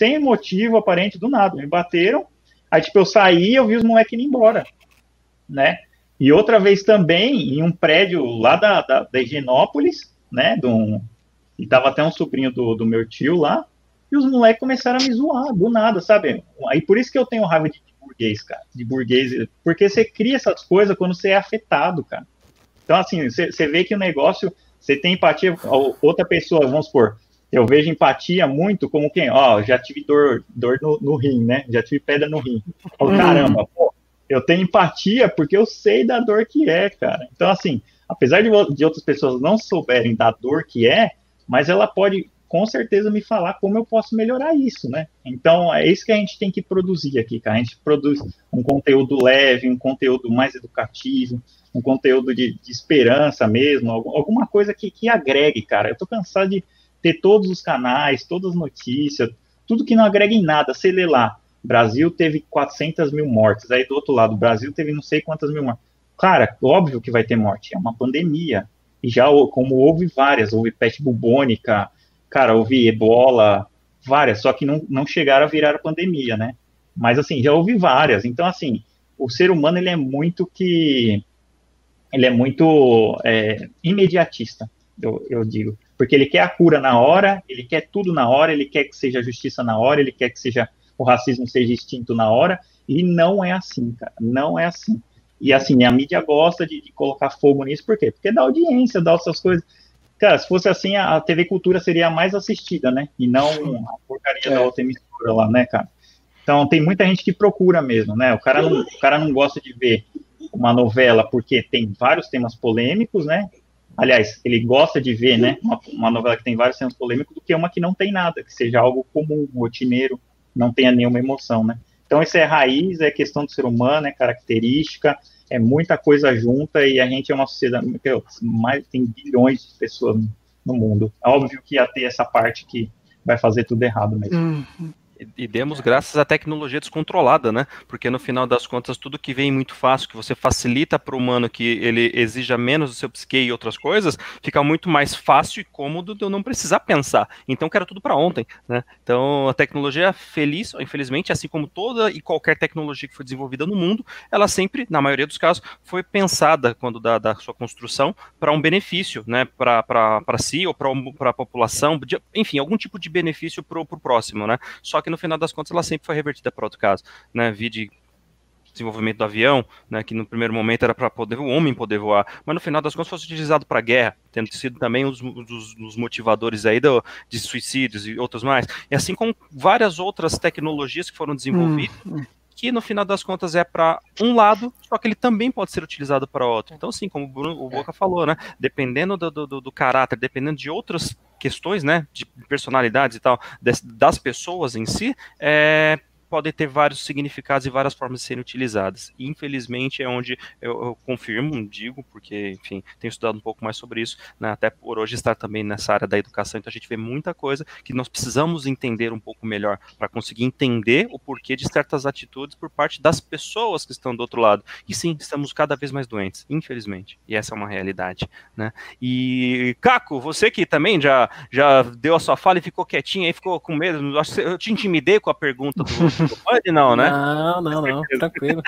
Sem motivo aparente, do nada. Me bateram, Aí, tipo, eu saí eu vi os moleques indo embora, né? E outra vez também, em um prédio lá da, da, da Higienópolis, né? Do, e tava até um sobrinho do, do meu tio lá, e os moleques começaram a me zoar, do nada, sabe? Aí por isso que eu tenho raiva de, de burguês, cara, de burguês, porque você cria essas coisas quando você é afetado, cara. Então, assim, você vê que o negócio, você tem empatia, outra pessoa, vamos supor, eu vejo empatia muito como quem, ó, já tive dor, dor no, no rim, né? Já tive pedra no rim. Oh, caramba, pô, eu tenho empatia porque eu sei da dor que é, cara. Então, assim, apesar de, de outras pessoas não souberem da dor que é, mas ela pode com certeza me falar como eu posso melhorar isso, né? Então, é isso que a gente tem que produzir aqui, cara. A gente produz um conteúdo leve, um conteúdo mais educativo, um conteúdo de, de esperança mesmo, alguma coisa que, que agregue, cara. Eu tô cansado de ter todos os canais, todas as notícias, tudo que não agrega em nada. Você lê lá, Brasil teve 400 mil mortes, aí do outro lado, Brasil teve não sei quantas mil mortes. Cara, óbvio que vai ter morte, é uma pandemia. E já, como houve várias, houve peste bubônica, cara, houve ebola, várias, só que não, não chegaram a virar pandemia, né? Mas, assim, já houve várias. Então, assim, o ser humano, ele é muito que... Ele é muito é, imediatista, eu, eu digo porque ele quer a cura na hora, ele quer tudo na hora, ele quer que seja justiça na hora, ele quer que seja o racismo seja extinto na hora, e não é assim, cara, não é assim. E assim, a mídia gosta de, de colocar fogo nisso, por quê? Porque dá audiência, dá essas coisas. cara, se fosse assim, a TV Cultura seria a mais assistida, né? E não a porcaria é. da outra emissora lá, né, cara? Então tem muita gente que procura mesmo, né? O cara não, o cara não gosta de ver uma novela porque tem vários temas polêmicos, né? Aliás, ele gosta de ver, né, uma, uma, novela que tem vários temas polêmicos do que uma que não tem nada, que seja algo comum, rotineiro, não tenha nenhuma emoção, né? Então isso é raiz, é questão do ser humano, é característica, é muita coisa junta e a gente é uma sociedade mais tem bilhões de pessoas no mundo. É óbvio que ia ter essa parte que vai fazer tudo errado mesmo. Uhum. E, demos graças à tecnologia descontrolada, né? Porque no final das contas, tudo que vem muito fácil, que você facilita para o humano que ele exija menos do seu psique e outras coisas, fica muito mais fácil e cômodo de eu não precisar pensar. Então, quero tudo para ontem, né? Então, a tecnologia, feliz infelizmente, assim como toda e qualquer tecnologia que foi desenvolvida no mundo, ela sempre, na maioria dos casos, foi pensada, quando da, da sua construção, para um benefício, né? Para si ou para a população, de, enfim, algum tipo de benefício para o próximo, né? Só que no final das contas ela sempre foi revertida para outro caso, né? Vi de desenvolvimento do avião, né, que no primeiro momento era para poder o homem poder voar, mas no final das contas fosse utilizado para guerra, tendo sido também os, os, os motivadores aí do, de suicídios e outros mais, e assim como várias outras tecnologias que foram desenvolvidas, hum, hum. Que no final das contas é para um lado, só que ele também pode ser utilizado para outro. Então, assim, como o, Bruno, o Boca falou, né, dependendo do, do, do caráter, dependendo de outras questões, né, de personalidades e tal, das, das pessoas em si, é, podem ter vários significados e várias formas de serem utilizadas. Infelizmente, é onde eu, eu, confirmo, digo, porque, enfim, tenho estudado um pouco mais sobre isso, né, até por hoje estar também nessa área da educação, então a gente vê muita coisa que nós precisamos entender um pouco melhor para conseguir entender o porquê de certas atitudes por parte das pessoas que estão do outro lado. E sim, estamos cada vez mais doentes, infelizmente. E essa é uma realidade, né? E, Caco, você que também já, já deu a sua fala e ficou quietinho aí, ficou com medo, eu te intimidei com a pergunta do Pode não, né? Não, não, não, tranquilo.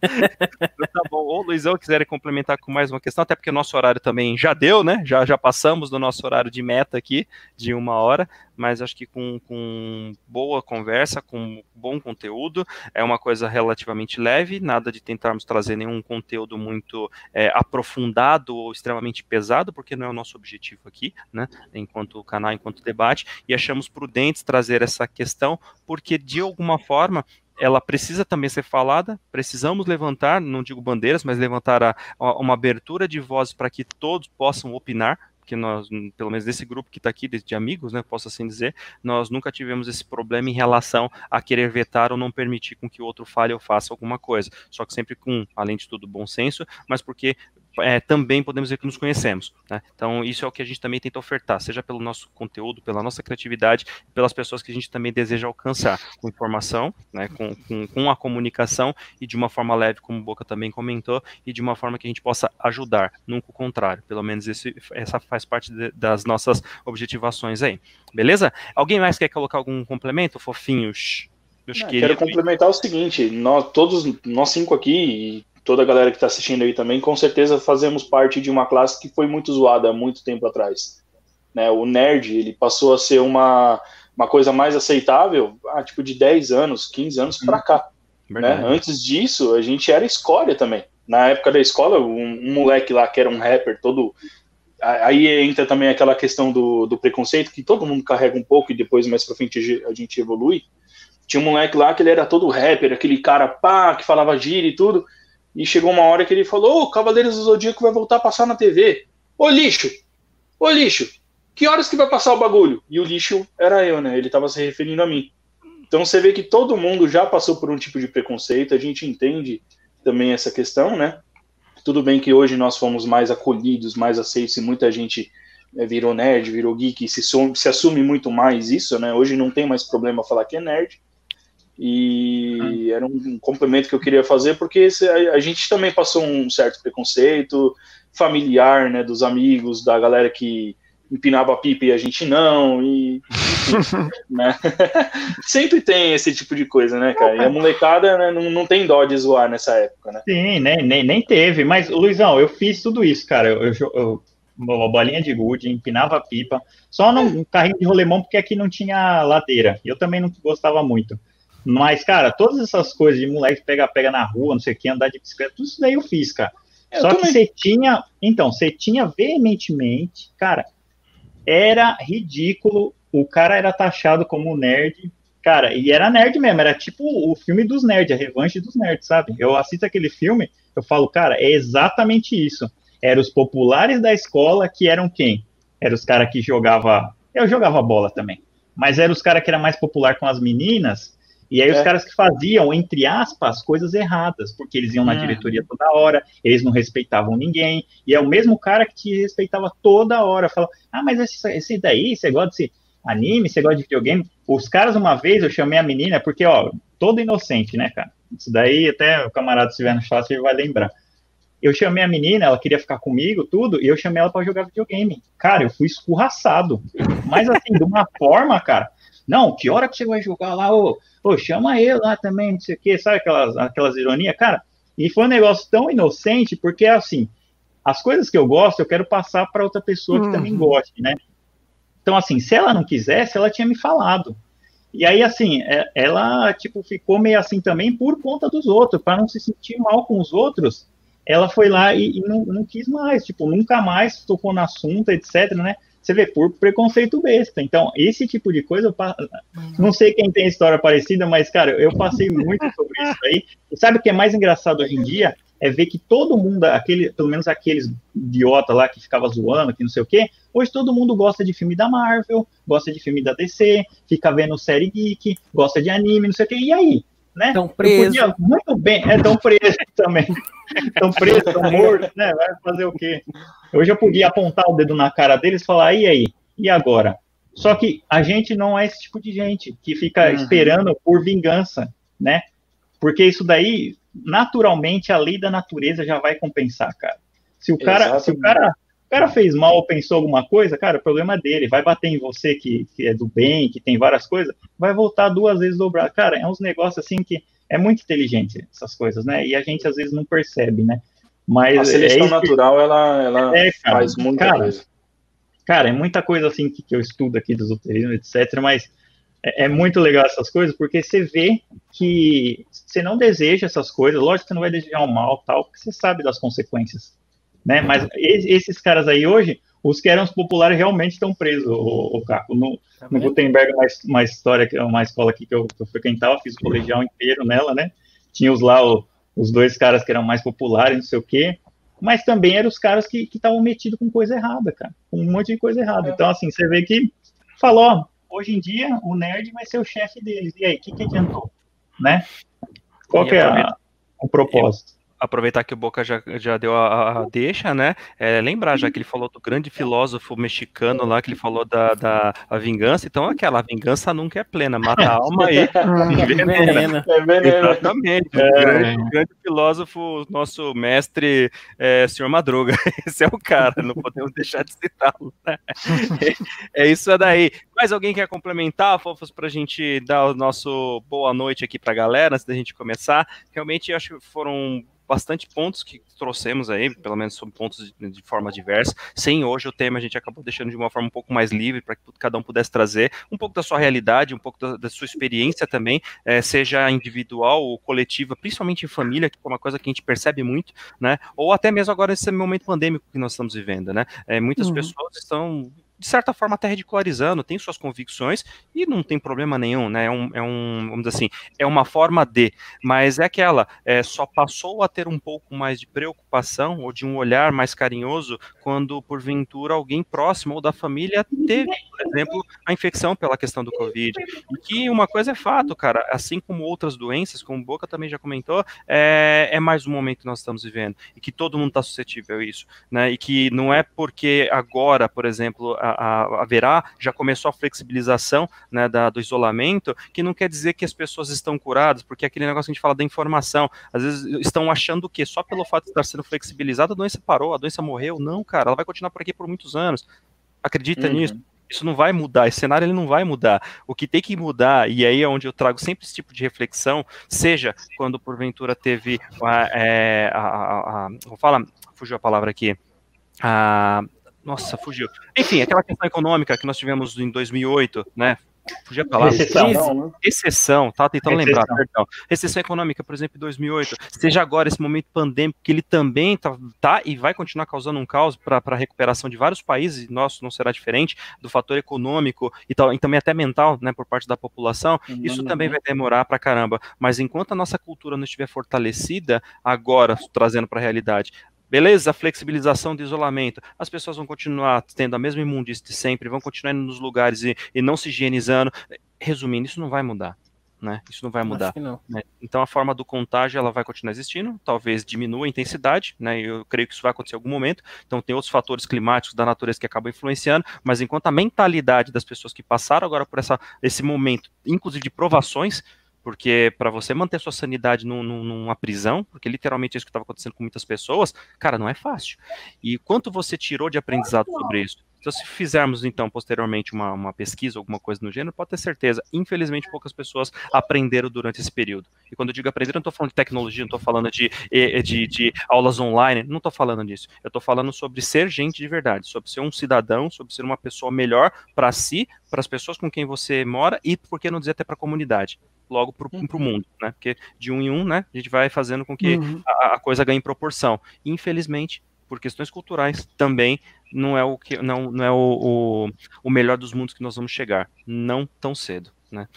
Tá bom. Ou Luizão quiserem complementar com mais uma questão, até porque o nosso horário também já deu, né? Já, já passamos do nosso horário de meta aqui, de uma hora, mas acho que com, com boa conversa, com bom conteúdo, é uma coisa relativamente leve, nada de tentarmos trazer nenhum conteúdo muito é, aprofundado ou extremamente pesado, porque não é o nosso objetivo aqui, né? Enquanto canal, enquanto debate, e achamos prudentes trazer essa questão, porque de alguma forma ela precisa também ser falada, precisamos levantar, não digo bandeiras, mas levantar a, a, uma abertura de vozes para que todos possam opinar, que nós, pelo menos desse grupo que está aqui, de, de, amigos, né, posso assim dizer, nós nunca tivemos esse problema em relação a querer vetar ou não permitir com que o outro fale ou faça alguma coisa. Só que sempre com, além de tudo, bom senso, mas porque é, também podemos dizer que nos conhecemos. Né? Então, isso é o que a gente também tenta ofertar, seja pelo nosso conteúdo, pela nossa criatividade, pelas pessoas que a gente também deseja alcançar, com informação, né, com, com, com a comunicação e de uma forma leve, como o Boca também comentou, e de uma forma que a gente possa ajudar, nunca o contrário. Pelo menos esse, essa faz parte de, das nossas objetivações aí. Beleza? Alguém mais quer colocar algum complemento, fofinhos? Não, quero complementar o seguinte: nós todos, nós cinco aqui, toda a galera que está assistindo aí também, com certeza fazemos parte de uma classe que foi muito zoada há muito tempo atrás. Né? O nerd, ele passou a ser uma, uma coisa mais aceitável, ah, tipo de 10 anos, 15 anos para cá. Né? Antes disso, a gente era escória também. Na época da escola, um, um, moleque lá que era um rapper todo. Aí entra também aquela questão do, do preconceito, que todo mundo carrega um pouco e depois mais pra frente a gente evolui. Tinha um moleque lá que ele era todo rapper, aquele cara pá, que falava gíria e tudo. E chegou uma hora que ele falou: Ô, oh, Cavaleiros do Zodíaco vai voltar a passar na TV. Ô lixo! Ô lixo! Que horas que vai passar o bagulho? E o lixo era eu, né? Ele estava se referindo a mim. Então você vê que todo mundo já passou por um tipo de preconceito, a gente entende também essa questão, né? Tudo bem que hoje nós fomos mais acolhidos, mais aceitos, e muita gente é, virou nerd, virou geek, se, se assume muito mais isso, né? Hoje não tem mais problema falar que é nerd, e era um complemento que eu queria fazer, porque a gente também passou um certo preconceito familiar, né, dos amigos, da galera que empinava a pipa e a gente não, e né? sempre tem esse tipo de coisa, né, cara? E a molecada né, não, não tem dó de zoar nessa época, né? Sim, nem, nem, nem teve, mas, Luizão, eu fiz tudo isso, cara, eu, eu, eu uma bolinha de gude, empinava a pipa, só num carrinho de rolemão, porque aqui não tinha ladeira, eu também não gostava muito. Mas, cara, todas essas coisas de moleque pega-pega na rua, não sei o que, andar de bicicleta, tudo isso daí eu fiz, cara. Eu Só também. que você tinha. Então, você tinha veementemente, cara, era ridículo. O cara era taxado como nerd. Cara, e era nerd mesmo, era tipo o filme dos nerds, a revanche dos nerds, sabe? Eu assisto aquele filme, eu falo, cara, é exatamente isso. Eram os populares da escola que eram quem? Eram os caras que jogava. Eu jogava bola também. Mas eram os caras que era mais popular com as meninas e aí é. os caras que faziam, entre aspas, coisas erradas, porque eles iam na hum. diretoria toda hora, eles não respeitavam ninguém, e é o mesmo cara que te respeitava toda hora, fala, ah, mas esse, esse daí, você gosta desse anime, você gosta de videogame? Os caras, uma vez, eu chamei a menina, porque, ó, todo inocente, né, cara? Isso daí, até o camarada estiver no chat, ele vai lembrar. Eu chamei a menina, ela queria ficar comigo, tudo, e eu chamei ela para jogar videogame. Cara, eu fui escorraçado. Mas assim, de uma forma, cara, não, que hora que você vai jogar lá? Ô, ô chama ele lá também, não sei o quê, sabe aquelas, aquelas ironias? Cara, e foi um negócio tão inocente, porque assim, as coisas que eu gosto, eu quero passar para outra pessoa que uhum. também goste, né? Então, assim, se ela não quisesse, ela tinha me falado. E aí, assim, é, ela, tipo, ficou meio assim também por conta dos outros, para não se sentir mal com os outros. Ela foi lá e, e não, não, quis mais, tipo, nunca mais tocou no assunto, etc, né? Você vê, por preconceito besta. Então, esse tipo de coisa, eu não sei quem tem história parecida, mas, cara, eu passei muito sobre isso aí. E sabe o que é mais engraçado hoje em dia? É ver que todo mundo, aquele, pelo menos aqueles idiota lá que ficava zoando, que não sei o quê, hoje todo mundo gosta de filme da Marvel, gosta de filme da DC, fica vendo série geek, gosta de anime, não sei o quê. E aí? Né? Estão presos. Muito bem, é, estão presos também. Estão presos, estão mortos, né? Vai fazer o quê? Hoje eu podia apontar o dedo na cara deles e falar, e aí? E agora? Só que a gente não é esse tipo de gente que fica uhum. esperando por vingança, né? Porque isso daí, naturalmente, a lei da natureza já vai compensar, cara. Se o cara, se o cara, o cara fez mal ou pensou alguma coisa, cara, o problema é dele. Vai bater em você que, que é do bem, que tem várias coisas, vai voltar duas vezes dobrado. Cara, é uns negócios assim que é muito inteligente essas coisas, né? E a gente às vezes não percebe, né? Mas a seleção é natural, ela, ela é, cara, faz muita cara, coisa. Cara, é muita coisa assim que, que eu estudo aqui dos uterinos, etc. Mas é, é, muito legal essas coisas, porque você vê que você não deseja essas coisas. Lógico que você não vai desejar o mal, tal, porque você sabe das consequências. Né? Mas esses caras aí hoje, os que eram os populares realmente estão presos, o, o Caco. No, tá no Gutenberg, uma, uma história, uma escola aqui que eu, que eu frequentava, fiz o colegial inteiro nela, né? Tinha os lá, o, os dois caras que eram mais populares, não sei o quê, mas também eram os caras que estavam metidos com coisa errada, cara, com um monte de coisa errada. É. Então, assim, você vê que falou, hoje em dia o nerd vai ser o chefe deles. E aí, o que, que adiantou? Né? Qual que é a, o propósito? Aproveitar que o Boca já, já deu a, a deixa, né? É, lembrar, já que ele falou do grande filósofo mexicano lá, que ele falou da, da vingança, então aquela vingança nunca é plena, mata a alma e envenena. É veneno. Exatamente. É. O grande, grande, filósofo, nosso mestre, é, senhor Madruga. Esse é o cara, não podemos deixar de citá-lo. Né? É, é isso daí. Mais alguém quer complementar, Fofos, para a gente dar o nosso boa noite aqui para a galera, antes da gente começar? Realmente, acho que foram bastante pontos que trouxemos aí, pelo menos sobre pontos de, de, forma diversa. Sem hoje o tema a gente acabou deixando de uma forma um pouco mais livre para que cada um pudesse trazer um pouco da sua realidade, um pouco da, da sua experiência também, é, seja individual ou coletiva, principalmente em família, que é uma coisa que a gente percebe muito, né? Ou até mesmo agora nesse momento pandêmico que nós estamos vivendo, né? É, muitas uhum. pessoas estão de certa forma, até ridicularizando, tem suas convicções e não tem problema nenhum, né? É um, é um vamos dizer assim, é uma forma de, mas é aquela, é, só passou a ter um pouco mais de preocupação ou de um olhar mais carinhoso quando, porventura, alguém próximo ou da família teve, por exemplo, a infecção pela questão do Covid. E que uma coisa é fato, cara, assim como outras doenças, como Boca também já comentou, é, é mais um momento que nós estamos vivendo e que todo mundo está suscetível a isso, né? E que não é porque agora, por exemplo, a, haverá, já começou a flexibilização né, da, do isolamento, que não quer dizer que as pessoas estão curadas, porque é aquele negócio que a gente fala da informação, às vezes estão achando que só pelo fato de estar sendo flexibilizado a doença parou, a doença morreu. Não, cara, ela vai continuar por aqui por muitos anos. Acredita uhum. nisso? isso não vai mudar, esse cenário ele não vai mudar. O que tem que mudar, e aí é onde eu trago sempre esse tipo de reflexão, seja quando porventura teve a, é, a, a, a vou falar, fugiu a palavra aqui, a, nossa, fugiu. Enfim, aquela questão econômica que nós tivemos em 2008, né? Podia falar. Exceção, né? exceção tá tentando exceção. lembrar, perdão. Recessão econômica, por exemplo, em 2008, seja agora esse momento pandêmico, que ele também tá, tá e vai continuar causando um caos para a recuperação de vários países, nosso não será diferente, do fator econômico e, tal, e também até mental, né, por parte da população, uhum. isso também vai demorar para caramba. Mas enquanto a nossa cultura não estiver fortalecida, agora, trazendo para a realidade, Beleza? Flexibilização do isolamento. As pessoas vão continuar tendo a mesma imundície de sempre, vão continuar indo nos lugares e, e não se higienizando. Resumindo, isso não vai mudar. Né? Isso não vai mudar. Não. Né? Então a forma do contágio ela vai continuar existindo, talvez diminua a intensidade, né? Eu creio que isso vai acontecer em algum momento. Então tem outros fatores climáticos da natureza que acabam influenciando, mas enquanto a mentalidade das pessoas que passaram agora por essa, esse momento, inclusive de provações, porque para você manter sua sanidade num, numa prisão, porque literalmente é isso que estava acontecendo com muitas pessoas, cara, não é fácil. E quanto você tirou de aprendizado sobre isso? Então, se fizermos, então, posteriormente uma, uma pesquisa, alguma coisa no gênero, pode ter certeza, infelizmente, poucas pessoas aprenderam durante esse período. E quando eu digo aprender, não estou falando de tecnologia, não estou falando de, de, de, aulas online, não estou falando disso. Eu estou falando sobre ser gente de verdade, sobre ser um cidadão, sobre ser uma pessoa melhor para si, para as pessoas com quem você mora e, por que não dizer, até para a comunidade logo para o uhum. mundo, né? Porque de um em um, né, a gente vai fazendo com que uhum. a, a, coisa ganhe proporção. infelizmente, por questões culturais, também não é o que não, não é o, o, o melhor dos mundos que nós vamos chegar, não tão cedo, né?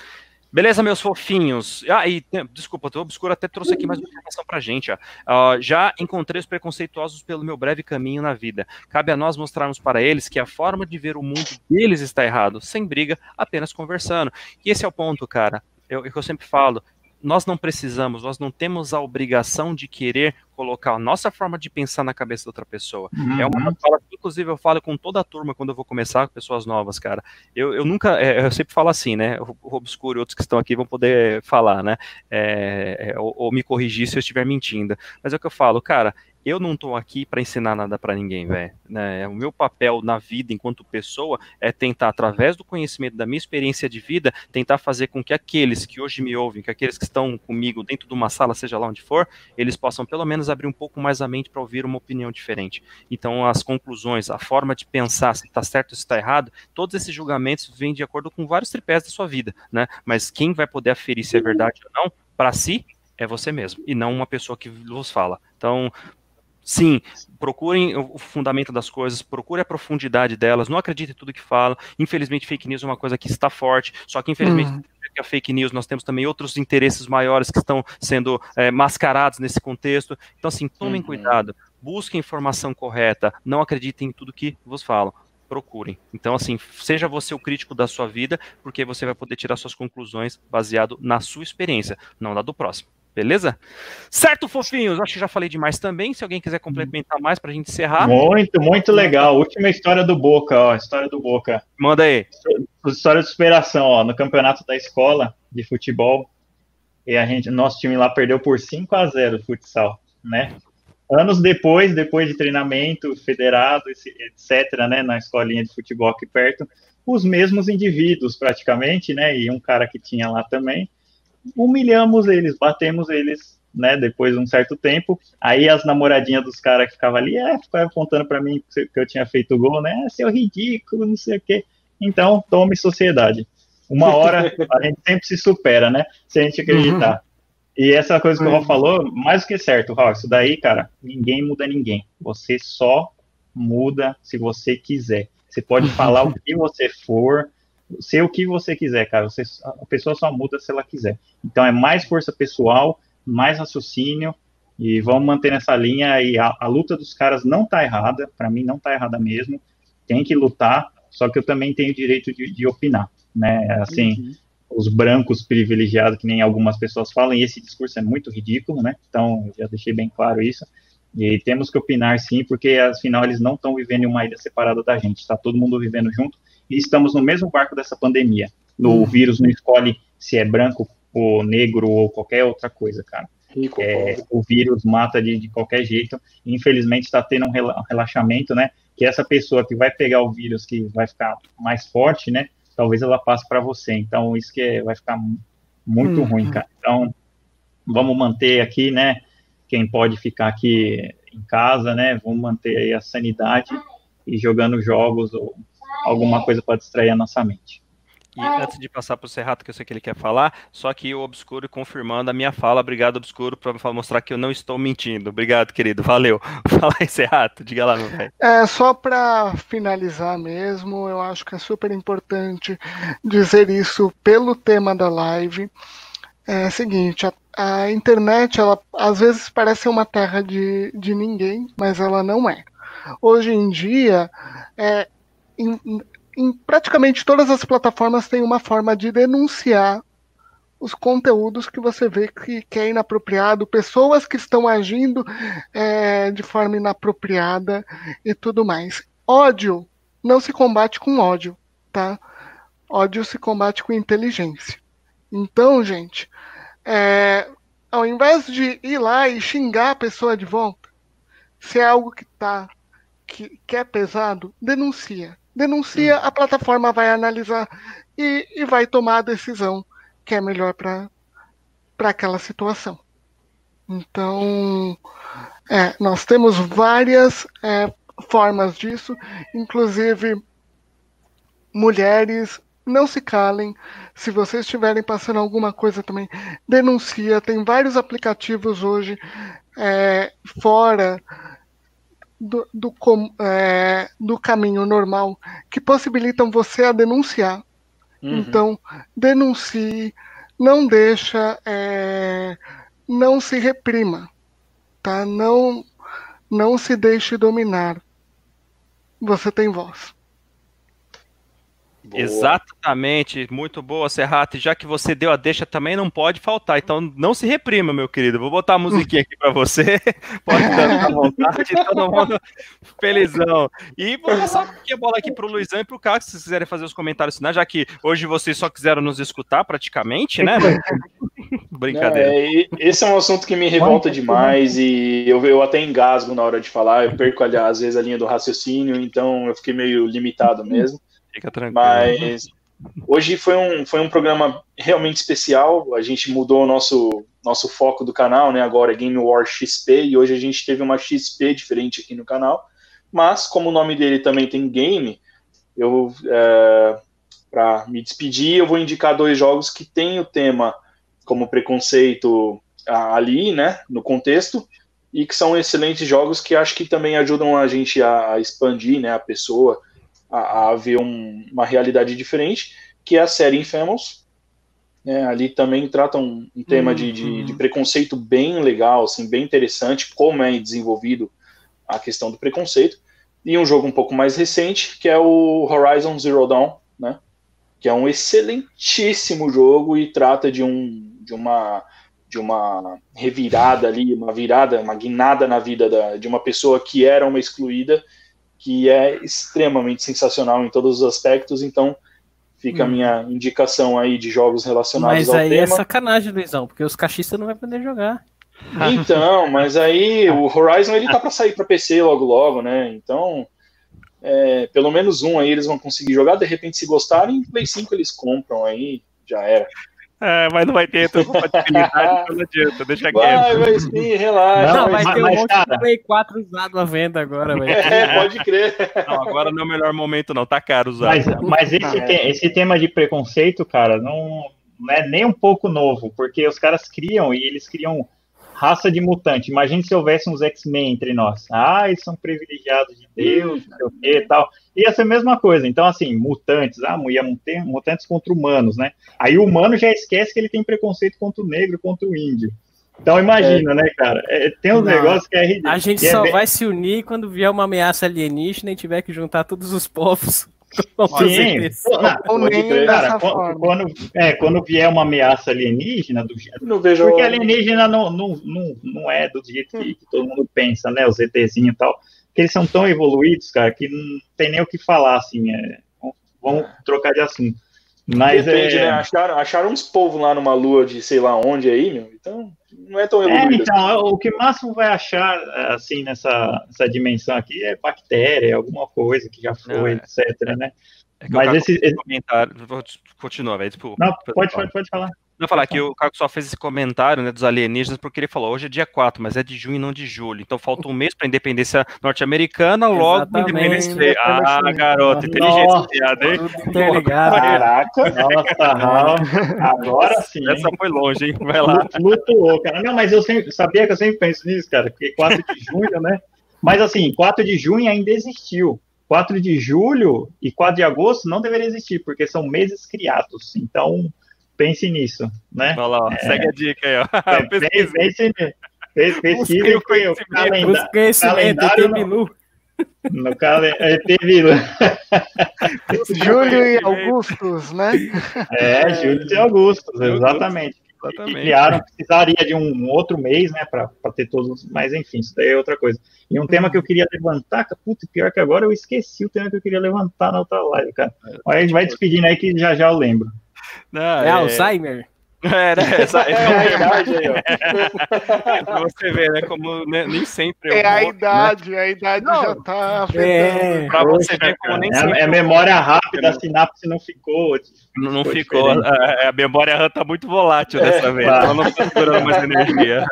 Beleza, meus fofinhos. Ah, e desculpa, o Obscuro até trouxe aqui mais uma informação pra gente. Ó. Uh, já encontrei os preconceituosos pelo meu breve caminho na vida. Cabe a nós mostrarmos para eles que a forma de ver o mundo deles está errado, sem briga, apenas conversando. E esse é o ponto, cara eu, eu sempre falo, nós não precisamos, nós não temos a obrigação de querer colocar a nossa forma de pensar na cabeça da outra pessoa. Uhum. É uma fala que, inclusive, eu falo com toda a turma quando eu vou começar com pessoas novas, cara. Eu, eu nunca, é, eu sempre falo assim, né? O Obscuro e outros que estão aqui vão poder falar, né? É, é, ou, ou, me corrigir se eu estiver mentindo. Mas é o que eu falo, cara eu não estou aqui para ensinar nada para ninguém, velho. Né? O meu papel na vida enquanto pessoa é tentar, através do conhecimento da minha experiência de vida, tentar fazer com que aqueles que hoje me ouvem, que aqueles que estão comigo dentro de uma sala, seja lá onde for, eles possam pelo menos abrir um pouco mais a mente para ouvir uma opinião diferente. Então, as conclusões, a forma de pensar, se está certo ou se está errado, todos esses julgamentos vêm de acordo com vários tripés da sua vida, né? Mas quem vai poder aferir se é verdade ou não, para si, é você mesmo, e não uma pessoa que vos fala. Então, Sim, procurem o fundamento das coisas, procure a profundidade delas, não acredite em tudo que fala. Infelizmente, fake news é uma coisa que está forte, só que infelizmente uhum. a fake news nós temos também outros interesses maiores que estão sendo é, mascarados nesse contexto. Então, assim, tomem uhum. cuidado, busquem informação correta, não acreditem em tudo que vos falam procurem. Então, assim, seja você o crítico da sua vida, porque você vai poder tirar suas conclusões baseado na sua experiência, não na do próximo. Beleza? Certo, fofinhos? Acho que já falei demais também. Se alguém quiser complementar mais para a gente encerrar. Muito, muito legal. Última história do Boca, ó. História do Boca. Manda aí. História de superação, ó. No campeonato da escola de futebol, e a gente, nosso time lá perdeu por 5 a 0 futsal, né? Anos depois, depois de treinamento federado, etc., né, na escolinha de futebol aqui perto, os mesmos indivíduos praticamente, né, e um cara que tinha lá também, humilhamos eles, batemos eles, né, depois de um certo tempo. Aí as namoradinhas dos caras que ficavam ali, é, ficavam apontando para mim que eu tinha feito gol, né, é, seu ridículo, não sei o quê. Então, tome sociedade. Uma hora a gente sempre se supera, né, se a gente acreditar. Uhum. E essa coisa que o Raul falou, mais do que certo, Raul, isso daí, cara, ninguém muda ninguém. Você só muda se você quiser. Você pode falar o que você for, ser o que você quiser, cara. Você, a pessoa só muda se ela quiser. Então é mais força pessoal, mais raciocínio e vamos manter nessa linha. E a, a luta dos caras não tá errada, para mim não tá errada mesmo. Tem que lutar, só que eu também tenho direito de, de opinar, né? Assim, uhum. os brancos privilegiados, que nem algumas pessoas falam, e esse discurso é muito ridículo, né? Então já deixei bem claro isso. E temos que opinar sim, porque afinal eles não estão vivendo em uma ilha separada da gente, está todo mundo vivendo junto estamos no mesmo barco dessa pandemia. O hum. vírus não escolhe se é branco ou negro ou qualquer outra coisa, cara. É, o vírus mata de, de qualquer jeito. Infelizmente está tendo um relaxamento, né? Que essa pessoa que vai pegar o vírus, que vai ficar mais forte, né? Talvez ela passe para você. Então isso que é, vai ficar muito hum. ruim, cara. Então vamos manter aqui, né? Quem pode ficar aqui em casa, né? Vamos manter aí a sanidade e jogando jogos ou alguma coisa para distrair a nossa mente. aqui, antes de passar para o Serrato, que eu sei que ele quer falar, só que o Obscuro confirmando a minha fala. Obrigado, Obscuro, para mostrar que eu não estou mentindo. Obrigado, querido. Valeu. Fala aí, Serrato. Diga lá, meu velho. É, só para finalizar mesmo, eu acho que é super importante dizer isso pelo tema da live. É o seguinte, a, a internet, ela às vezes parece uma terra de, de ninguém, mas ela não é. Hoje em dia, é, em, em praticamente todas as plataformas tem uma forma de denunciar os conteúdos que você vê que, que é inapropriado, pessoas que estão agindo é, de forma inapropriada e tudo mais. Ódio não se combate com ódio, tá? Ódio se combate com inteligência. Então, gente, é, ao invés de ir lá e xingar a pessoa de volta, se é algo que tá que, que é pesado, denuncia. Denuncia, a plataforma vai analisar e, e vai tomar a decisão que é melhor para aquela situação. Então, é, nós temos várias é, formas disso, inclusive mulheres, não se calem. Se vocês estiverem passando alguma coisa também, denuncia. Tem vários aplicativos hoje é, fora do, do, é, do caminho normal que possibilitam você a denunciar. Uhum. Então, denuncie, não deixa, é, não se reprima, tá? Não, não se deixe dominar. Você tem voz. Boa. Exatamente, muito boa, Serrato. Já que você deu a deixa, também não pode faltar. Então não se reprima, meu querido. Vou botar a musiquinha aqui para você. Pode dar à vontade, todo mundo felizão. E vou passar a bola aqui pro Luizão e pro Carlos, se vocês quiserem fazer os comentários finais, já que hoje vocês só quiseram nos escutar praticamente, né? Brincadeira. É, esse é um assunto que me revolta demais e eu, eu até engasgo na hora de falar. Eu perco, às vezes, a linha do raciocínio, então eu fiquei meio limitado mesmo. Fica tranquilo. Mas hoje foi um, foi um programa realmente especial. A gente mudou o nosso, nosso foco do canal, né? Agora é Game War XP, e hoje a gente teve uma XP diferente aqui no canal. Mas, como o nome dele também tem game, eu, é, para me despedir, eu vou indicar dois jogos que têm o tema como preconceito ali, né? No contexto, e que são excelentes jogos que acho que também ajudam a gente a, expandir, né? A pessoa a, a ver um, uma realidade diferente, que é a série Infamous. É, ali também trata um, um tema uhum. de, de, de, preconceito bem legal, assim, bem interessante, como é desenvolvido a questão do preconceito. E um jogo um pouco mais recente, que é o Horizon Zero Dawn, né? que é um excelentíssimo jogo e trata de, um, de, uma, de uma revirada ali, uma virada, uma guinada na vida da, de uma pessoa que era uma excluída que é extremamente sensacional em todos os aspectos, então fica hum. a minha indicação aí de jogos relacionados mas ao tema. Mas aí é sacanagem, Luizão, porque os cachistas não vão poder jogar. Então, mas aí o Horizon ele tá para sair para PC logo logo, né? Então, é, pelo menos um aí eles vão conseguir jogar, de repente se gostarem, Play 5 eles compram aí, já era. É, mas não vai ter compatibilidade, então não adianta, deixa quieto. Vai, vai sim, relaxa. Não, vai ter um monte cara... de Play 4 usado à venda agora, velho. É, pode crer. Não, agora não é o melhor momento, não, tá caro usar. Mas, mas esse, ah, te, esse tema de preconceito, cara, não, não é nem um pouco novo, porque os caras criam e eles criam raça de mutante. Imagine se houvesse uns X-Men entre nós. Ah, eles são privilegiados de Deus, não sei o que e tal. Ia ser a mesma coisa. Então, assim, mutantes, ah, ia ter mutantes contra humanos, né? Aí o humano já esquece que ele tem preconceito contra o negro, contra o índio. Então imagina, é. né, cara? É, tem uns negócios que é ridículo. A gente é só bem... vai se unir quando vier uma ameaça alienígena e tiver que juntar todos os povos Sim, cara, quando, é, quando vier uma ameaça alienígena, do, não vejo porque alienígena não, não, não, não é do jeito que, que todo mundo pensa, né? Os ETzinhos e tal, que eles são tão evoluídos, cara, que não tem nem o que falar, assim. É, vamos trocar de assunto. Mas Depende, é... né? Acharam, acharam uns povos lá numa lua de sei lá onde aí, meu. Então, não é tão é, evoluído. É, então, assim. o que máximo vai achar, assim, nessa, nessa dimensão aqui é bactéria, alguma coisa que já foi, é. etc, né? É Mas esse, esse... comentário. Continua, velho. Desculpa. Não, pode, pode, pode falar. Não falar que o Caco só fez esse comentário né, dos alienígenas porque ele falou hoje é dia 4, mas é de junho e não de julho. Então falta um mês para a independência norte-americana, logo independência. Ah, garoto, inteligente piada, hein? Caraca, nossa, agora sim. Essa foi longe, hein? Vai lá. Flutuou, cara. Não, mas eu sempre, sabia que eu sempre penso nisso, cara, porque 4 de junho, né? Mas assim, 4 de junho ainda existiu. 4 de julho e 4 de agosto não deveria existir, porque são meses criados. Então, pense nisso, né? Olha lá, é, segue a dica aí, ó. É, pense, pense, pesquisa que o calenda calendário no calendário teve Júlio e Augustos, né? É, Júlio e Augustos, exatamente. Exatamente. criaram, precisaria de um outro mês, né, para ter todos, mas enfim, isso daí é outra coisa. E um tema que eu queria levantar, putz, pior que agora eu esqueci o tema que eu queria levantar na outra live, cara. Mas a gente vai despedindo aí que já já eu lembro. Não, é, é Alzheimer? É, né? Essa, é, a idade aí, ó. pra você ver, né? Como né, nem sempre. É, a idade, né? a idade não, já tá É, pra você ver como nem é, sempre. É memória rápida, a sinapse não ficou. Não, não ficou. A, a, memória RAM tá muito volátil dessa é, vez. Ela então não tá segurando mais energia.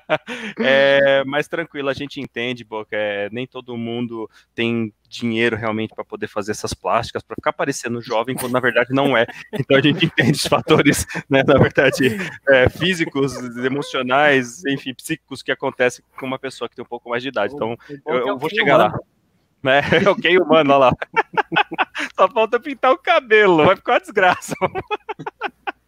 é, mas tranquilo, a gente entende, Boca. É, nem todo mundo tem dinheiro realmente para poder fazer essas plásticas, para ficar parecendo jovem, quando na verdade não é. Então a gente entende os fatores, né, na verdade, é, físicos, emocionais, enfim, psíquicos que acontecem com uma pessoa que tem um pouco mais de idade. Então eu, eu vou chegar lá. Né? Ok, humano, olha lá. Só falta pintar o cabelo, vai ficar uma desgraça.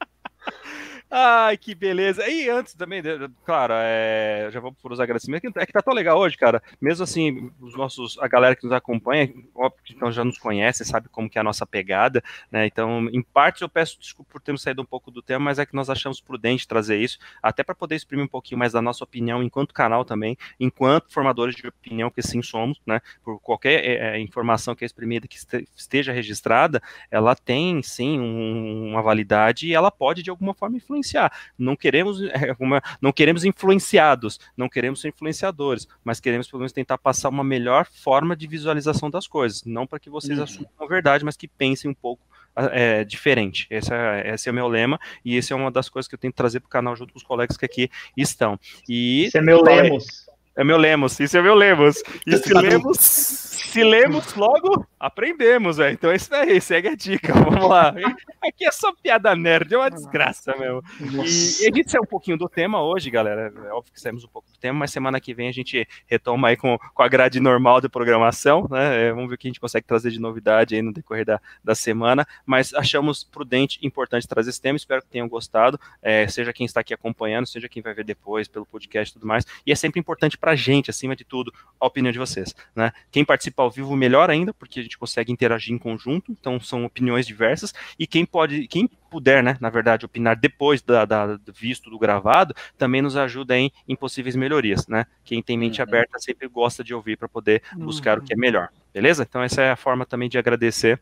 Ai, que beleza. E antes também, claro, é, já vamos por os agradecimentos, é que tá tão legal hoje, cara. Mesmo assim, os nossos, a galera que nos acompanha, óbvio que então já nos conhece, sabe como que é a nossa pegada, né? Então, em parte eu peço desculpa por termos saído um pouco do tema, mas é que nós achamos prudente trazer isso, até para poder exprimir um pouquinho mais da nossa opinião enquanto canal também, enquanto formadores de opinião que sim somos, né? Por qualquer é, é informação que é exprimida, que esteja registrada, ela tem sim um, uma validade e ela pode de alguma forma influenciar influenciar. Não queremos, é, uma, não queremos influenciados, não queremos ser influenciadores, mas queremos pelo menos tentar passar uma melhor forma de visualização das coisas. Não para que vocês uhum. assumam a verdade, mas que pensem um pouco é, diferente. Esse é, esse é o meu lema e esse é uma das coisas que eu tento trazer para o canal junto com os colegas que aqui estão. E esse é meu lemos. É meu lemos, isso é meu lemos. E se lemos, se lemos logo, aprendemos, velho. Então é isso daí, segue a dica. Vamos lá. Aqui é só piada nerd, é uma desgraça mesmo. E, e a gente saiu um pouquinho do tema hoje, galera. É óbvio que saímos um pouco do tema, mas semana que vem a gente retoma aí com, com a grade normal de programação, né? É, vamos ver o que a gente consegue trazer de novidade aí no decorrer da, da semana. Mas achamos prudente e importante trazer esse tema. Espero que tenham gostado. É, seja quem está aqui acompanhando, seja quem vai ver depois pelo podcast e tudo mais. E é sempre importante pra gente, acima de tudo, a opinião de vocês, né? Quem participa ao vivo, melhor ainda, porque a gente consegue interagir em conjunto, então são opiniões diversas, e quem pode, quem puder, né, na verdade, opinar depois da, da do visto do gravado, também nos ajuda em, em possíveis melhorias, né? Quem tem mente uhum. aberta sempre gosta de ouvir para poder buscar uhum. o que é melhor, beleza? Então essa é a forma também de agradecer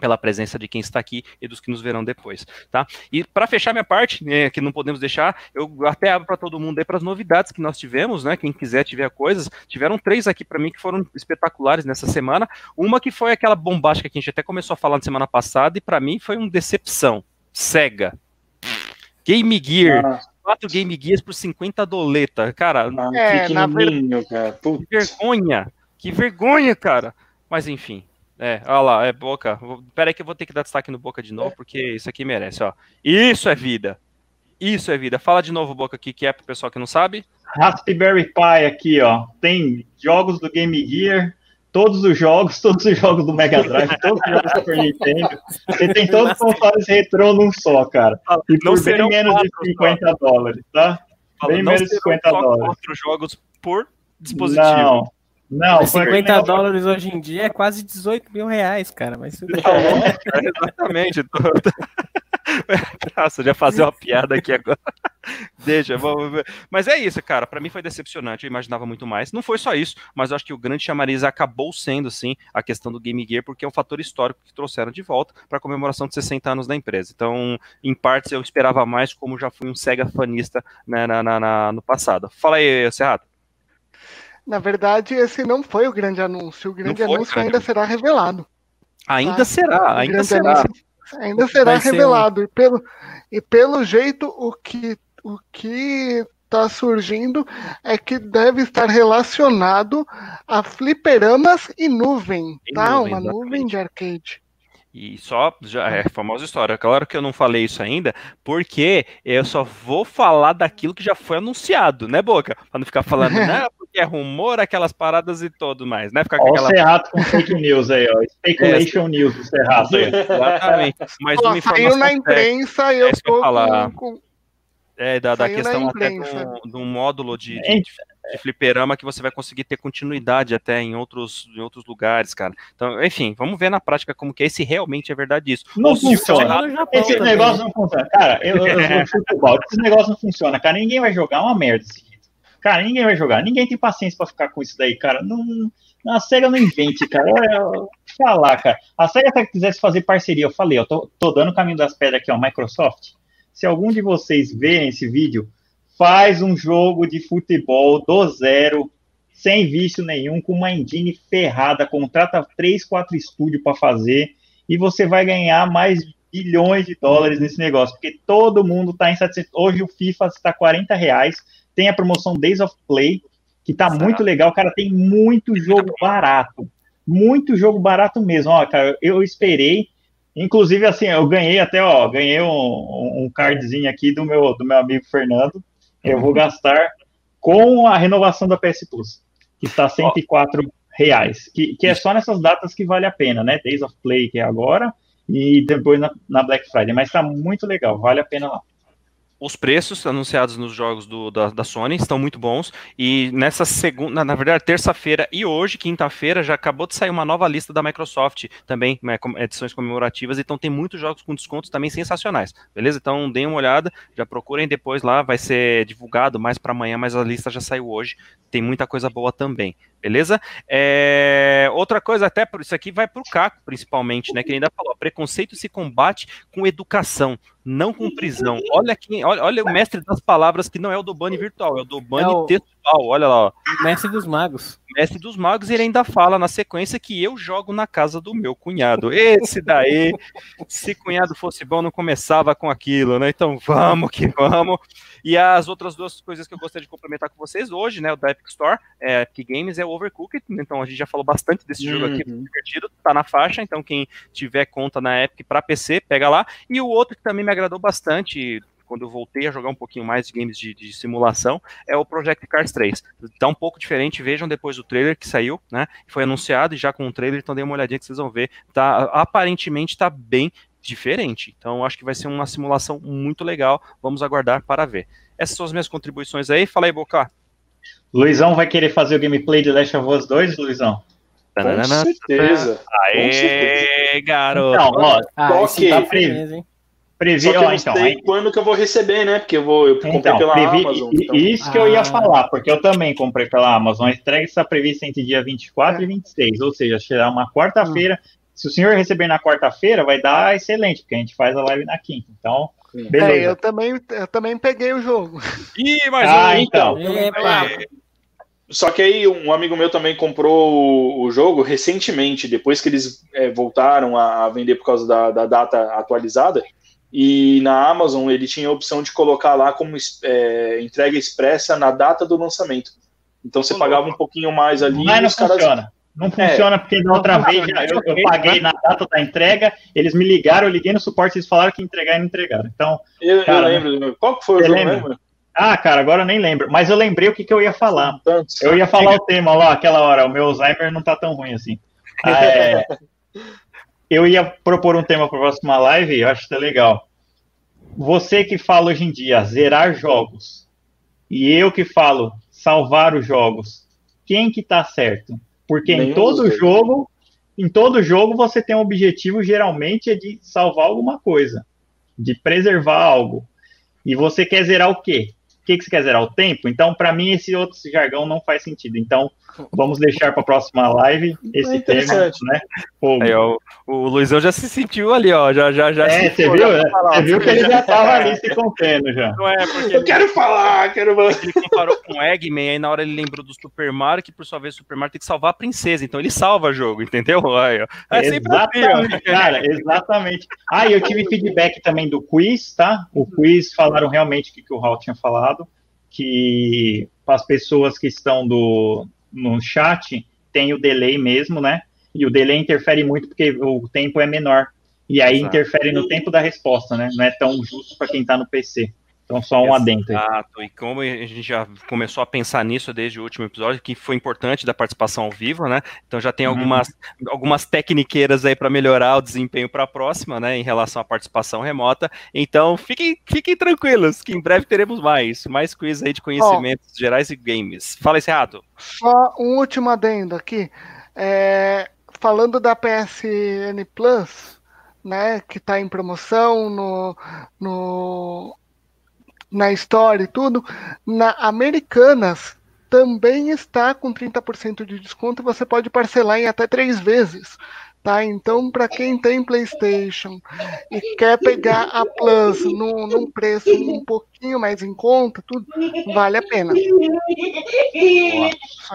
pela presença de quem está aqui e dos que nos verão depois, tá? E para fechar minha parte, né, que não podemos deixar, eu até abro para todo mundo aí para as novidades que nós tivemos, né? Quem quiser tiver coisas, tiveram três aqui para mim que foram espetaculares nessa semana. Uma que foi aquela bombástica que a gente até começou a falar na semana passada e para mim foi uma decepção. Sega. Game Gear. Ah. Quatro Game Gears por 50 doleta, cara. Ah, é, na ver... cara. Que vergonha. Que vergonha, cara. Mas enfim, é, olha lá, é Boca. Pera aí que eu vou ter que dar destaque no Boca de novo, porque isso aqui merece, ó. Isso é vida. Isso é vida. Fala de novo, Boca, aqui, que é pro pessoal que não sabe. Raspberry Pi aqui, ó. Tem jogos do Game Gear, todos os jogos, todos os jogos do Mega Drive, todos os jogos do Super Nintendo. Você tem todos os consoles retrô num só, cara. E por não bem menos de 50 só. dólares, tá? Fala, bem menos de 50 dólares. quatro jogos por dispositivo. Não. Não, 50 dólares hoje em dia é quase 18 mil reais, cara. Mas não, é, exatamente. Nossa, já fazer uma piada aqui agora. Deixa, vamos ver. Mas é isso, cara. Para mim foi decepcionante. Eu imaginava muito mais. Não foi só isso, mas eu acho que o grande chamariz acabou sendo, sim, a questão do Game Gear, porque é um fator histórico que trouxeram de volta para a comemoração de 60 anos da empresa. Então, em partes, eu esperava mais, como já fui um Sega fanista né, na, na, na, no passado. Fala aí, Serrato. Na verdade, esse não foi o grande anúncio. O grande anúncio ainda será revelado. Ainda tá? será, ainda será. Ainda será revelado. Um... E, pelo, e pelo jeito, o que, o que está surgindo é que deve estar relacionado a fliperamas e nuvem, e tá? Nuvem, Uma exatamente. nuvem de arcade. E só, já é famosa história. Claro que eu não falei isso ainda, porque eu só vou falar daquilo que já foi anunciado, né, Boca? Pra não ficar falando, né, porque é rumor, aquelas paradas e tudo mais, né? Ficar com aquela... o Serrato com fake news aí, ó. Speculation é, news do Serrato aí. Exatamente. Mas Pô, saiu na imprensa e eu é tô com, com é, da, da questão até de um, módulo de, de, de, fliperama que você vai conseguir ter continuidade até em outros, em outros lugares, cara. Então, enfim, vamos ver na prática como que é, se realmente é verdade isso. Não funciona. Esse também. negócio não funciona. Cara, eu, eu, eu futebol, esse negócio não funciona, cara. Ninguém vai jogar é uma merda esse Cara, ninguém vai jogar. Ninguém tem paciência para ficar com isso daí, cara. Não, a SEGA não invente, cara. Eu, falar, cara. A SEGA até quisesse fazer parceria, eu falei, eu tô, tô dando o caminho das pedras aqui, ó, Microsoft se algum de vocês verem esse vídeo, faz um jogo de futebol do zero, sem vício nenhum, com uma engine ferrada, contrata 3, 4 estúdios para fazer, e você vai ganhar mais bilhões de dólares nesse negócio, porque todo mundo está insatisfeito. Hoje o FIFA está 40 reais, tem a promoção Days of Play, que está muito legal, cara, tem muito jogo barato, muito jogo barato mesmo, ó, cara, eu esperei, Inclusive, assim, eu ganhei até, ó, ganhei um, um cardzinho aqui do meu, do meu amigo Fernando. Eu vou gastar com a renovação da PS Plus, que está 104 reais, que, que é só nessas datas que vale a pena, né? Days of Play, que é agora, e depois na, na Black Friday. Mas está muito legal, vale a pena lá os preços anunciados nos jogos do, da, da, Sony estão muito bons. E nessa segunda, na verdade, terça-feira e hoje, quinta-feira, já acabou de sair uma nova lista da Microsoft também, né, edições comemorativas. Então tem muitos jogos com descontos também sensacionais. Beleza? Então deem uma olhada, já procurem depois lá, vai ser divulgado mais para amanhã, mas a lista já saiu hoje. Tem muita coisa boa também. Beleza? É... Outra coisa, até por isso aqui vai para o Caco, principalmente, né? Que ainda falou: preconceito se combate com educação, não com prisão. Olha quem, olha, olha o mestre das palavras que não é o do Bunny virtual, é o do Bunny é o... textual. Olha lá. Ó. Mestre dos magos. Mestre dos magos, ele ainda fala na sequência que eu jogo na casa do meu cunhado. Esse daí, se cunhado fosse bom, não começava com aquilo, né? Então vamos que vamos. E as outras duas coisas que eu gostaria de complementar com vocês hoje, né? O da Epic Store, é, Epic Games é o Overcooked, então a gente já falou bastante desse jogo aqui, uhum. divertido, tá na faixa, então quem tiver conta na Epic para PC, pega lá. E o outro que também me agradou bastante, quando eu voltei a jogar um pouquinho mais de games de, de, simulação, é o Project Cars 3. Tá um pouco diferente, vejam depois do trailer que saiu, né? Foi anunciado e já com o trailer, então dê uma olhadinha que vocês vão ver. Tá, aparentemente tá bem diferente. Então, acho que vai ser uma simulação muito legal. Vamos aguardar para ver. Essas são as minhas contribuições aí. Fala aí, Boca. Luizão vai querer fazer o gameplay de Last of Us 2, Luizão? Com certeza. Aê, garoto. Então, ó, ah, ok. Tá previ... Previ... Só que eu não então, sei aí... quando que eu vou receber, né? Porque eu vou eu comprei então, pela previ... Amazon. Então. Isso que eu ia ah. falar, porque eu também comprei pela Amazon. A entrega está prevista entre dia 24 é. e 26, ou seja, será uma quarta-feira. Hum. Se o senhor receber na quarta-feira, vai dar excelente, porque a gente faz a live na quinta. Então, beleza. É, eu também, eu também peguei o jogo. Ih, mais ah, um, então. Só que aí um amigo meu também comprou o jogo recentemente, depois que eles é, voltaram a, vender por causa da, da, data atualizada. E na Amazon ele tinha a opção de colocar lá como é, entrega expressa na data do lançamento. Então você pagava um pouquinho mais ali. Mas não caras... funciona. Não é. funciona, é, porque da outra vez eu, eu, paguei na data da entrega, eles me ligaram, eu liguei no suporte, eles falaram que entregar e não entregaram. Então, eu, cara, eu lembro. Qual que foi o jogo, lembra? Ah, cara, agora eu nem lembro. Mas eu lembrei o que, que eu ia falar. Eu ia falar o tema lá, aquela hora. O meu Alzheimer não tá tão ruim assim. Ah, é, eu ia propor um tema para a próxima live, eu acho que é legal. Você que fala hoje em dia zerar jogos e eu que falo salvar os jogos, quem que tá certo? Porque em todo jogo, em todo jogo você tem um objetivo geralmente é de salvar alguma coisa, de preservar algo. E você quer zerar o quê? que, que você quer zerar? O tempo? Então, para mim, esse outro jargão não faz sentido. Então, vamos deixar para a próxima live esse é tema, né? Aí, ó, o Luizão já se sentiu ali, ó. Já, já, já é, você viu? Né? Você viu que ele já estava ali se contendo já. Não é, porque. Eu ele, quero falar, quero falar. Ele comparou com o Eggman, aí na hora ele lembrou do Super Mario, que por sua vez o Super Mario tem que salvar a princesa. Então ele salva o jogo, entendeu? Aí, ó. É assim, exatamente, assim, cara, exatamente. Ah, e eu tive feedback também do quiz, tá? O quiz falaram realmente o que, que o Hal tinha falado, que as pessoas que estão do, no chat tem o delay mesmo, né? E o delay interfere muito porque o tempo é menor. E aí Exato. interfere no tempo da resposta, né? Não é tão justo para quem está no PC. Então, só um adendo. Exato, e como a gente já começou a pensar nisso desde o último episódio, que foi importante da participação ao vivo, né? Então já tem uhum. algumas, algumas tecniqueiras aí para melhorar o desempenho para a próxima, né? Em relação à participação remota. Então fiquem, fiquem tranquilos, que em breve teremos mais, mais quiz aí de conhecimentos oh, gerais e games. Fala esse rato. Só um último adendo aqui. É, falando da PSN Plus, né, que está em promoção no, no na história e tudo, na Americanas também está com 30% de desconto você pode parcelar em até três vezes. Tá? Então, para quem tem PlayStation e quer pegar a Plus num, num, preço um pouquinho mais em conta, tudo vale a pena. Boa,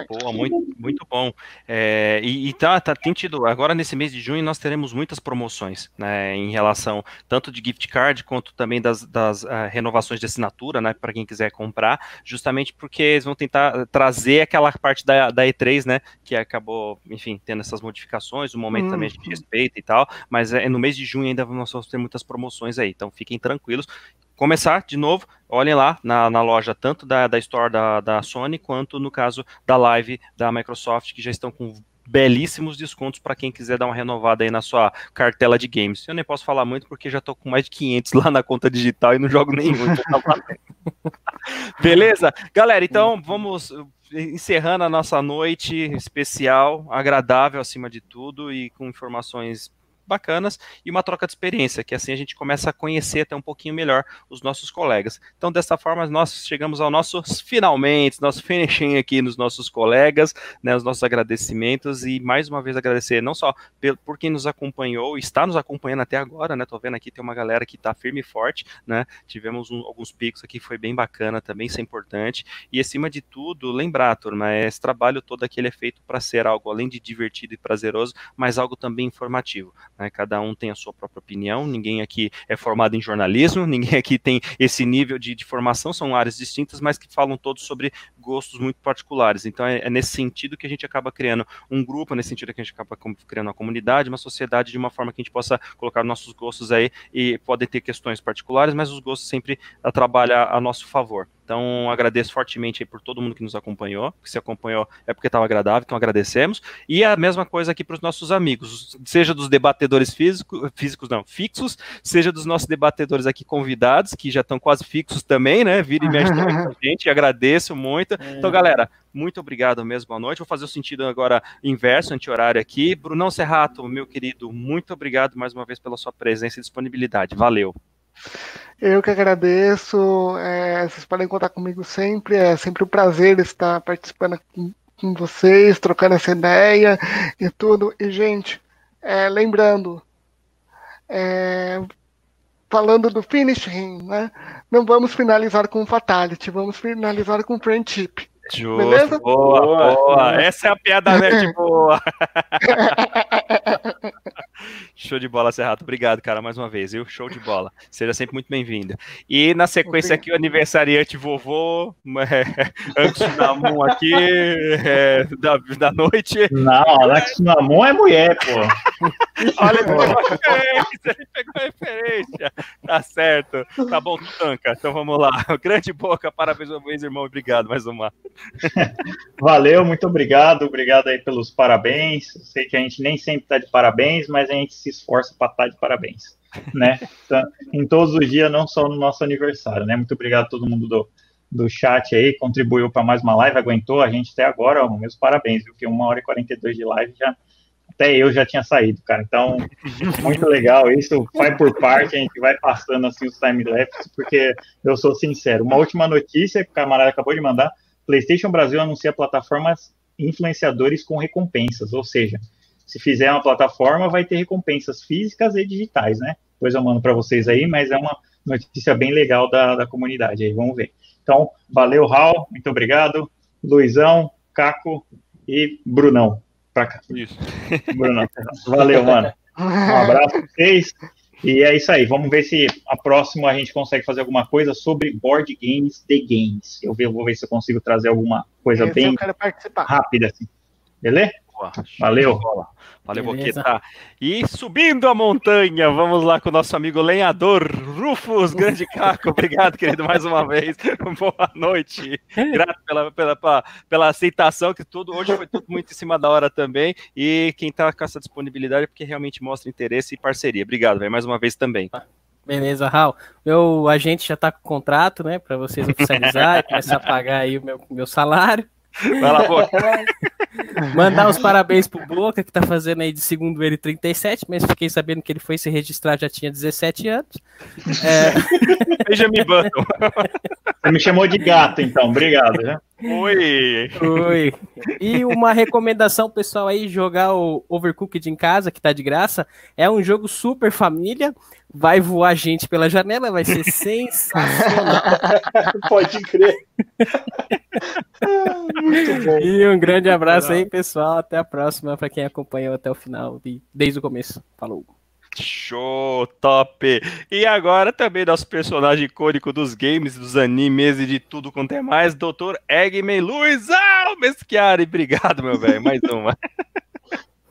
Boa muito, muito bom. É, e, e tá, tá, tem tido, agora nesse mês de junho, nós teremos muitas promoções né, em relação tanto de gift card quanto também das, das uh, renovações de assinatura, né, para quem quiser comprar, justamente porque eles vão tentar trazer aquela parte da, da E3, né, que acabou, enfim, tendo essas modificações, o momento a gente respeita e tal, mas é, no mês de junho ainda nós vamos ter muitas promoções aí, então fiquem tranquilos. Começar de novo, olhem lá na, na loja, tanto da, da Store da, da Sony, quanto no caso da Live da Microsoft, que já estão com belíssimos descontos para quem quiser dar uma renovada aí na sua cartela de games. Eu nem posso falar muito porque já estou com mais de 500 lá na conta digital e não jogo nenhum. Então tá Beleza? Galera, então vamos encerrando a nossa noite especial, agradável acima de tudo e com informações bacanas e uma troca de experiência, que assim a gente começa a conhecer até um pouquinho melhor os nossos colegas. Então, dessa forma, nós chegamos ao nosso finalmente, nosso finishing aqui nos nossos colegas, né, os nossos agradecimentos e mais uma vez agradecer não só por quem nos acompanhou, está nos acompanhando até agora, né? Tô vendo aqui tem uma galera que está firme e forte, né? Tivemos um, alguns picos aqui, foi bem bacana também, isso é importante. E acima de tudo, lembrar, turma, esse trabalho todo aqui é feito para ser algo além de divertido e prazeroso, mas algo também informativo. Né? Cada um tem a sua própria opinião, ninguém aqui é formado em jornalismo, ninguém aqui tem esse nível de, de formação, são áreas distintas, mas que falam todos sobre gostos muito particulares. Então é, é, nesse sentido que a gente acaba criando um grupo, nesse sentido que a gente acaba criando uma comunidade, uma sociedade, de uma forma que a gente possa colocar nossos gostos aí e podem ter questões particulares, mas os gostos sempre trabalham a nosso favor. Então, agradeço fortemente por todo mundo que nos acompanhou. Que se acompanhou é porque estava agradável, então agradecemos. E a mesma coisa aqui para os nossos amigos, seja dos debatedores físico, físicos, não, fixos, seja dos nossos debatedores aqui convidados, que já estão quase fixos também, né? Vira e mexe também com a gente, agradeço muito. É. Então, galera, muito obrigado mesmo, boa noite. Vou fazer o sentido agora inverso, anti-horário aqui. Brunão Serrato, meu querido, muito obrigado mais uma vez pela sua presença e disponibilidade. Valeu. Eu que agradeço. É, vocês podem contar comigo sempre. É sempre um prazer estar participando com, com vocês, trocando essa ideia e tudo. E, gente, é, lembrando, é, falando do finishing, né? Não vamos finalizar com fatality, vamos finalizar com friendship. Justo, Beleza? Boa, boa, boa. Essa é a piada nerd boa. Show de bola, Serrato. Obrigado, cara, mais uma vez, viu? Show de bola. Seja sempre muito bem-vindo. E na sequência aqui, o aniversariante vovô, é, Anxunamun aqui, é, da, da noite. Não, Anxunamun é mulher, pô. Olha, ele pegou referência, ele pegou referência. Tá certo. Tá bom, tanca. Então vamos lá. Grande boca, parabéns uma vez, irmão. Obrigado, mais uma. Valeu, muito obrigado. Obrigado aí pelos parabéns. Sei que a gente nem sempre tá de parabéns, mas a gente se esforça para estar tá de parabéns, né? Então, em todos os dias, não só no nosso aniversário, né? Muito obrigado a todo mundo do, do chat aí, contribuiu para mais uma live, aguentou a gente até agora, ó, meus parabéns, viu? Que uma hora e 42 de live já até eu já tinha saído, cara. Então, muito legal. Isso vai por parte, a gente vai passando assim os time-lapse, porque eu sou sincero. Uma última notícia que o camarada acabou de mandar: PlayStation Brasil anuncia plataformas influenciadores com recompensas, ou seja, se fizer uma plataforma, vai ter recompensas físicas e digitais, né? Depois eu mando para vocês aí, mas é uma notícia bem legal da, da comunidade aí, vamos ver. Então, valeu, Raul, muito obrigado. Luizão, Caco e Brunão. Pra cá. Isso. Brunão. Valeu, mano. Um abraço pra vocês. E é isso aí. Vamos ver se a próxima a gente consegue fazer alguma coisa sobre board games de games. Eu vou ver se eu consigo trazer alguma coisa Esse bem rápida assim. Beleza? Valeu. Valeu, Boqueta. E subindo a montanha, vamos lá com o nosso amigo lenhador Rufus, grande caco. Obrigado, querido, mais uma vez. Boa noite. Grato pela, pela, pela, pela, aceitação, que tudo hoje foi tudo muito em cima da hora também. E quem está com essa disponibilidade é porque realmente mostra interesse e parceria. Obrigado, véio, mais uma vez também. Beleza, Raul. Meu agente já está com contrato, né, para vocês oficializar e começar a pagar aí o meu, meu salário. Vai lá, Boca. Mandar os parabéns pro Boca, que tá fazendo aí de segundo ele 37, mas fiquei sabendo que ele foi se registrar já tinha 17 anos. É... Benjamin Button. Você me chamou de gato, então. Obrigado, né? Oi! Oi! E uma recomendação, pessoal, aí, jogar o Overcooked em casa, que tá de graça. É um jogo super família. Vai voar gente pela janela, vai ser sensacional. Pode crer. Muito bom. E um grande abraço aí, pessoal. Até a próxima, para quem acompanhou até o final, desde o começo. Falou! Show, top! E agora também nosso personagem icônico dos games, dos animes e de tudo quanto é mais, Dr. Eggman Luiz Almeschiari. Obrigado, meu velho. Mais uma.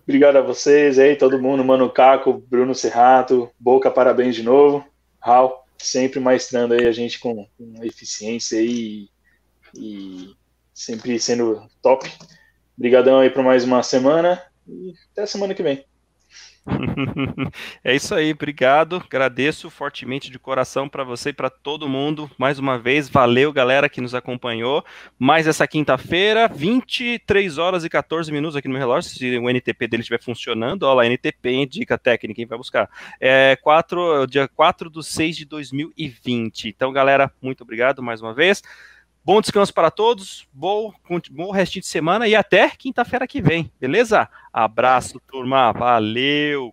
Obrigado a vocês aí, todo mundo, Mano Caco, Bruno Serrato, Boca, parabéns de novo. Raul, sempre maestrando aí a gente com, com eficiência e, e sempre sendo top. Obrigadão aí por mais uma semana e até semana que vem. é isso aí, obrigado. Agradeço fortemente de coração para você e para todo mundo. Mais uma vez, valeu, galera que nos acompanhou. Mais essa quinta-feira, 23 horas e 14 minutos aqui no meu relógio. Se o NTP dele estiver funcionando, olha lá, NTP, dica técnica, quem vai buscar. É 4, dia 4 de 6 de 2020. Então, galera, muito obrigado mais uma vez. Bom descanso para todos, bom, bom restinho de semana e até quinta-feira que vem, beleza? Abraço, turma, valeu!